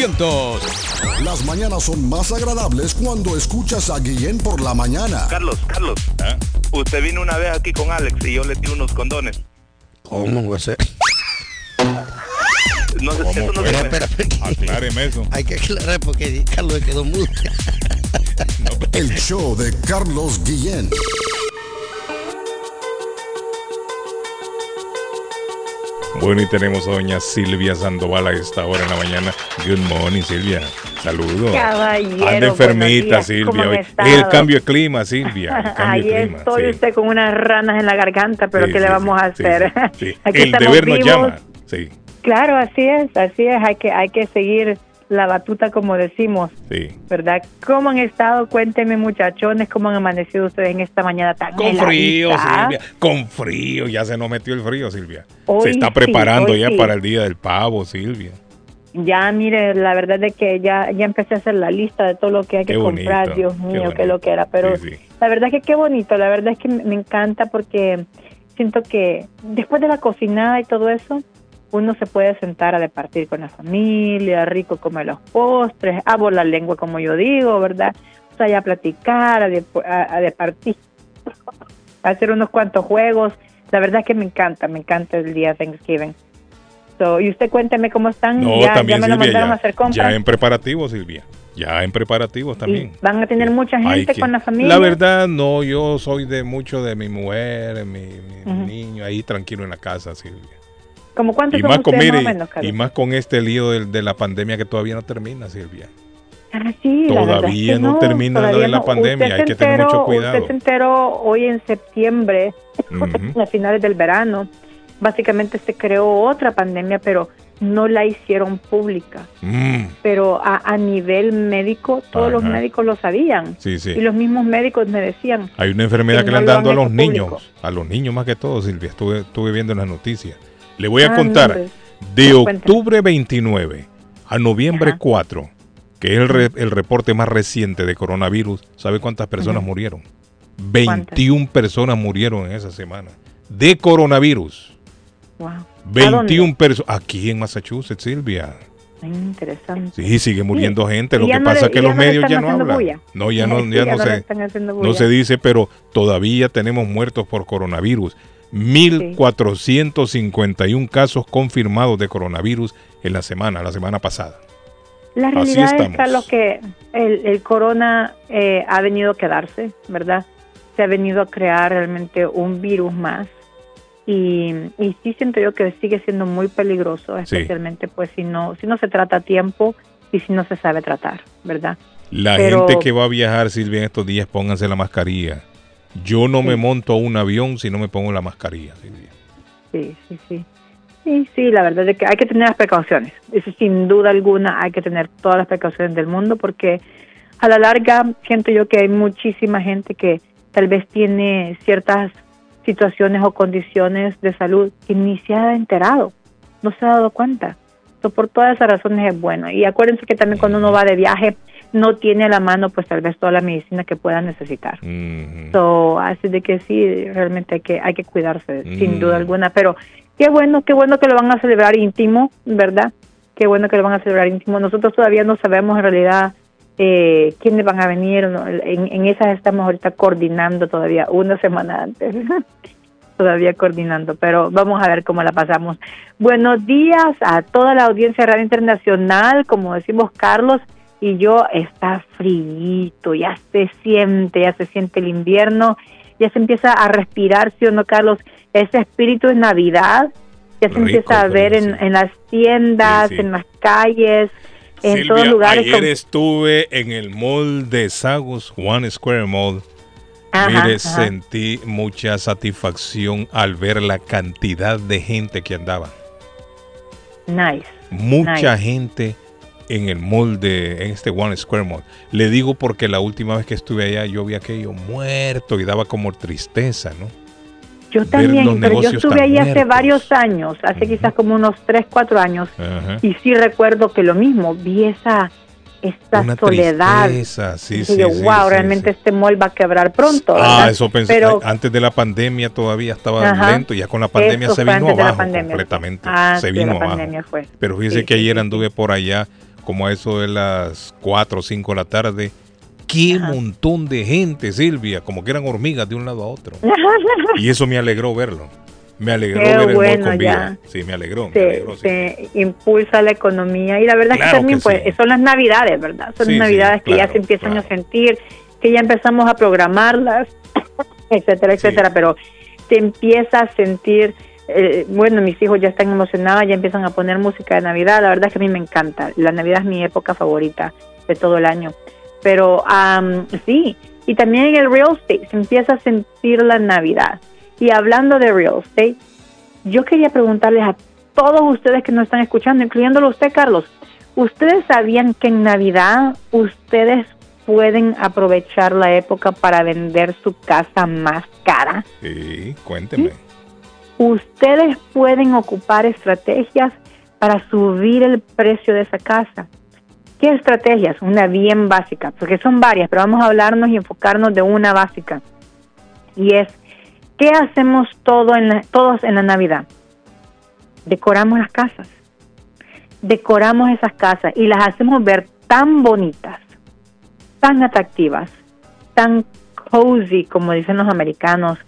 617-887-0300. Las mañanas son más agradables cuando escuchas a Guillén por la mañana. Carlos, Carlos, usted vino una vez aquí con Alex y yo le di unos condones. ¿Cómo va a ser? No sé, eso no Espera, espera, Acláreme eso. Hay que aclarar porque Carlos quedó mudo. El show de Carlos Guillén. Bueno, y tenemos a doña Silvia Sandoval a esta hora en la mañana. Good morning, Silvia. Saludos. Caballero, Anda enfermita, buenos días. ¿Cómo Silvia. El cambio de clima, Silvia. Ahí estoy sí. usted con unas ranas en la garganta, pero Sí, ¿qué sí, le vamos a sí, hacer? Aquí El deber nos vivos. llama. Sí, Claro, así es, así es. Hay que, hay que seguir la batuta como decimos, sí. ¿verdad? ¿Cómo han estado? Cuéntenme, muchachones, cómo han amanecido ustedes en esta mañana tan Con frío? Silvia. Con frío. Ya se nos metió el frío, Silvia. Hoy se está preparando ya sí. para el día del pavo, Silvia. Ya, mire, la verdad es que ya, ya empecé a hacer la lista de todo lo que hay que comprar, Dios mío, qué lo que era, pero Sí, la verdad es que qué bonito, la verdad es que me me encanta porque siento que después de la cocinada y todo eso, uno se puede sentar a departir con la familia, rico comer los postres, a la lengua como yo digo, ¿verdad? O sea, ya a platicar, a, de- a, a departir, a hacer unos cuantos juegos. La verdad es que me encanta, me encanta el día Thanksgiving. So, y usted cuénteme cómo están, No, ya, también ya me lo Silvia, mandaron ya, a hacer compras. ya en preparativos, Silvia. Ya en preparativos también. Van a tener mucha gente con la familia. La verdad, no, yo soy de mucho de mi mujer, mi, mi Ujú. niño, ahí tranquilo en la casa, Silvia. ¿Cómo cuántos Y son más, con, ustedes mire, más o menos, Carlos? y más con este lío de, la pandemia que todavía no termina, Silvia. Ah, sí, es Todavía que no termina de la no. pandemia, Usted hay que tener mucho cuidado. Usted se enteró hoy en septiembre, a finales del verano. Básicamente se creó otra pandemia, pero no la hicieron pública. Mm, Pero a, a nivel médico, todos los médicos lo sabían. sí, sí. Y los mismos médicos me decían, Hay una enfermedad que que, no le están dando a han los niños, a los niños más que todo, Silvia. Estuve, estuve viendo en las noticias. Le voy a Ah, contar, de octubre 29 a noviembre 4, que es el, re- el reporte más reciente de coronavirus, ¿sabe cuántas personas murieron? 21 personas murieron en esa semana de coronavirus. wow, ¿a 21 personas aquí en Massachusetts, Silvia. Interesante. Sí, sigue muriendo Sí. gente. Lo que pasa es que los no medios ya no hablan. bulla. No, ya no, Sí, ya no se, no se dice, pero todavía tenemos muertos por coronavirus. 1.451 casos confirmados de coronavirus en la semana, la semana pasada. La Así realidad es estamos. Carlos, que el, el corona eh, ha venido a quedarse, ¿verdad? Se ha venido a crear realmente un virus más. Y, y sí siento yo que sigue siendo muy peligroso, Sí. especialmente pues si no, si no se trata a tiempo y si no se sabe tratar, ¿verdad? La Pero- gente que va a viajar, Silvia, en estos días, pónganse la mascarilla. Yo no me monto a un avión si no me pongo la mascarilla. Sí, sí, sí. Sí, sí, la verdad es que hay que tener las precauciones. Eso sin duda alguna hay que tener todas las precauciones del mundo porque a la larga siento yo que hay muchísima gente que tal vez tiene ciertas situaciones o condiciones de salud que ni se ha enterado, no se ha dado cuenta. So, por todas esas razones es bueno. Y acuérdense que también cuando uno va de viaje no tiene a la mano pues tal vez toda la medicina que pueda necesitar. So, así de que sí, realmente hay que hay que cuidarse, sin duda alguna. Pero qué bueno, qué bueno que lo van a celebrar íntimo, ¿verdad? Qué bueno que lo van a celebrar íntimo. Nosotros todavía no sabemos en realidad eh, quiénes van a venir. En, en esas estamos ahorita coordinando todavía una semana antes. todavía coordinando, pero vamos a ver cómo la pasamos. Buenos días a toda la audiencia de Radio Internacional, como decimos Carlos y yo, está frío, ya se siente, ya se siente el invierno, ya se empieza a respirar, ¿sí o no, Carlos? Ese espíritu de Navidad ya se Rico, empieza a ver en, en las tiendas, Sí, sí. en las calles, en Silvia, todos lugares. ayer con- estuve en el mall de Sagos, One Square Mall. Ajá, Mire, ajá. sentí mucha satisfacción al ver la cantidad de gente que andaba. Nice. Mucha nice. gente en el mall de en este One Square Mall. Le digo porque la última vez que estuve allá yo vi aquello muerto y daba como tristeza, ¿no? Yo también, pero yo estuve ahí hace varios años, hace quizás como unos 3, 4 años, y sí recuerdo que lo mismo, vi esa, esa Una soledad. sí, Y sí, sí, wow, realmente este mall va a quebrar pronto. Ah, eso pensé. Pero Antes de la pandemia todavía estaba Ajá. lento, ya con la pandemia se vino abajo completamente. Se vino abajo. fue. Pero fíjese que ayer anduve por allá, como a eso de las 4 o 5 de la tarde. Qué montón de gente, Silvia, como que eran hormigas de un lado a otro. Y eso me alegró verlo. Me alegró Qué ver el bueno, con vida. ya. Sí, me alegró. me se, alegró, sí. se impulsa la economía y la verdad Claro que también que pues son las navidades, ¿verdad? Son Sí, las navidades que ya claro, se empiezan a sentir, que ya empezamos a programarlas, etcétera, etcétera, pero se empieza a sentir, eh, bueno, mis hijos ya están emocionados, ya empiezan a poner música de Navidad, la verdad es que a mí me encanta, la Navidad es mi época favorita de todo el año, pero am, sí, y también en el real estate se empieza a sentir la Navidad. Y hablando de real estate, yo quería preguntarles a todos ustedes que nos están escuchando, incluyéndolo usted, Carlos, ¿ustedes sabían que en Navidad ustedes pueden aprovechar la época para vender su casa más cara? Sí, cuénteme. Ustedes pueden ocupar estrategias para subir el precio de esa casa. ¿Qué estrategias? Una bien básica, porque son varias, pero vamos a hablarnos y enfocarnos de una básica. Y es, ¿qué hacemos todo en la- todos en la Navidad? Decoramos las casas. Decoramos esas casas y las hacemos ver tan bonitas, tan atractivas, tan cozy, como dicen los americanos,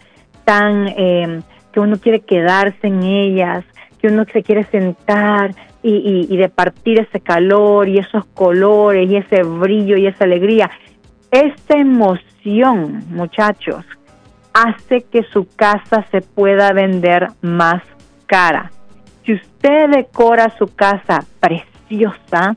tan eh, que uno quiere quedarse en ellas, que uno se quiere sentar y, y, departir ese calor y esos colores y ese brillo y esa alegría. Esa emoción, muchachos, hace que su casa se pueda vender más cara. Si usted decora su casa preciosa,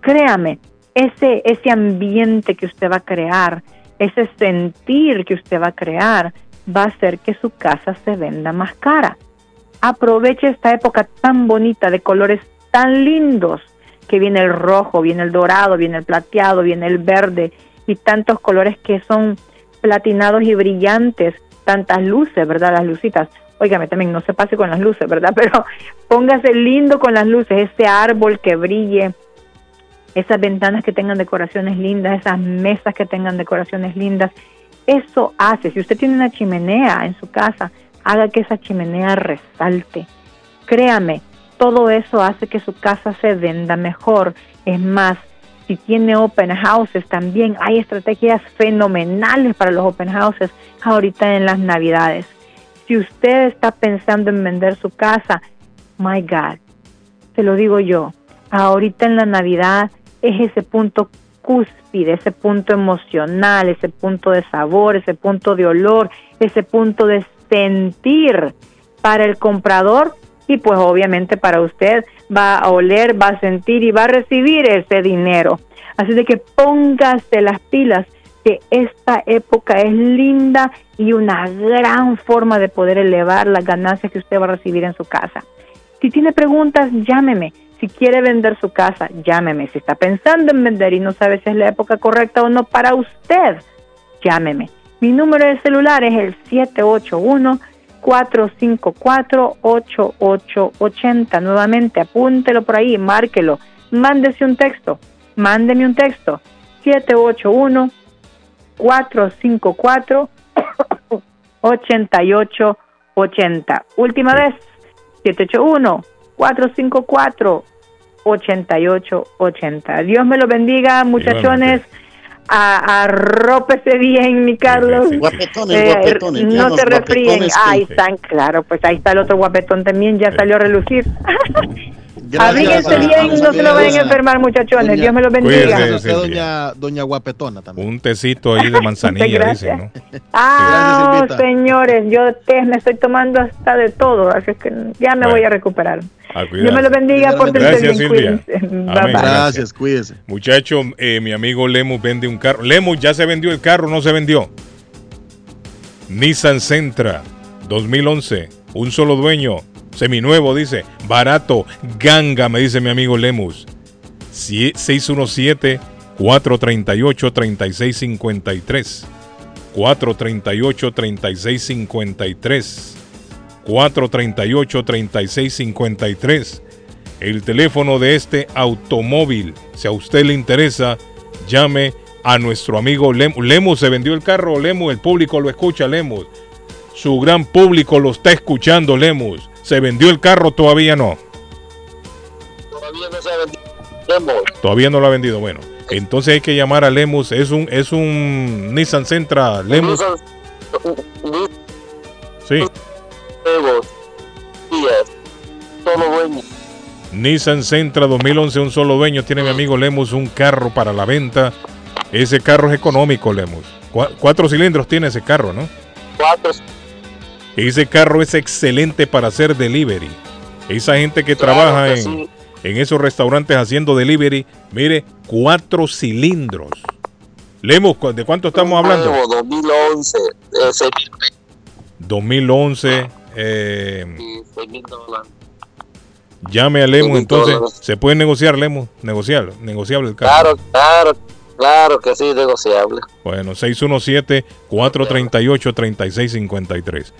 créame, ese, ese ambiente que usted va a crear, ese sentir que usted va a crear, va a hacer que su casa se venda más cara. Aproveche esta época tan bonita de colores tan lindos, que viene el rojo, viene el dorado, viene el plateado, viene el verde y tantos colores que son platinados y brillantes, tantas luces, ¿verdad? Las lucitas. Óigame, también no se pase con las luces, ¿verdad? Pero póngase lindo con las luces, ese árbol que brille, esas ventanas que tengan decoraciones lindas, esas mesas que tengan decoraciones lindas. Eso hace, si usted tiene una chimenea en su casa, haga que esa chimenea resalte. Créame, todo eso hace que su casa se venda mejor. Es más, si tiene open houses también, hay estrategias fenomenales para los open houses ahorita en las navidades. Si usted está pensando en vender su casa, my God, te lo digo yo, ahorita en la Navidad es ese punto cúspide, ese punto emocional, ese punto de sabor, ese punto de olor, ese punto de sentir para el comprador y pues obviamente para usted va a oler, va a sentir y va a recibir ese dinero. Así de que póngase las pilas que esta época es linda y una gran forma de poder elevar las ganancias que usted va a recibir en su casa. Si tiene preguntas, llámeme. Si quiere vender su casa, llámeme. Si está pensando en vender y no sabe si es la época correcta o no para usted, llámeme. Mi número de celular es el 781 454-8880. Nuevamente, apúntelo por ahí, márquelo. Mándese un texto. Mándeme un texto. 781-454-8880. Última vez. 781-454-8880. Dios me lo bendiga, muchachones arrópese bien, mi Carlos. Guapetones, Eh, guapetones. no te refríen. Ahí están, claro, pues ahí está el otro guapetón también, ya salió a relucir. Abríguense bien, no se lo vayan a enfermar, muchachones. doña- Dios me lo bendiga. Doña, doña Guapetona también. Un tecito ahí de manzanilla, dicen, ¿no? Ah, Gracias, señores, yo té me estoy tomando hasta de todo, así que ya me Bueno. voy a recuperar. A Dios me lo bendiga, pórtense Gracias, bien, Silvia. cuídense. Bye, bye. Gracias, cuídese. Muchacho, eh, mi amigo Lemus vende un carro. Lemus, ¿ya se vendió el carro o no se vendió? Nissan Sentra 2011, un solo dueño, seminuevo, dice, barato, ganga, me dice mi amigo Lemus. Sie- 617-438-3653. 438-3653. 438-3653. El teléfono de este automóvil. Si a usted le interesa, llame a nuestro amigo Lemus. Lemus se vendió el carro, Lemus, el público lo escucha, Lemus. Su gran público lo está escuchando, Lemus. ¿Se vendió el carro? Todavía no. Todavía no se ha vendido. Lemus. Todavía no lo ha vendido. Bueno, entonces hay que llamar a Lemus. Es un, es un Nissan Sentra Lemus. Sí. Solo dueño. Nissan Sentra 2011, un solo dueño. Tiene mi amigo Lemus un carro para la venta. Ese carro es económico, Lemus. Cua- cuatro cilindros tiene ese carro, ¿no? Cuatro. Ese carro es excelente para hacer delivery. Esa gente que Claro trabaja que en, sí. en esos restaurantes haciendo delivery, mire, cuatro cilindros. Lemus, ¿cu- ¿de cuánto estamos hablando? Nuevo, 2011. Eh, seis mil pesos 2011. eh, llame a Lemus, mil entonces. ¿Se puede negociar, Lemus? Negociar, negociable el carro. Claro, claro, claro que sí, negociable. Bueno, 617-438-3653.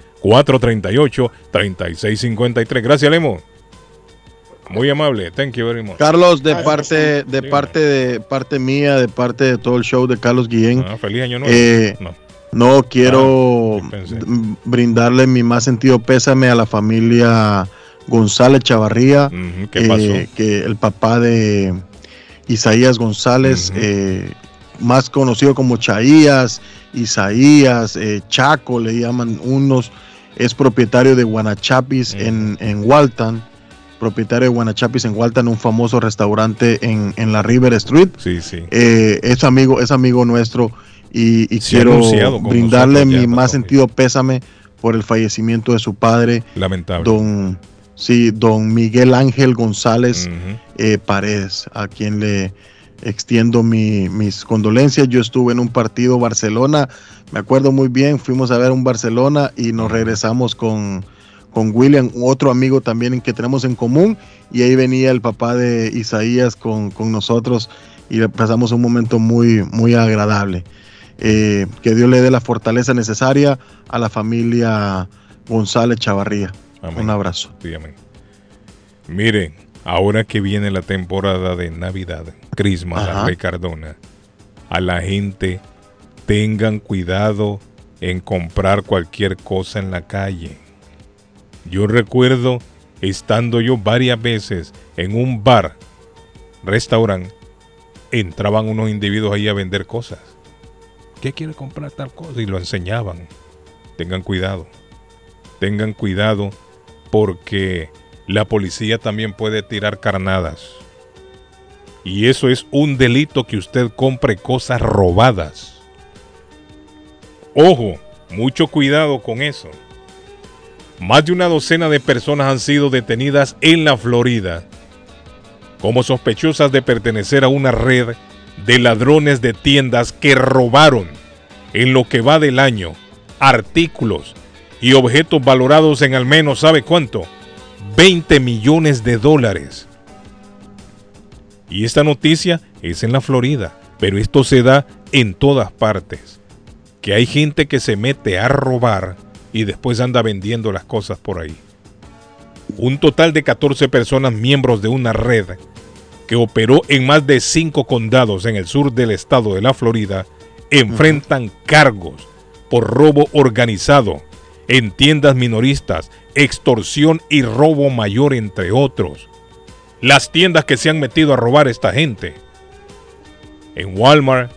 438-3653. Gracias, Lemo. Muy amable. Thank you very much. Carlos, de parte, de parte de parte mía, de parte de todo el show de Carlos Guillén. Ah, feliz año nuevo. eh, No. no quiero Ah, brindarle mi más sentido pésame a la familia González Chavarría, Ujú, ¿Qué eh, pasó? que el papá de Isaías González, eh, más conocido como Chaías, Isaías, eh, Chaco le llaman unos, es propietario de Guanachapis en, en Walton, propietario de Guanachapis en Walton, un famoso restaurante en, en la River Street. Sí, sí. Eh, es amigo, es amigo nuestro y, quiero brindarle mi más sentido pésame por el fallecimiento de su padre, Lamentable. don, sí, don Miguel Ángel González eh, Paredes, a quien le, extiendo mi- mis condolencias. Yo estuve en un partido Barcelona, me acuerdo muy bien, fuimos a ver un Barcelona y nos regresamos con, con William, otro amigo también que tenemos en común, y ahí venía el papá de Isaías con, con nosotros y pasamos un momento muy, muy agradable. Eh, que Dios le dé la fortaleza necesaria a la familia González Chavarría. Amén. Un abrazo. Sí, amén. Miren, ahora que viene la temporada de Navidad, Ajá. Rey Cardona, a la gente tengan cuidado en comprar cualquier cosa en la calle. Yo recuerdo estando yo varias veces en un bar, restaurante, entraban unos individuos ahí a vender cosas. ¿Qué quiere comprar tal cosa? Y lo enseñaban. Tengan cuidado. Tengan cuidado porque la policía también puede tirar carnadas. Y eso es un delito que usted compre cosas robadas. Ojo, mucho cuidado con eso. Más de una docena de personas han sido detenidas en la Florida como sospechosas de pertenecer a una red de ladrones de tiendas que robaron en lo que va del año artículos y objetos valorados en al menos, ¿sabe cuánto? 20 millones de dólares. Y esta noticia es en la Florida, pero esto se da en todas partes. Que hay gente que se mete a robar y después anda vendiendo las cosas por ahí. Un total de 14 personas miembros de una red que operó en más de cinco condados en el sur del estado de la Florida enfrentan cargos por robo organizado en tiendas minoristas, extorsión y robo mayor, entre otros. Las tiendas que se han metido a robar esta gente. En Walmart,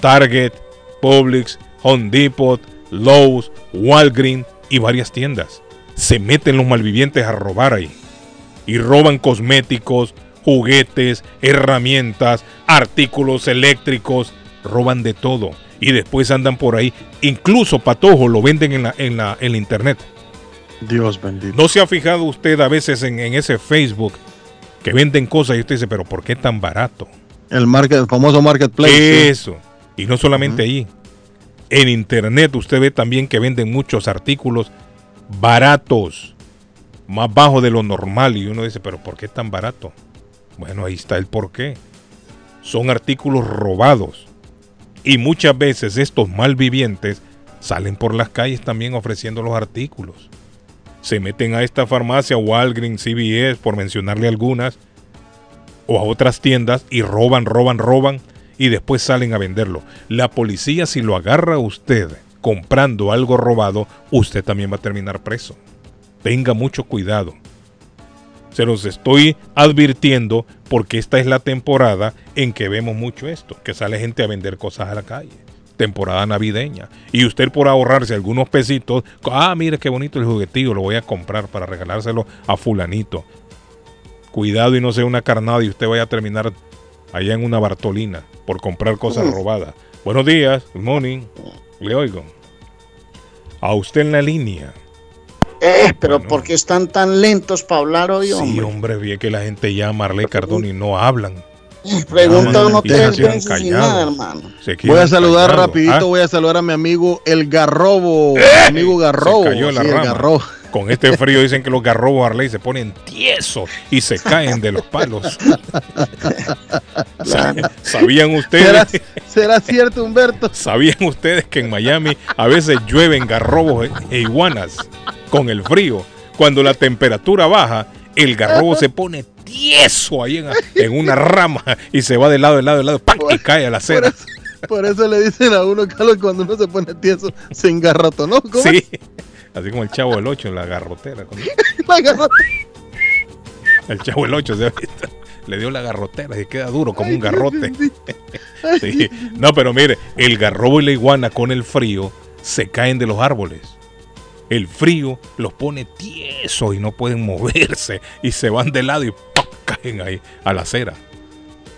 Target, Publix, Home Depot, Lowe's, Walgreens y varias tiendas. Se meten los malvivientes a robar ahí. Y roban cosméticos, juguetes, herramientas, artículos eléctricos, roban de todo. Y después andan por ahí. Incluso patojo lo venden en la, en la, en la internet. Dios bendito. ¿No se ha fijado usted a veces en, en ese Facebook que venden cosas y usted dice, pero ¿por qué tan barato? El, market, el famoso marketplace. sí. Eso. Y no solamente ahí. En internet usted ve también que venden muchos artículos baratos, más bajo de lo normal. Y uno dice, pero ¿por qué tan barato? Bueno, ahí está el porqué. Son artículos robados. Y muchas veces estos malvivientes salen por las calles también ofreciendo los artículos. Se meten a esta farmacia, Walgreens, CVS, por mencionarle algunas, o a otras tiendas y roban, roban, roban y después salen a venderlo. La policía si lo agarra a usted comprando algo robado, usted también va a terminar preso. Tenga mucho cuidado. Se los estoy advirtiendo porque esta es la temporada en que vemos mucho esto, que sale gente a vender cosas a la calle. Temporada navideña. Y usted por ahorrarse algunos pesitos, ah, mire qué bonito el juguetillo, lo voy a comprar para regalárselo a fulanito. Cuidado y no sea una carnada y usted vaya a terminar allá en una Bartolina por comprar cosas robadas. Buenos días, good morning. Le oigo. A usted en la línea. Eh, pero ¿por qué están tan lentos para hablar hoy, Sí, hombre? hombre, vi que la gente llama a Arley Cardón y no hablan. Pregunta uno tres veces y callados. nada, hermano. Voy a saludar callados. rapidito, Ah, voy a saludar a mi amigo el Garrobo, amigo Garrobo, se cayó la sí, el. Garrobo. Con este frío dicen que los garrobos Arley se ponen tiesos y se caen de los palos. ¿Sabían ustedes? ¿Será, será cierto, Humberto? ¿Sabían ustedes que en Miami a veces llueven garrobos e iguanas con el frío? Cuando la temperatura baja, el garrobo se pone tieso ahí en, en una rama y se va de lado, de lado, de lado, ¡pam! y cae a la acera. Por eso le dicen a uno, Carlos, cuando uno se pone tieso, se engarrotonó. ¿Cómo Sí, así como el chavo del 8 en la garrotera. cuando-? La garrotó. El chavo del 8 ¿se ha visto? le dio la garrotera y queda duro como un garrote. Sí. No, pero mire, el garrobo y la iguana con el frío se caen de los árboles. El frío los pone tiesos y no pueden moverse y se van de lado y caen ahí a la acera.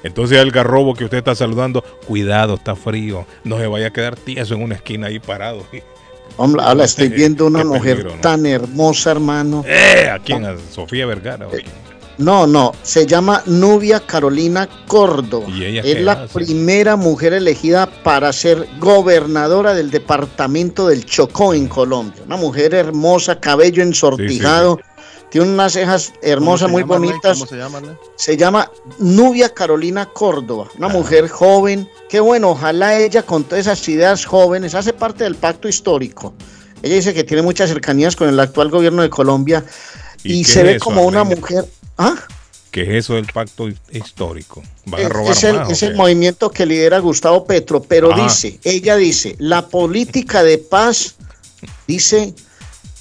Entonces el garrobo que usted está saludando, cuidado, está frío, no se vaya a quedar tieso en una esquina ahí parado. Hombre, ahora estoy viendo una mujer tan hermosa, hermano. Eh, ¿A quién? ¿A Sofía Vergara? No, no, se llama Nubia Carolina Córdoba. ¿Y ella Es la hace? primera mujer elegida para ser gobernadora del departamento del Chocó en Colombia. Una mujer hermosa, cabello ensortijado, tiene unas cejas hermosas, muy llama, bonitas. ¿Cómo se llama, Arley? Se llama Nubia Carolina Córdoba, una mujer joven. Qué bueno, ojalá ella con todas esas ideas jóvenes, hace parte del pacto histórico. Ella dice que tiene muchas cercanías con el actual gobierno de Colombia y, se ve como una mujer. ¿Ah? ¿Qué es eso del pacto histórico? ¿Van a robar es el, más o es el qué? movimiento que lidera Gustavo Petro, pero Ajá. dice, ella dice, la política de paz, dice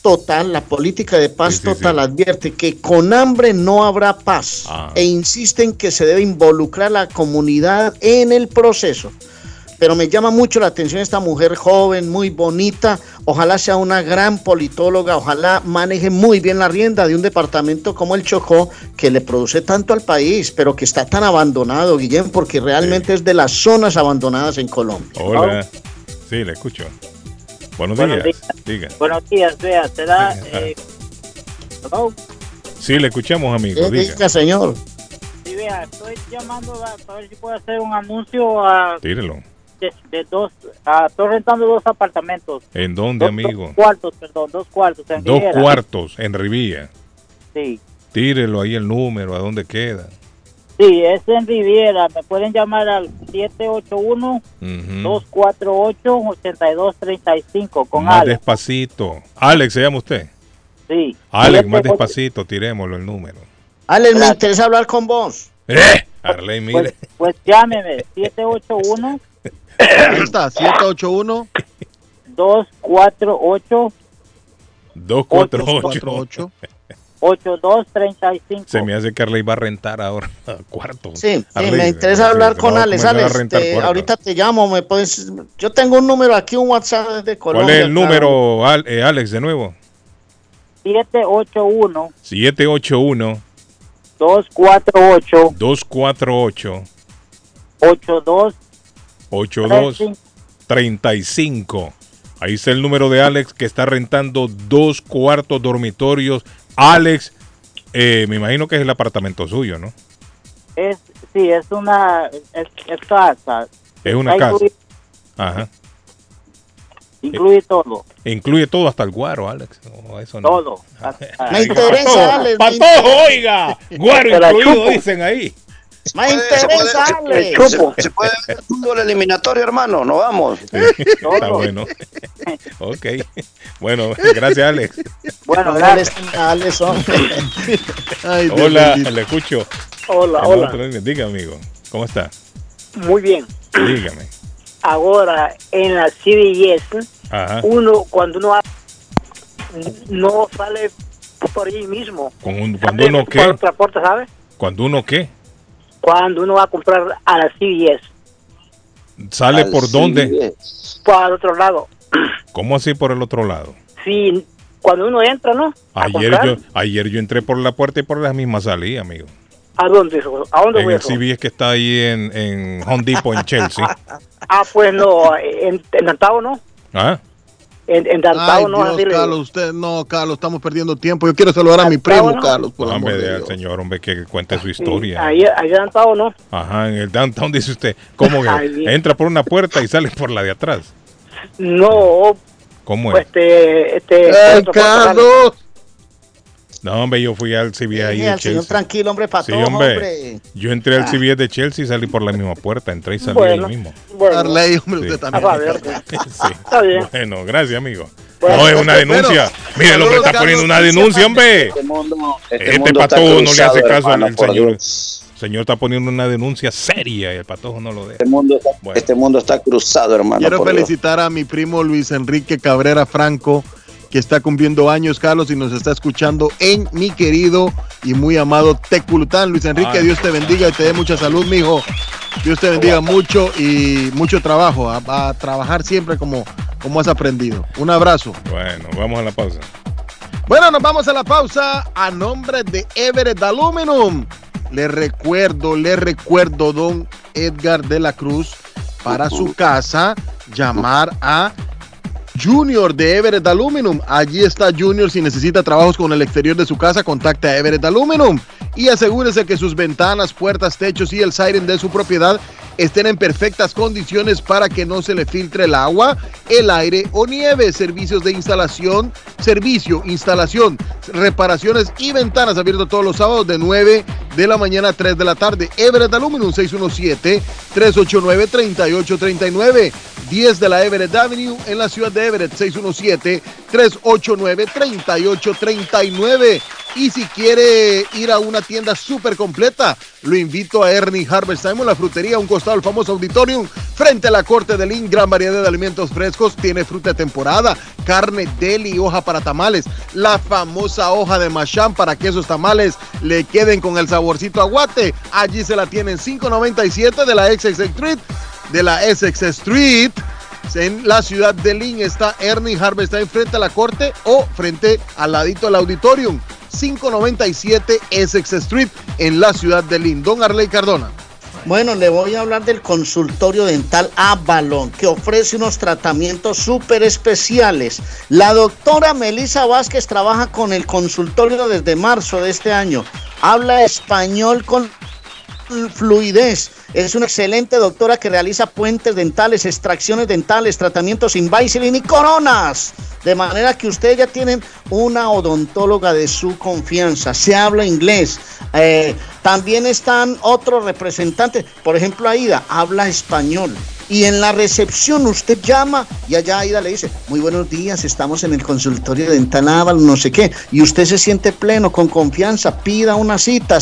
total, la política de paz total advierte que con hambre no habrá paz Ah. e insiste en que se debe involucrar a la comunidad en el proceso. Pero me llama mucho la atención esta mujer joven, muy bonita, ojalá sea una gran politóloga, ojalá maneje muy bien la rienda de un departamento como el Chocó, que le produce tanto al país, pero que está tan abandonado, Guillén, porque realmente es de las zonas abandonadas en Colombia. Hola. Sí, le escucho. Buenos, Buenos días. Diga. Buenos días, vea, te da. Eh, hello. Sí, le escuchamos, amigo. Eh, Diga. diga, señor. Sí, vea, estoy llamando a- para ver si puedo hacer un anuncio a, Tírelo. De, de dos. ah, estoy rentando dos apartamentos. ¿En dónde, Dos- amigo? Dos cuartos, perdón, dos cuartos. en Dos Riviera. cuartos en Riviera. Sí. Tírelo ahí el número, a dónde queda. Sí, es en Riviera. Me pueden llamar al 781-248-8235 con más Alex. despacito. Alex, ¿se llama usted? Sí. Alex, más despacito, tirémoslo el número. Alex, me interesa hablar con vos. ¡Eh! Arley, mire. Pues, pues llámeme, 781 Ahí está, 781 248 248. 8235. Se me hace que Arley va a rentar ahora cuartos. Sí, sí, Arley, me interesa sí, hablar con Alex. Alex, cuartos. ahorita te llamo, me puedes. Yo tengo un número aquí, un WhatsApp de Colombia. ¿Cuál es el claro. número, Al- eh, Alex, de nuevo? 781 781 248 248 82 8235. Ahí está el número de Alex que está rentando dos cuartos dormitorios. Alex, eh, me imagino que es el apartamento suyo, ¿no? Es, sí, es una es, es casa. Es una Está casa. incluido- Ajá. Incluye todo, Incluye todo hasta el guaro, Alex. No, eso no. todo. Me interesa, Alex. me Patojo, oiga. Guaro incluido, dicen ahí. Me interesa, Alex. Se, se puede ver fútbol eliminatorio, hermano. No vamos. Está bueno. ok. Bueno, gracias, Alex. Bueno, Alex, Alex. Ay, Hola, le escucho. Hola, En hola. otro- Diga, amigo. ¿Cómo está? Muy bien. Dígame. Ahora, en la CBS, Ajá. uno, cuando uno ha- no sale por allí mismo. Con un- cuando uno por qué? otra puerta, ¿sabe? Cuando uno qué? Cuando uno va a comprar a la CBS, ¿Sale Al por dónde? Para el otro lado. ¿Cómo así por el otro lado? Sí, cuando uno entra, ¿no? A Ayer comprar, yo, ayer yo entré por la puerta y por la misma salí, amigo. ¿A dónde? eso? ¿A dónde En voy el eso? CBS que está ahí en, en Home Depot, en Chelsea. Ah, pues no, en, en Downtown, ¿no? ¿Ah? En, en Ay, ¿no? Dios, Carlos, usted, no, Carlos, estamos perdiendo tiempo. Yo quiero saludar a mi primo, no. Carlos, por Hombre, amor de Dios. señor, hombre, que cuente su historia. Ahí, ahí en Downtown, ¿no? Ajá, en el downtown dice usted. ¿Cómo que entra por una puerta y sale por la de atrás? No, ¿Cómo pues es? este, este, Ay, otra puerta, Carlos. No, hombre, yo fui al CBS ahí Sí, de Chelsea. tranquilo, hombre, Sí, patojo, hombre. hombre. Yo entré al Ah. CBS de Chelsea y salí por la misma puerta. Entré y salí Bueno. ahí mismo. Bueno, Arley, hombre, Sí. usted a también. ver, Sí. está bien. Bueno, gracias, amigo. Bueno, no, es una denuncia. Mire, el hombre está poniendo una denuncia, hombre. Este mundo, este Este mundo patojo no le hace caso hermano, al señor. Dios. El señor está poniendo una denuncia seria y el patojo no lo deja. Este mundo, está, Bueno. este mundo está cruzado, hermano. Quiero Dios. felicitar a mi primo Luis Enrique Cabrera Franco, que está cumpliendo años, Carlos, y nos está escuchando en mi querido y muy amado Teculután. Luis Enrique. Dios te bendiga y te dé mucha salud, mijo. Dios te bendiga mucho y mucho trabajo. A, a trabajar siempre como, como has aprendido. Un abrazo. Bueno, vamos a la pausa. Bueno, nos vamos a la pausa a nombre de Everett Aluminum. Le recuerdo, le recuerdo, don Edgar de la Cruz, para su casa, llamar a Junior de Everett Aluminum. Allí está Junior si necesita trabajos con el exterior de su casa, contacte a Everett Aluminum y asegúrese que sus ventanas, puertas, techos y el siren de su propiedad estén en perfectas condiciones para que no se le filtre el agua, el aire o nieve. Servicios de instalación, servicio, instalación, reparaciones y ventanas abiertos todos los sábados de 9 de la mañana a 3 de la tarde. Everett Aluminum 617-389-3839. 10 de la Everett Avenue en la ciudad de Everett 617-389-3839. Y si quiere ir a una tienda súper completa, lo invito a Ernie Harvest Time, la frutería, un costado del famoso auditorium, frente a la corte de Lynn, gran variedad de alimentos frescos, tiene fruta temporada, carne, deli, hoja para tamales, la famosa hoja de machán para que esos tamales le queden con el saborcito aguate. Allí se la tienen 597 de la Essex Street, de la Essex Street. En la ciudad de Lynn está Ernie Harvest Time frente a la corte o frente al ladito del auditorium. 597 Essex Street en la ciudad de Lindón, Arley Cardona. Bueno, le voy a hablar del consultorio dental Avalon, que ofrece unos tratamientos súper especiales. La doctora Melissa Vázquez trabaja con el consultorio desde marzo de este año. Habla español con fluidez. Es una excelente doctora que realiza puentes dentales, extracciones dentales, tratamientos Invisalign y coronas. De manera que ustedes ya tienen una odontóloga de su confianza. Se habla inglés. Eh, también están otros representantes. Por ejemplo, Aida habla español. Y en la recepción usted llama y allá Aida le dice, muy buenos días, estamos en el consultorio dental Naval, no sé qué. Y usted se siente pleno, con confianza, pida una cita,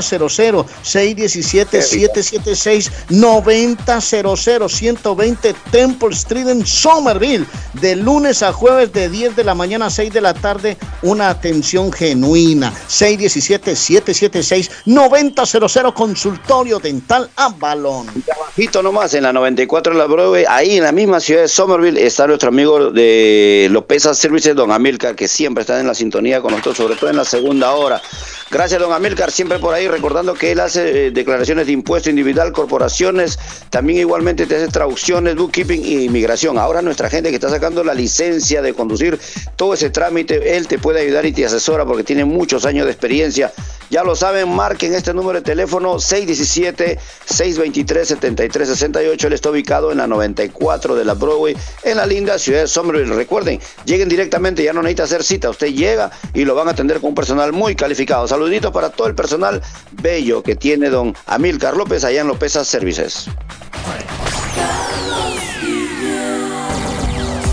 617-776-9000, 617-776-9000, 120 Temple Street en Somerville, de lunes a jueves de 10 de la mañana a 6 de la tarde, una atención genuina, 617-776-9000, consultorio dental a balón. Bajito nomás, en la 94 de la Broadway, ahí en la misma ciudad de Somerville, está nuestro amigo de López Services, don Amilcar, que siempre está en la sintonía con nosotros, sobre todo en la segunda hora. Gracias, don Amilcar, siempre por ahí, recordando que él hace eh, declaraciones de impuesto individual, corporaciones, también igualmente te hace traducciones, bookkeeping y inmigración. Ahora nuestra gente que está sacando la licencia de conducir, todo ese trámite, él te puede ayudar y te asesora porque tiene muchos años de experiencia. Ya lo saben, marquen este número de teléfono 617-623-7368. Él está ubicado en la 94 de la Broadway, en la linda ciudad de Somerville. Recuerden, lleguen directamente, ya no necesita hacer cita. Usted llega y lo van a atender con un personal muy calificado. Saluditos para todo el personal bello que tiene don Amilcar López allá en López Services.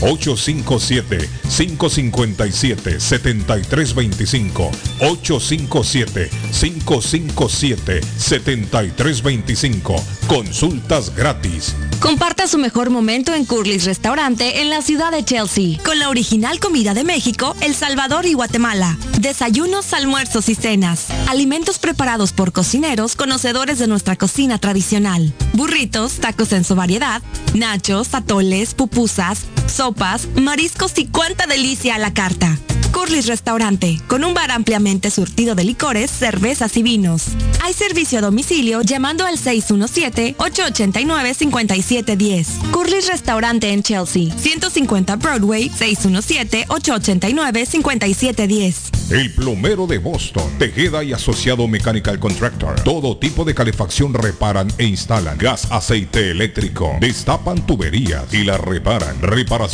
857-557-7325. 857-557-7325. Consultas gratis. Comparta su mejor momento en Curly's Restaurante en la ciudad de Chelsea, con la original comida de México, El Salvador y Guatemala. Desayunos, almuerzos y cenas. Alimentos preparados por cocineros conocedores de nuestra cocina tradicional. Burritos, tacos en su variedad, nachos, atoles, pupusas, sopas, mariscos y cuánta delicia a la carta. Curly's Restaurante, con un bar ampliamente surtido de licores, cervezas y vinos. Hay servicio a domicilio llamando al 617-889-5710. Curly's Restaurante en Chelsea, 150 Broadway, 617-889-5710. El plomero de Boston, Tejeda y Asociado Mechanical Contractor. Todo tipo de calefacción reparan e instalan. Gas, aceite eléctrico. Destapan tuberías y la reparan. Reparación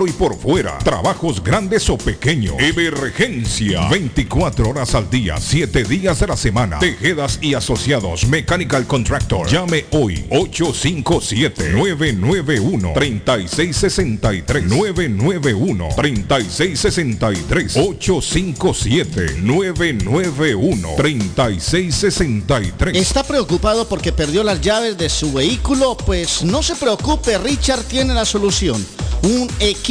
y por fuera. Trabajos grandes o pequeños. Emergencia. 24 horas al día, 7 días de la semana. Tejedas y asociados. Mechanical Contractor. Llame hoy. 857-991-3663. 991-3663. 857 991-3663. ¿Está preocupado porque perdió las llaves de su vehículo? Pues no se preocupe, Richard tiene la solución. Un equipo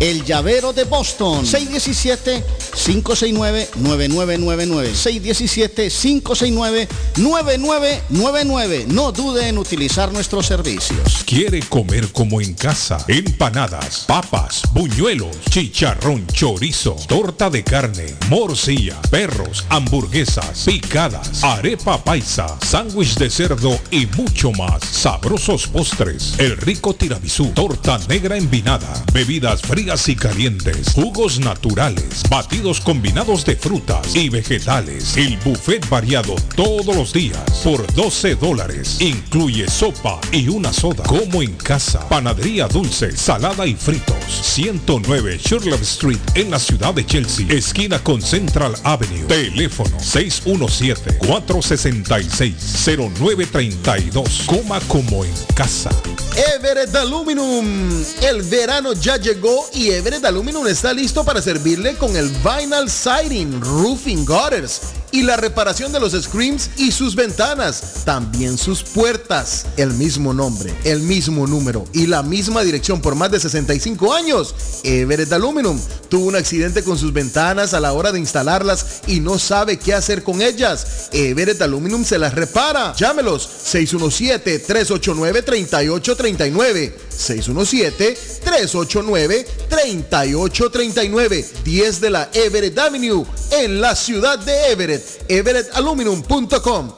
el llavero de Boston. 617-569-9999. 617-569-9999. No dude en utilizar nuestros servicios. ¿Quiere comer como en casa? Empanadas, papas, buñuelos, chicharrón, chorizo, torta de carne, morcilla, perros, hamburguesas, picadas, arepa paisa, sándwich de cerdo y mucho más. Sabrosos postres, el rico tiramisú, torta negra envinada, bebidas frías y calientes, jugos naturales, batidos combinados de frutas y vegetales. El buffet variado todos los días por 12 dólares. Incluye sopa y una soda. Como en casa. Panadería dulce, salada y fritos. 109 Sherlock Street en la ciudad de Chelsea. Esquina con Central Avenue. Teléfono 617-466-0932. Coma como en casa. Everett Aluminum. El verano ya llegó y Everett Aluminum está listo para servirle con el vinyl siding, roofing gutters y la reparación de los screens y sus ventanas, también sus puertas. El mismo nombre, el mismo número y la misma dirección por más de 65 años. Everett Aluminum tuvo un accidente con sus ventanas a la hora de instalarlas y no sabe qué hacer con ellas. Everett Aluminum se las repara. Llámelos 617-389-3839. 617-389-3839. 10 de la Everett Avenue en la ciudad de Everett. EverettAluminum.com.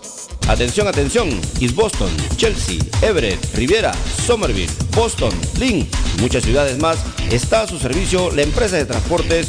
Atención, atención. East Boston, Chelsea, Everett, Riviera, Somerville, Boston, Lynn muchas ciudades más está a su servicio la empresa de transportes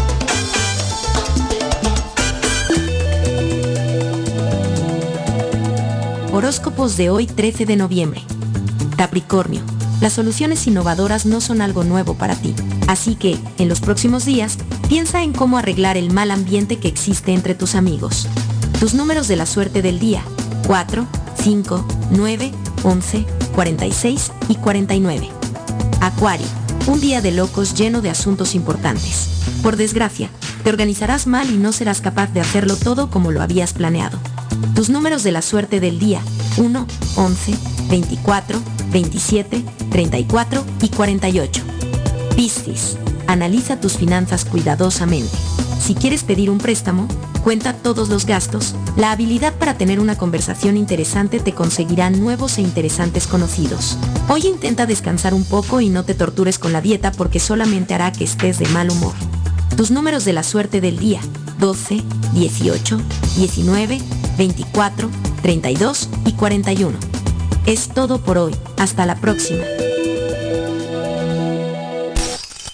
Horóscopos de hoy 13 de noviembre. Capricornio. Las soluciones innovadoras no son algo nuevo para ti, así que, en los próximos días, piensa en cómo arreglar el mal ambiente que existe entre tus amigos. Tus números de la suerte del día, 4, 5, 9, 11, 46 y 49. Acuario. Un día de locos lleno de asuntos importantes. Por desgracia, te organizarás mal y no serás capaz de hacerlo todo como lo habías planeado. Tus números de la suerte del día, 1, 11, 24, 27, 34 y 48. Piscis, analiza tus finanzas cuidadosamente. Si quieres pedir un préstamo, cuenta todos los gastos. La habilidad para tener una conversación interesante te conseguirá nuevos e interesantes conocidos. Hoy intenta descansar un poco y no te tortures con la dieta porque solamente hará que estés de mal humor. Tus números de la suerte del día, 12, 18, 19, 24, 32 y 41. Es todo por hoy. Hasta la próxima.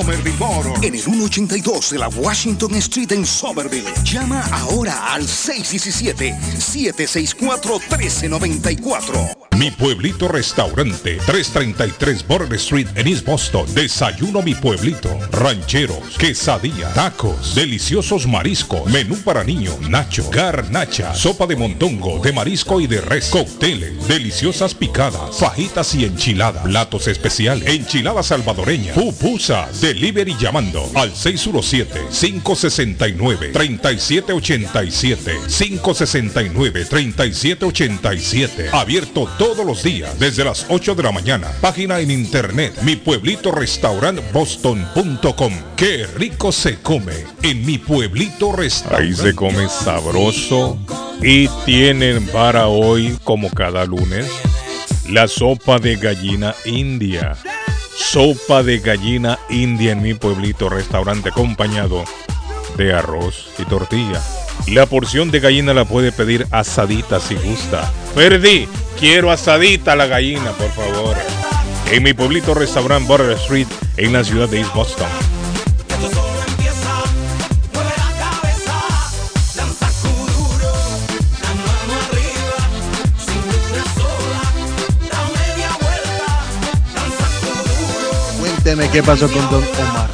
Somerville Motor. En el 182 de la Washington Street en Somerville. Llama ahora al 617-764-1394. Mi Pueblito Restaurante, 333 Border Street en East Boston. Desayuno Mi Pueblito. Rancheros, quesadilla, tacos, deliciosos mariscos, menú para niños, nacho, garnacha, sopa de montongo, de marisco y de res, cócteles, deliciosas picadas, fajitas y enchiladas, platos especiales, enchilada salvadoreña, pupusas, Delivery llamando al 617-569-3787. 569-3787. Abierto todos los días desde las 8 de la mañana. Página en internet mi pueblito restaurant boston.com. Qué rico se come en mi pueblito restaurant. Ahí se come sabroso y tienen para hoy, como cada lunes, la sopa de gallina india. Sopa de gallina india en mi pueblito restaurante acompañado de arroz y tortilla. La porción de gallina la puede pedir asadita si gusta. Perdí, quiero asadita la gallina, por favor. En mi pueblito restaurante Border Street en la ciudad de East Boston. Cuénteme qué pasó con Don Omar.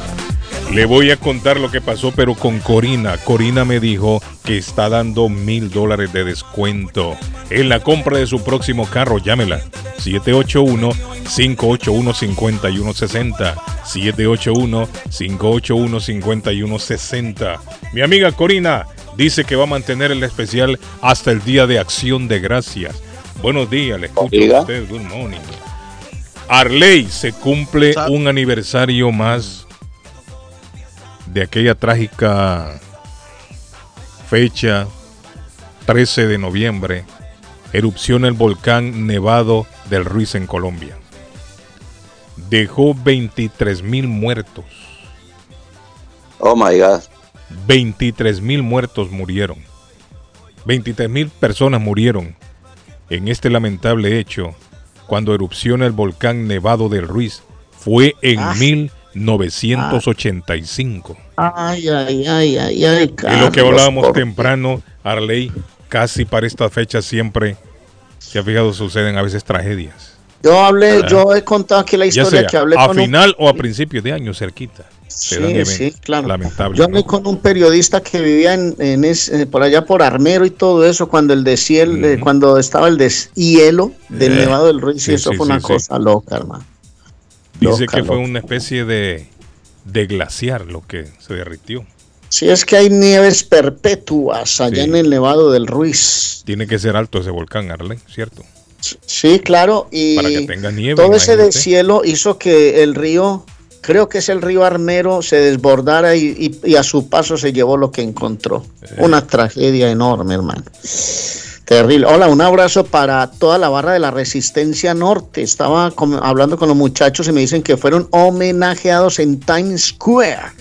Le voy a contar lo que pasó, pero con Corina. Corina me dijo que está dando mil dólares de descuento en la compra de su próximo carro. Llámela. 781-581-5160. 781-581-5160. Mi amiga Corina dice que va a mantener el especial hasta el día de acción de gracias. Buenos días, le escucho a usted. Good morning. Arley se cumple un aniversario más de aquella trágica fecha 13 de noviembre, erupción el volcán Nevado del Ruiz en Colombia. Dejó 23 mil muertos. Oh my God. 23 mil muertos murieron. 23 mil personas murieron en este lamentable hecho cuando erupciona el volcán Nevado del Ruiz. Fue en Ah. 1985. Ay, ay, ay, ay, ay. Y lo que Carlos, hablábamos por- temprano, Arley, casi para esta fecha siempre, se ha fijado, suceden a veces tragedias. Yo hablé, yo he contado aquí la historia sea que hablé a con un- final o a principios de año cerquita. Sí, sí, claro. lamentables, Yo hablé con un periodista que vivía en, en es- eh, por allá por Armero y todo eso, cuando el deshiel, eh, cuando estaba el deshielo del Eh, Nevado del Ruiz, sí, y eso sí, fue una sí, cosa loca, hermano. Dice Loca, que fue loca. una especie de, de glaciar lo que se derritió. Sí, es que hay nieves perpetuas allá en el Nevado del Ruiz. Tiene que ser alto ese volcán, Arley, ¿cierto? Sí, claro, y Para que tenga nieve. todo ese deshielo hizo que el río, creo que es el río Armero, se desbordara y, y- y a su paso se llevó lo que encontró. Eh. Una tragedia enorme, hermano. Terrible. Hola, un abrazo para toda la barra de la Resistencia Norte. Estaba hablando con los muchachos y me dicen que fueron homenajeados en Times Square.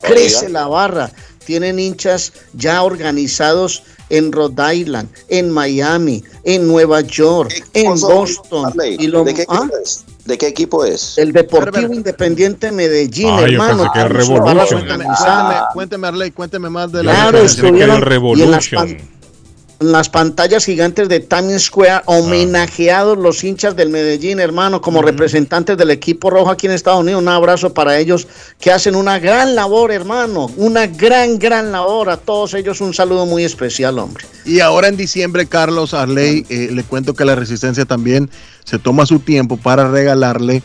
Crece la barra. Tienen hinchas ya organizados en Rhode Island, en Miami, en Nueva York, en Boston. Arley? Y lo- ¿De qué ¿Ah? ¿De qué equipo es? El Deportivo Independiente Medellín, Ah, yo hermano. pensé que Revolution. barra Cuénteme, organizada. cuénteme, cuénteme, Arley, cuénteme más de la Claro, estuvieron y en las, pan- en las pantallas gigantes de Times Square homenajeados los hinchas del Medellín, hermano, como representantes del equipo rojo aquí en Estados Unidos. Un abrazo para ellos que hacen una gran labor, hermano, una gran, gran labor. A todos ellos un saludo muy especial, hombre. Y ahora en diciembre, Carlos Arley, eh, le cuento que la Resistencia también se toma su tiempo para regalarle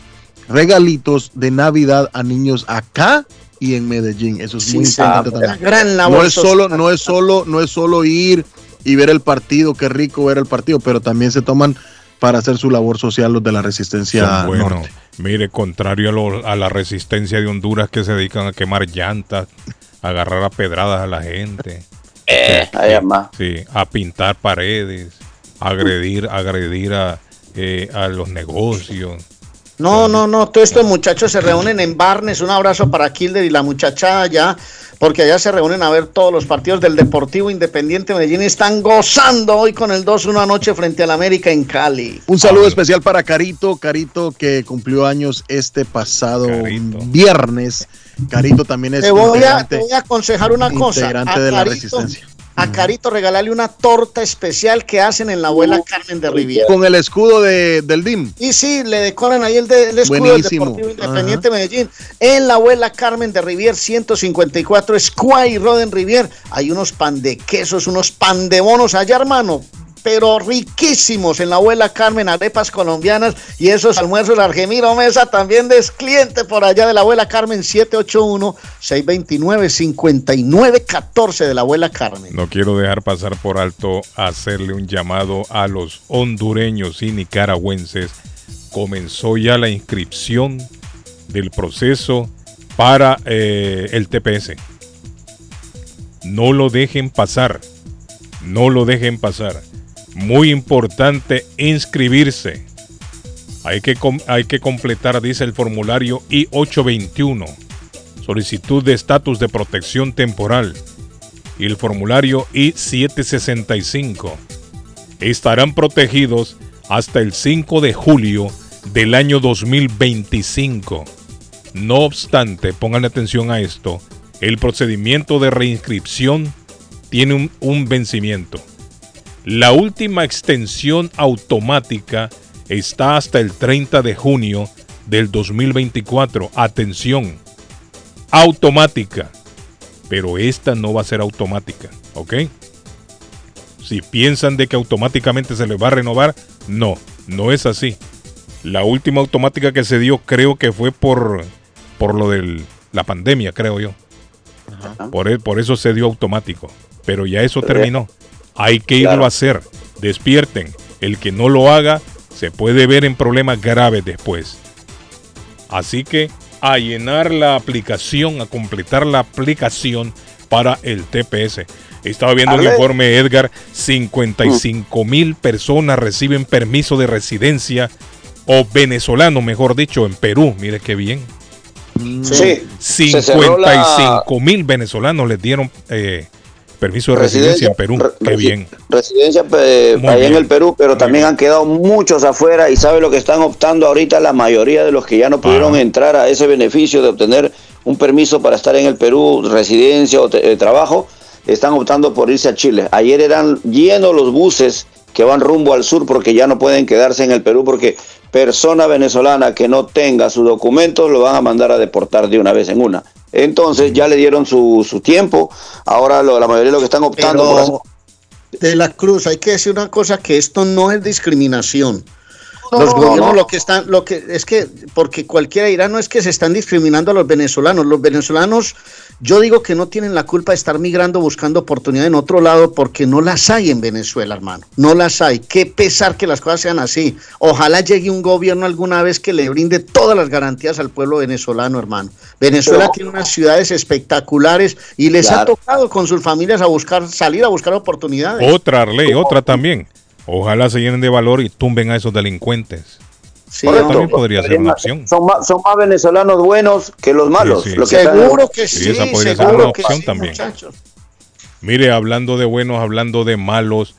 regalitos de Navidad a niños acá y en Medellín. Eso es Sí, muy importante también. gran labor no es solo, no es solo, no es solo ir y ver el partido, qué rico ver el partido, pero también se toman para hacer su labor social los de la Resistencia. Norte. Mire, contrario a, lo- a la resistencia de Honduras que se dedican a quemar llantas, a agarrar a pedradas a la gente. Eh, Sí, sí, a pintar paredes, a agredir, agredir a, eh, a los negocios. No, no, no, todos estos muchachos se reúnen en Barnes. Un abrazo para Kilder y la muchachada allá, porque allá se reúnen a ver todos los partidos del Deportivo Independiente Medellín. y Están gozando hoy con el 2-1 anoche frente al América en Cali. Un saludo especial para Carito, Carito que cumplió años este pasado viernes. Carito también es Te voy, a, te voy a aconsejar una cosa. integrante A de la Resistencia. A Carito regalarle una torta especial que hacen en la abuela Carmen de Riviera. Con el escudo de, del DIM. Y sí, le decoran ahí el, de- el escudo Buenísimo. del Deportivo Independiente Medellín. En la abuela Carmen de Rivier, 154 Square Roden Rivier. Hay unos pan de quesos, unos pan de bonos allá, hermano. Pero riquísimos en la abuela Carmen, arepas colombianas y esos almuerzos Argemiro Mesa también es cliente por allá de la abuela Carmen 781-629-5914 de la abuela Carmen. No quiero dejar pasar por alto hacerle un llamado a los hondureños y nicaragüenses. Comenzó ya la inscripción del proceso para eh, el TPS. No lo dejen pasar. No lo dejen pasar. Muy importante inscribirse. Hay que, hay que completar, dice el formulario I-821, solicitud de estatus de protección temporal, y el formulario I-765. Estarán protegidos hasta el 5 de julio del año 2025. No obstante, pongan atención a esto, el procedimiento de reinscripción tiene un vencimiento. La última extensión automática está hasta el 30 de junio del 2024. Atención, automática. Pero esta no va a ser automática, ¿ok? Si piensan de que automáticamente se les va a renovar, no, no es así. La última automática que se dio creo que fue por, por lo de la pandemia, creo yo. Por, e- por eso se dio automático. Pero ya eso terminó. Hay que irlo a hacer. Despierten. El que no lo haga se puede ver en problemas graves después. Así que a llenar la aplicación, a completar la aplicación para el TPS. Estaba viendo el Arle- informe Edgar, 55 mil personas reciben permiso de residencia o venezolano, mejor dicho, en Perú. Mire qué bien. Sí, cerró la- 55 mil venezolanos les dieron eh, permiso de residencia, en Perú. Qué resi- bien. Residencia eh, allá bien. en el Perú, pero también han quedado muchos afuera y sabe lo que están optando ahorita la mayoría de los que ya no pudieron entrar a ese beneficio de obtener un permiso para estar en el Perú, residencia o te- eh, trabajo, están optando por irse a Chile. Ayer eran llenos los buses que van rumbo al sur porque ya no pueden quedarse en el Perú porque persona venezolana que no tenga sus documentos lo van a mandar a deportar de una vez en una. Entonces ya le dieron su, su tiempo, ahora lo- la mayoría de los que están optando por Pero de la Cruz, hay que decir una cosa que esto no es discriminación. No, los no, gobiernos no. lo que están, lo que es que, porque cualquiera dirá, no es que se están discriminando a los venezolanos. Los venezolanos, yo digo que no tienen la culpa de estar migrando buscando oportunidad en otro lado porque no las hay en Venezuela, hermano. No las hay. Qué pesar que las cosas sean así. Ojalá llegue un gobierno alguna vez que le brinde todas las garantías al pueblo venezolano, hermano. Venezuela Pero- tiene unas ciudades espectaculares y les ha tocado con sus familias a buscar, salir a buscar oportunidades. Otra ley, otra también. Ojalá se llenen de valor y tumben a esos delincuentes. Correcto. También podría ser una opción. Son más, son más venezolanos buenos que los malos. Sí, sí. Lo que Seguro que Sí, sí, esa podría ser una opción sí, también. muchachos. Mire, hablando de buenos, hablando de malos,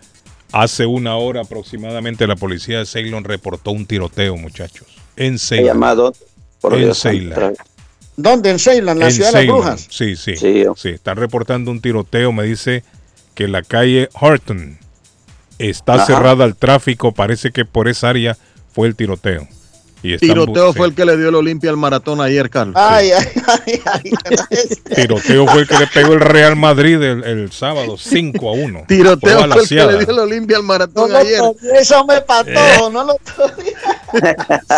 hace una hora aproximadamente la policía de Ceylon reportó un tiroteo, muchachos. En Ceylon. llamado, por en Dios, Ceylon. ¿Dónde? En Ceylon, la En ciudad de las brujas. Sí, sí, Sí. sí. Están reportando un tiroteo. Me dice que la calle Horton está Ajá. cerrada al tráfico. Parece que por esa área fue el tiroteo. Y Tiroteo sí. fue el que le dio el Olimpia al maratón ayer, Carlos. Ay, ay, ay, ay. Tiroteo fue el que le pegó el Real Madrid el, el sábado 5 a 1. Tiroteo Fue el que le dio el Olimpia al No maratón lo ayer. eso me pató, Eh. no lo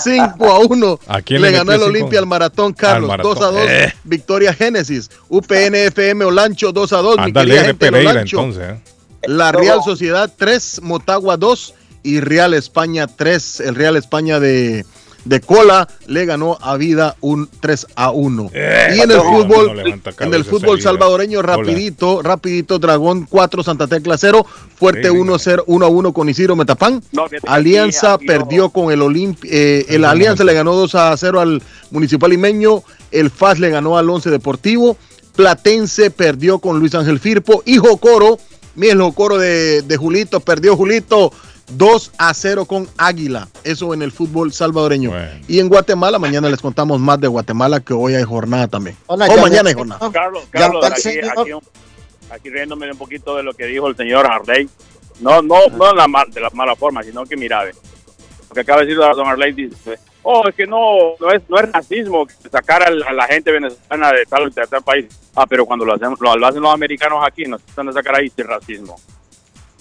5 a 1. ¿A quién le le ganó el? Olimpia al maratón, Carlos. Al maratón. 2 a 2. Eh. Victoria Génesis. UPN FM Olancho 2 a 2. mi Anda alegre Pereira Olancho. entonces. ¿eh? La Real Sociedad 3, Motagua 2 y Real España 3. El Real España de, de Cola le ganó a Vida un 3 a 1. Eh, y en el fútbol, no en el fútbol salvadoreño, Hola. rapidito, rapidito, Dragón 4, Santa Tecla 0, Fuerte Sí, 1, 0, 1 a 1 con Isidro Metapán. No, Alianza aquí perdió con el Olimpia, eh, el. Alianza le ganó 2 a 0 al Municipal Limeño, el FAS le ganó al 11 Deportivo, Platense perdió con Luis Ángel Firpo y Jocoro, miren el Jocoro de, de Julito, perdió Julito 2 a 0 con Águila, eso en el fútbol salvadoreño. Bueno. Y en Guatemala, mañana les contamos más de Guatemala, que hoy hay jornada también. Hola, o ya mañana hay jornada. Carlos, Carlos, aquí, aquí, un- aquí riéndome un poquito de lo que dijo el señor Harley. No, no, no de la, mal- de la mala forma, sino que mira, lo que acaba de decir don Harley dice, oh, es que no, no es, no es racismo sacar a, la gente venezolana de tal, de tal país. Ah, pero cuando lo hacemos, lo, lo hacen los americanos aquí, nos están a sacar ahí sin racismo.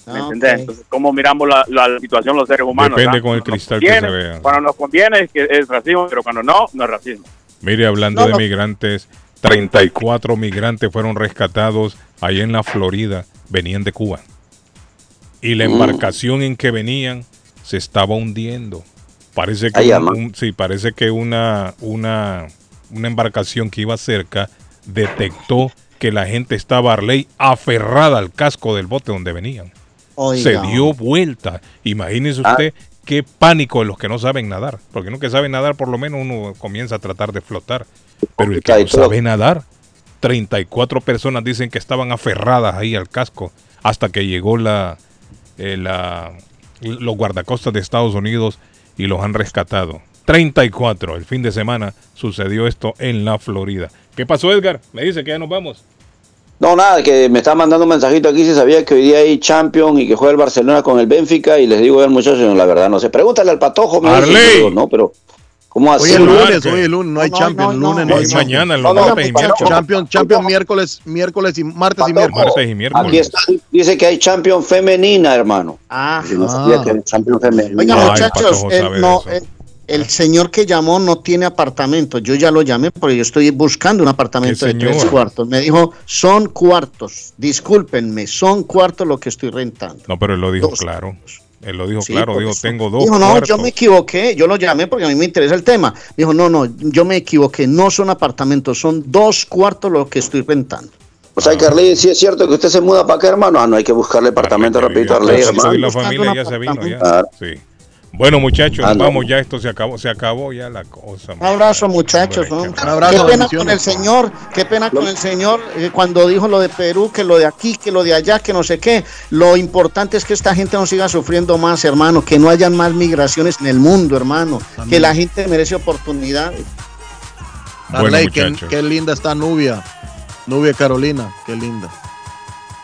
¿Me Ah, entendés? Entonces, ¿cómo miramos la, la situación los seres humanos? Depende ah? con el Cuando nos cristal que se conviene- vea. Cuando nos conviene es que es racismo, pero cuando no, no es racismo. Mire, hablando No, de no. migrantes, 34 migrantes fueron rescatados ahí en la Florida, venían de Cuba. Y la Mm. embarcación en que venían se estaba hundiendo. Parece que, Ay, un- ama. un- sí, parece que una, una, una embarcación que iba cerca detectó que la gente estaba Arley aferrada al casco del bote donde venían. Oiga. Se dio vuelta. Imagínese Ah. usted qué pánico de los que no saben nadar. Porque uno que sabe nadar, por lo menos uno comienza a tratar de flotar. Pero el que no sabe nadar, 34 personas dicen que estaban aferradas ahí al casco hasta que llegó la, eh, la- los guardacostas de Estados Unidos y los han rescatado. 34. El fin de semana sucedió esto en la Florida. ¿Qué pasó, Edgar? Me dice que ya nos vamos. No, nada, que me está mandando un mensajito aquí si sabía que hoy día hay Champions y que juega el Barcelona con el Benfica y les digo al muchacho, la verdad, no sé. Pregúntale al patojo, me dice, no, pero ¿cómo así? Hoy es lunes, hoy es lunes, no hay No, Champions, no, lunes no, no hay Es Champions. mañana, el No, no, martes y muchacho. miércoles. Champions, Champions miércoles, miércoles y martes y miércoles. Martes y miércoles. Aquí está, dice que hay Champions femenina, hermano. Ah, no Ah. sabía que hay Champions femenina. Oiga, Ay, muchachos, el, sabe no, de el, el señor que llamó no tiene apartamento. Yo ya lo llamé porque yo estoy buscando un apartamento ¿Qué de tres cuartos. Me dijo, son cuartos. Discúlpenme, son cuartos lo que estoy rentando. No, pero él lo dijo Dos. claro. Él lo dijo Sí, claro. Dijo, tengo dos Dijo, no, cuartos. yo me equivoqué. Yo lo llamé porque a mí me interesa el tema. Dijo, no, no, yo me equivoqué. No son apartamentos, son dos cuartos lo que estoy rentando. O sea, que Arley, sí es cierto que usted se muda para acá, hermano. Ah, no hay que buscarle apartamento, repito, ya, Arley, hermano. la familia un ya se vino ya. apartamento. Sí. Bueno, muchachos, vamos ya, esto se acabó, se acabó ya la cosa. Un abrazo, muchachos. ¿no? qué Un abrazo, qué pena con el señor, qué pena con el señor eh, cuando dijo lo de Perú, que lo de aquí, que lo de allá, que no sé qué. Lo importante es que esta gente no siga sufriendo más, hermano, que no hayan más migraciones en el mundo, hermano, que la gente merece oportunidades. Bueno, qué, qué linda está Nubia. Nubia Carolina, qué linda.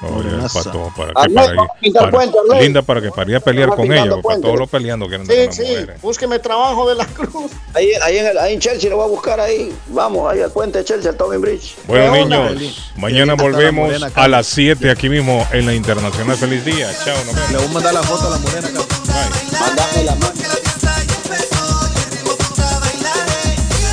Oye, Morenaza. Pato, para que Arley, para para- puente, linda para que para ir a pelear con ella, para todos los peleando que eran Sí, sí, mujeres. búsqueme trabajo de la cruz. Ahí, ahí, en el, ahí en Chelsea lo voy a buscar ahí. Vamos, ahí al puente de Chelsea, al Tobin Bridge. Bueno, ¿Qué onda, niños, mañana la volvemos morena, a las 7 aquí mismo en la Internacional. Feliz día. Chao, nos vemos. Le voy a mandar la foto a la morena. Bye. Mándame la mano.